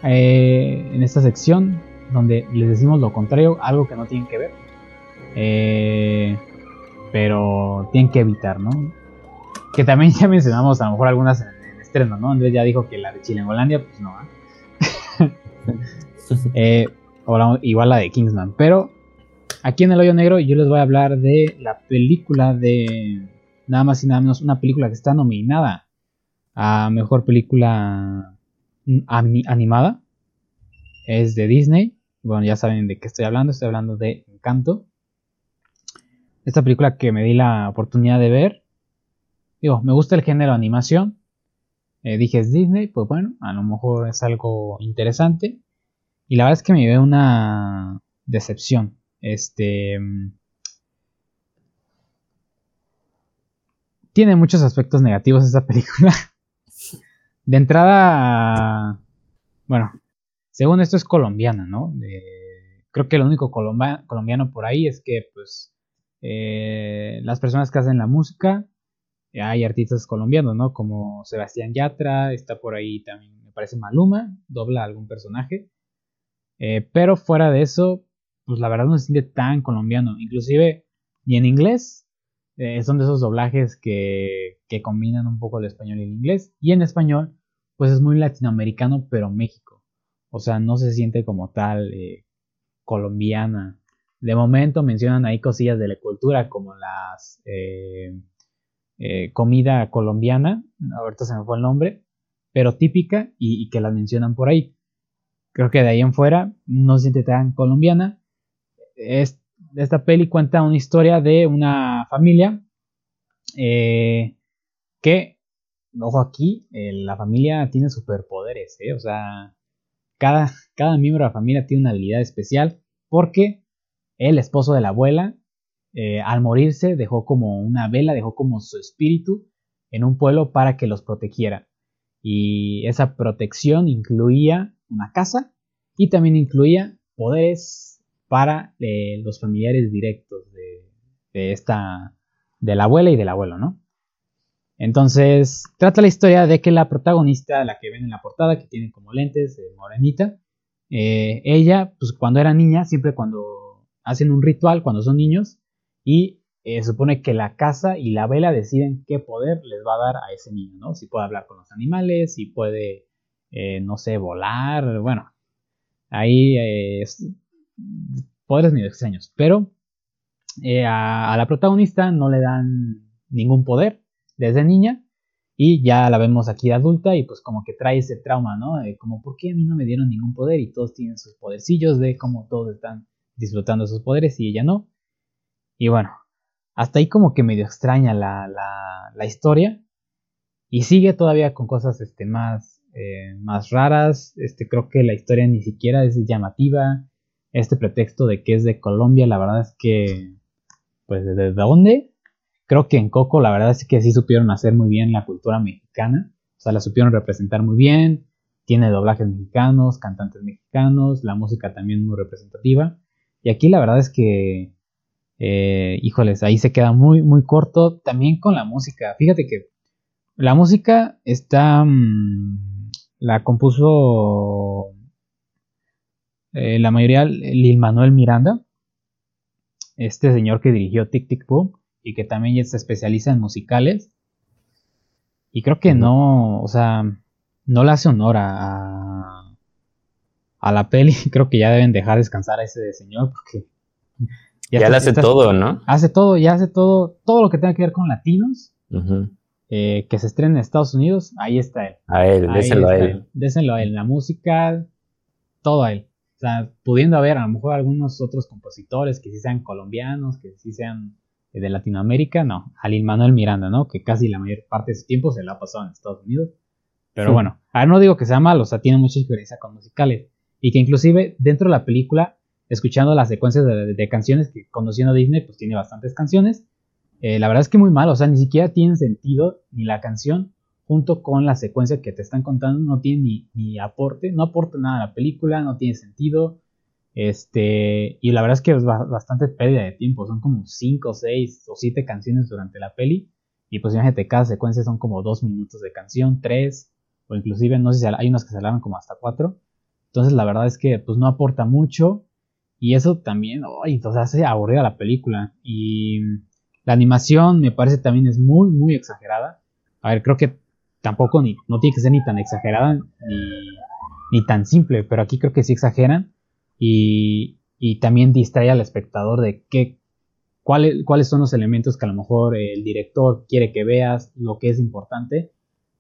Eh, en esta sección donde les decimos lo contrario, algo que no tienen que ver, eh, pero tienen que evitar, ¿no? Que también *laughs* ya mencionamos a lo mejor algunas en, estreno, ¿no? Andrés ya dijo que la de Chilangolandia, pues no. *laughs* ¿eh? igual la de Kingsman, pero aquí en el hoyo negro yo les voy a hablar de la película de nada más y nada menos una película que está nominada a mejor película animada. Es de Disney. Bueno, ya saben de qué estoy hablando. Estoy hablando de Encanto. Esta película que me di la oportunidad de ver. Digo, me gusta el género animación. Eh, dije es Disney, pues bueno, a lo mejor es algo interesante. Y la verdad es que me llevé una decepción. Este. Tiene muchos aspectos negativos esta *laughs* película. De entrada, bueno, según esto es colombiana, ¿no? creo que lo único colombiano por ahí es que, pues, eh, las personas que hacen la música, hay artistas colombianos, ¿no? Como Sebastián Yatra, está por ahí también, me parece Maluma, dobla algún personaje. Eh, pero fuera de eso, pues la verdad no se siente tan colombiano. Inclusive, ni en inglés, eh, son de esos doblajes que, que combinan un poco el español y el inglés. Y en español, pues es muy latinoamericano, pero México. O sea, no se siente como tal eh, colombiana. De momento mencionan ahí cosillas de la cultura como las eh, comida colombiana, ahorita se me fue el nombre, pero típica y, que la mencionan por ahí. Creo que de ahí en fuera no se siente tan colombiana. Esta peli cuenta una historia de una familia que ojo aquí, eh, la familia tiene superpoderes, ¿eh? O sea, cada, cada miembro de la familia tiene una habilidad especial porque el esposo de la abuela, eh, al morirse, dejó como una vela, dejó como su espíritu en un pueblo para que los protegiera. Y esa protección incluía una casa y también incluía poderes para eh, los familiares directos de, esta, de la abuela y del abuelo, ¿no? Entonces, trata la historia de que la protagonista, la que ven en la portada, que tiene como lentes, morenita, eh, ella, pues cuando era niña, siempre cuando hacen un ritual, cuando son niños, y eh, supone que la casa y la vela deciden qué poder les va a dar a ese niño, ¿no? Si puede hablar con los animales, si puede, eh, no sé, volar, bueno, ahí poderes medio extraños, pero a, a la protagonista no le dan ningún poder desde niña y ya la vemos aquí adulta y pues como que trae ese trauma, ¿no? Como, ¿por qué a mí no me dieron ningún poder y todos tienen sus podercillos? De cómo todos están disfrutando sus poderes y ella no. Y bueno, hasta ahí como que medio extraña la, la, historia. Y sigue todavía con cosas este, más, eh, más raras. Este, creo que la historia ni siquiera es llamativa. Este pretexto de que es de Colombia, la verdad es que, pues, ¿de dónde? Creo que en Coco la verdad es que sí supieron hacer muy bien la cultura mexicana, o sea, la supieron representar muy bien, tiene doblajes mexicanos, cantantes mexicanos, la música también muy representativa. Y aquí la verdad es que, eh, híjoles, ahí se queda muy, muy corto también con la música. Fíjate que la música está, mm, la compuso eh, la mayoría Lil Manuel Miranda, este señor que dirigió Tic Tic Boom y que también se especializa en musicales. Y creo que no, o sea, no le hace honor a, a la peli. *laughs* Creo que ya deben dejar descansar a ese señor porque... Ya, le hace todo, ¿no? Hace todo, ya hace todo, todo lo que tenga que ver con latinos. Eh, que se estrena en Estados Unidos, ahí está él. A él, déselo a él. Déselo a él. La música, todo a él. O sea, pudiendo haber a lo mejor algunos otros compositores que sí sean colombianos, que sí sean de Latinoamérica, no, al Manuel Miranda, ¿no? Que casi la mayor parte de su tiempo se la ha pasado en Estados Unidos. Pero bueno, a ver, no digo que sea malo, o sea, tiene mucha experiencia con musicales. Y que inclusive dentro de la película, escuchando las secuencias de, canciones, que conociendo a Disney, pues tiene bastantes canciones. Eh, la verdad es que muy mal, o sea, ni siquiera tiene sentido ni la canción junto con la secuencia que te están contando, no tiene ni, ni aporte, no aporta nada a la película, no tiene sentido. Este, y la verdad es que es bastante pérdida de tiempo. Son como 5, 6 o 7 canciones durante la peli. Y pues imagínate, cada secuencia son como 2 minutos de canción, 3, o inclusive, no sé si hay unas que se alargan como hasta 4. Entonces la verdad es que pues no aporta mucho. Y eso también, ay, hace aburrida la película. Y la animación me parece también es muy, muy exagerada. A ver, creo que tampoco ni, no tiene que ser ni tan exagerada ni, ni tan simple, pero aquí creo que sí exageran y, también distrae al espectador de qué, cuáles, cuáles son los elementos que a lo mejor el director quiere que veas, lo que es importante,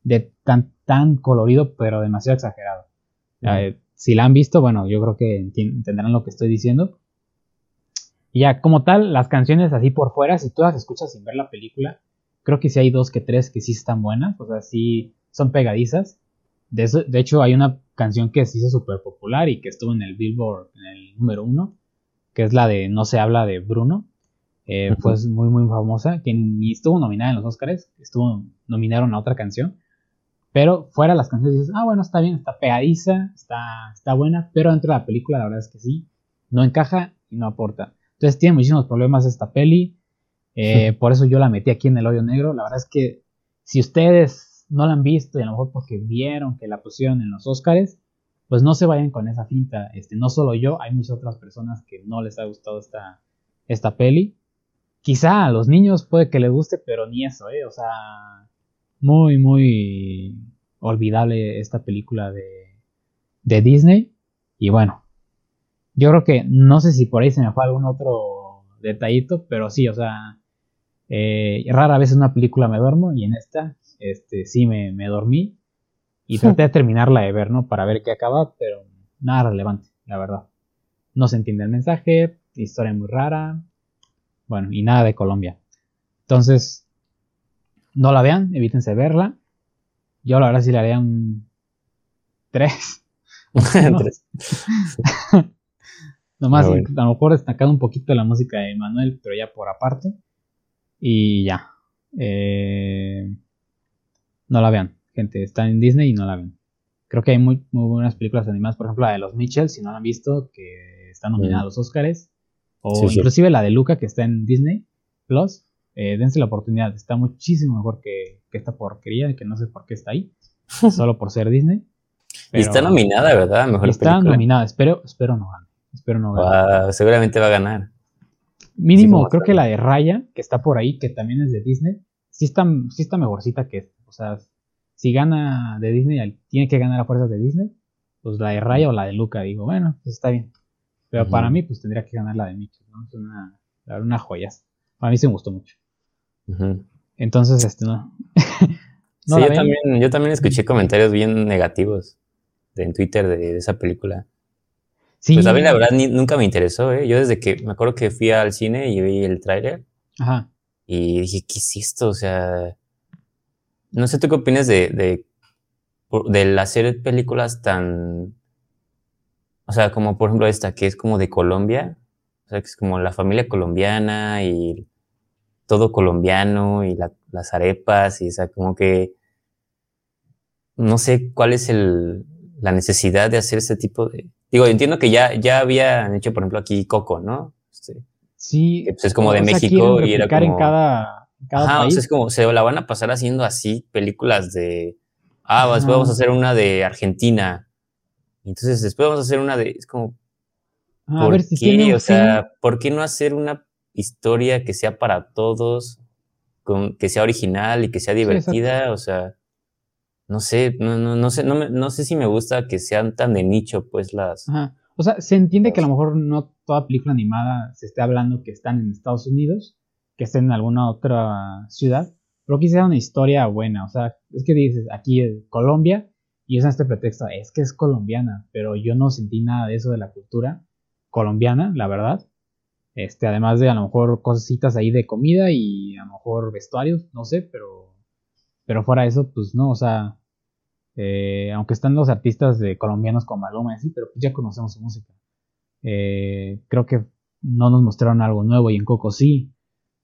de tan, tan colorido pero demasiado exagerado. Eh, si la han visto, bueno, yo creo que entenderán lo que estoy diciendo. Y ya, como tal, las canciones así por fuera, si tú las escuchas sin ver la película, creo que sí hay dos que tres que sí están buenas, o sea, sí son pegadizas. De, de hecho, hay una canción que se hizo súper popular y que estuvo en el Billboard, en el número uno, que es la de No se habla de Bruno. Eh, fue muy, muy famosa, que ni estuvo nominada en los Oscars, estuvo, nominaron a otra canción. Pero fuera las canciones dices, ah, bueno, está bien, está pegadiza, está, está buena, pero dentro de la película la verdad es que sí, no encaja y no aporta. Entonces tiene muchísimos problemas esta peli, eh, *laughs* por eso yo la metí aquí en el hoyo negro. La verdad es que si ustedes no la han visto y a lo mejor porque vieron que la pusieron en los Oscars, pues no se vayan con esa finta. Este, no solo yo, hay muchas otras personas que no les ha gustado esta, esta peli. Quizá a los niños puede que les guste, pero ni eso, ¿eh? O sea, muy, muy olvidable esta película de, de Disney. Y bueno, yo creo que no sé si por ahí se me fue algún otro detallito, pero sí, o sea, eh, rara vez en una película me duermo y en esta este, sí me, dormí y *laughs* traté de terminarla de ver, ¿no? Para ver qué acaba, pero nada relevante, la verdad. No se entiende el mensaje, historia muy rara, bueno, y nada de Colombia. Entonces, no la vean, evítense verla. Yo la verdad sí le haría un 3. *laughs* *laughs* Nomás a lo mejor destacado un poquito la música de Manuel, pero ya por aparte. Y ya. Eh, no la vean, gente. Está en Disney y no la ven. Creo que hay muy, muy buenas películas animadas, por ejemplo la de los Mitchell, si no la han visto, que está nominada a los Oscars. O inclusive la de Luca, que está en Disney Plus. Eh, dense la oportunidad, está muchísimo mejor que, esta porquería, que no sé por qué está ahí, *laughs* solo por ser Disney. y está nominada, ¿verdad? Mejor está nominada, espero, espero no gane. Espero no gane. seguramente va a ganar. Mínimo, creo que la de Raya, que está por ahí, que también es de Disney, sí está, sí está mejorcita que esta. O sea, si gana de Disney, tiene que ganar a fuerzas de Disney, pues la de Raya o la de Luca, digo, bueno, pues está bien. Pero para mí, pues tendría que ganar la de Mitchell, ¿no? Es una, una joya. A mí se me gustó mucho. Entonces, este, no. *laughs* sí, yo también, yo también escuché comentarios bien negativos de, en Twitter de, esa película. Sí. Pues a mí la verdad nunca me interesó, ¿eh? Yo desde que me acuerdo que fui al cine y vi el tráiler. Ajá. Y dije, ¿qué es esto? O sea, no sé tú qué opinas de, de, de hacer películas tan, o sea, como por ejemplo esta, que es como de Colombia, o sea, que es como la familia colombiana y todo colombiano y las arepas y o sea, como que no sé cuál es el, la necesidad de hacer este tipo de... Digo, entiendo que ya, ya habían hecho, por ejemplo, aquí Coco, ¿no? Este, sí. pues es como de México y era como... en cada Ajá, O sea, es como, se la van a pasar haciendo así películas de, ah, después vamos a hacer una de Argentina. Entonces después vamos a hacer una de, es como, a ¿por ver si qué? O sea, ¿por qué no hacer una historia que sea para todos, con, que sea original y que sea divertida? o sea, no sé, no, no, no sé, no, no sé si me gusta que sean tan de nicho, pues las... Ajá. O sea, se entiende que a lo mejor no toda película animada se esté hablando que están en Estados Unidos, que esté en alguna otra ciudad, pero quisiera una historia buena, o sea, es que dices, aquí es Colombia, y usan este pretexto, es que es colombiana, pero yo no sentí nada de eso de la cultura colombiana, la verdad. Este, además de a lo mejor cositas ahí de comida y a lo mejor vestuarios, no sé, pero, pero fuera de eso, pues no, o sea, eh, aunque están los artistas de colombianos como Maluma y así, pero pues ya conocemos su música. Eh, creo que no nos mostraron algo nuevo y en Coco sí.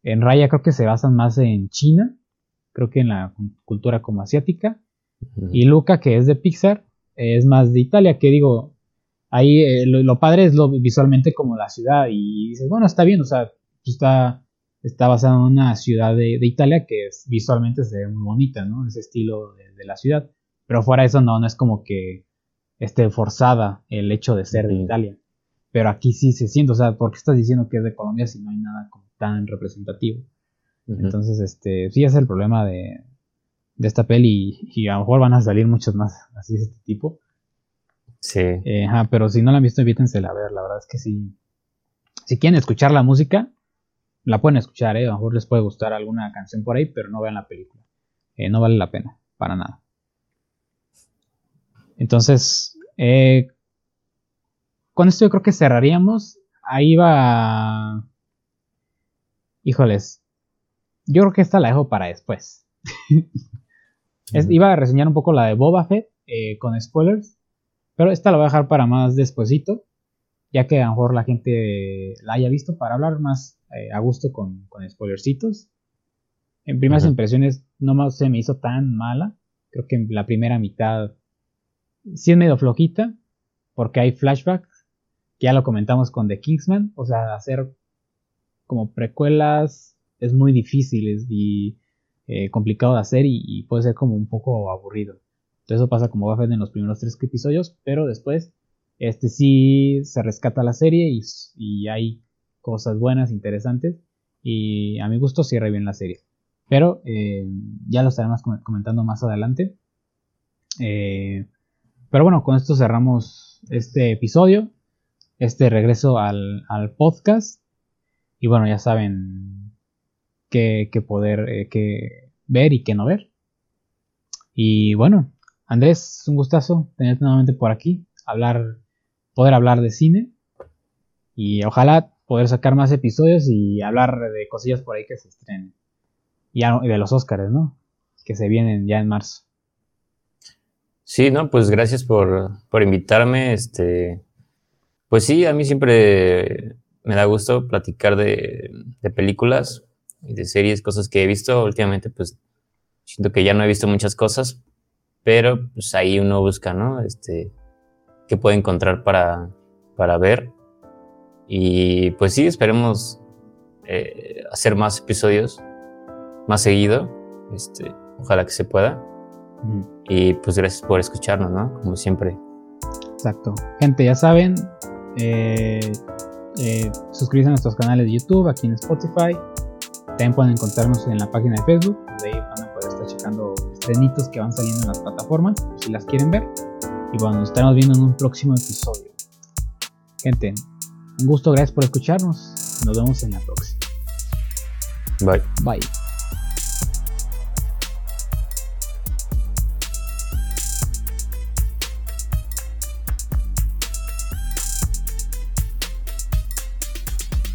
En Raya creo que se basan más en China, creo que en la cultura como asiática. Y Luca, que es de Pixar, es más de Italia, que digo, ahí eh, lo, padre es lo visualmente como la ciudad. Y dices, bueno, está bien, o sea, pues está, está basado en una ciudad de, Italia que es, visualmente se ve muy bonita, ¿no? Ese estilo de, la ciudad. Pero fuera de eso, no, no es como que esté forzada el hecho de ser de Italia. Pero aquí sí se siente, o sea, ¿por qué estás diciendo que es de Colombia si no hay nada como tan representativo. Entonces, este, sí es el problema de, de esta peli y, a lo mejor van a salir muchos más así de este tipo. Sí. Eh, pero si no la han visto, evítensela a ver, la verdad es que sí. Si quieren escuchar la música, la pueden escuchar, ¿eh? a lo mejor les puede gustar alguna canción por ahí, pero no vean la película. Eh, no vale la pena, para nada. Entonces, eh, con esto yo creo que cerraríamos. Ahí va Híjoles, yo creo que esta la dejo para después. *laughs* iba a reseñar un poco la de Boba Fett eh, con spoilers, pero esta la voy a dejar para más despuesito, ya que a lo mejor la gente la haya visto para hablar más eh, a gusto con, con spoilercitos. En primeras impresiones no se me hizo tan mala, creo que en la primera mitad sí es medio flojita, porque hay flashbacks, que ya lo comentamos con The Kingsman, o sea, hacer como precuelas es muy difícil y eh, complicado de hacer y, puede ser como un poco aburrido. Entonces eso pasa como va a en los primeros tres episodios, pero después este sí se rescata la serie y, hay cosas buenas, interesantes y a mi gusto cierra bien la serie. Pero eh, ya lo estaremos comentando más adelante. Eh, pero bueno, con esto cerramos este episodio, este regreso al, al podcast. Y bueno, ya saben qué, poder eh, ver y qué no ver. Y bueno, Andrés, un gustazo tenerte nuevamente por aquí, hablar, poder hablar de cine. Y ojalá poder sacar más episodios y hablar de cosillas por ahí que se estrenen. Y de los Oscars, ¿no? Que se vienen ya en marzo. Sí, no, pues gracias por, por invitarme. Este, pues sí, a mí siempre me da gusto platicar de, películas y de series, cosas que he visto. Últimamente, pues siento que ya no he visto muchas cosas, pero pues ahí uno busca, ¿no? Este, qué puede encontrar para, para ver. Y pues sí, esperemos eh, hacer más episodios más seguido. Este, ojalá que se pueda. Y pues gracias por escucharnos, ¿no? Como siempre. Exacto. Gente, ya saben, eh, eh, suscribirse a nuestros canales de YouTube, aquí en Spotify. También pueden encontrarnos en la página de Facebook, donde ahí van a poder estar checando estrenitos que van saliendo en las plataformas, si las quieren ver. Y bueno, nos estaremos viendo en un próximo episodio. Gente, un gusto, gracias por escucharnos. Nos vemos en la próxima. Bye. Bye.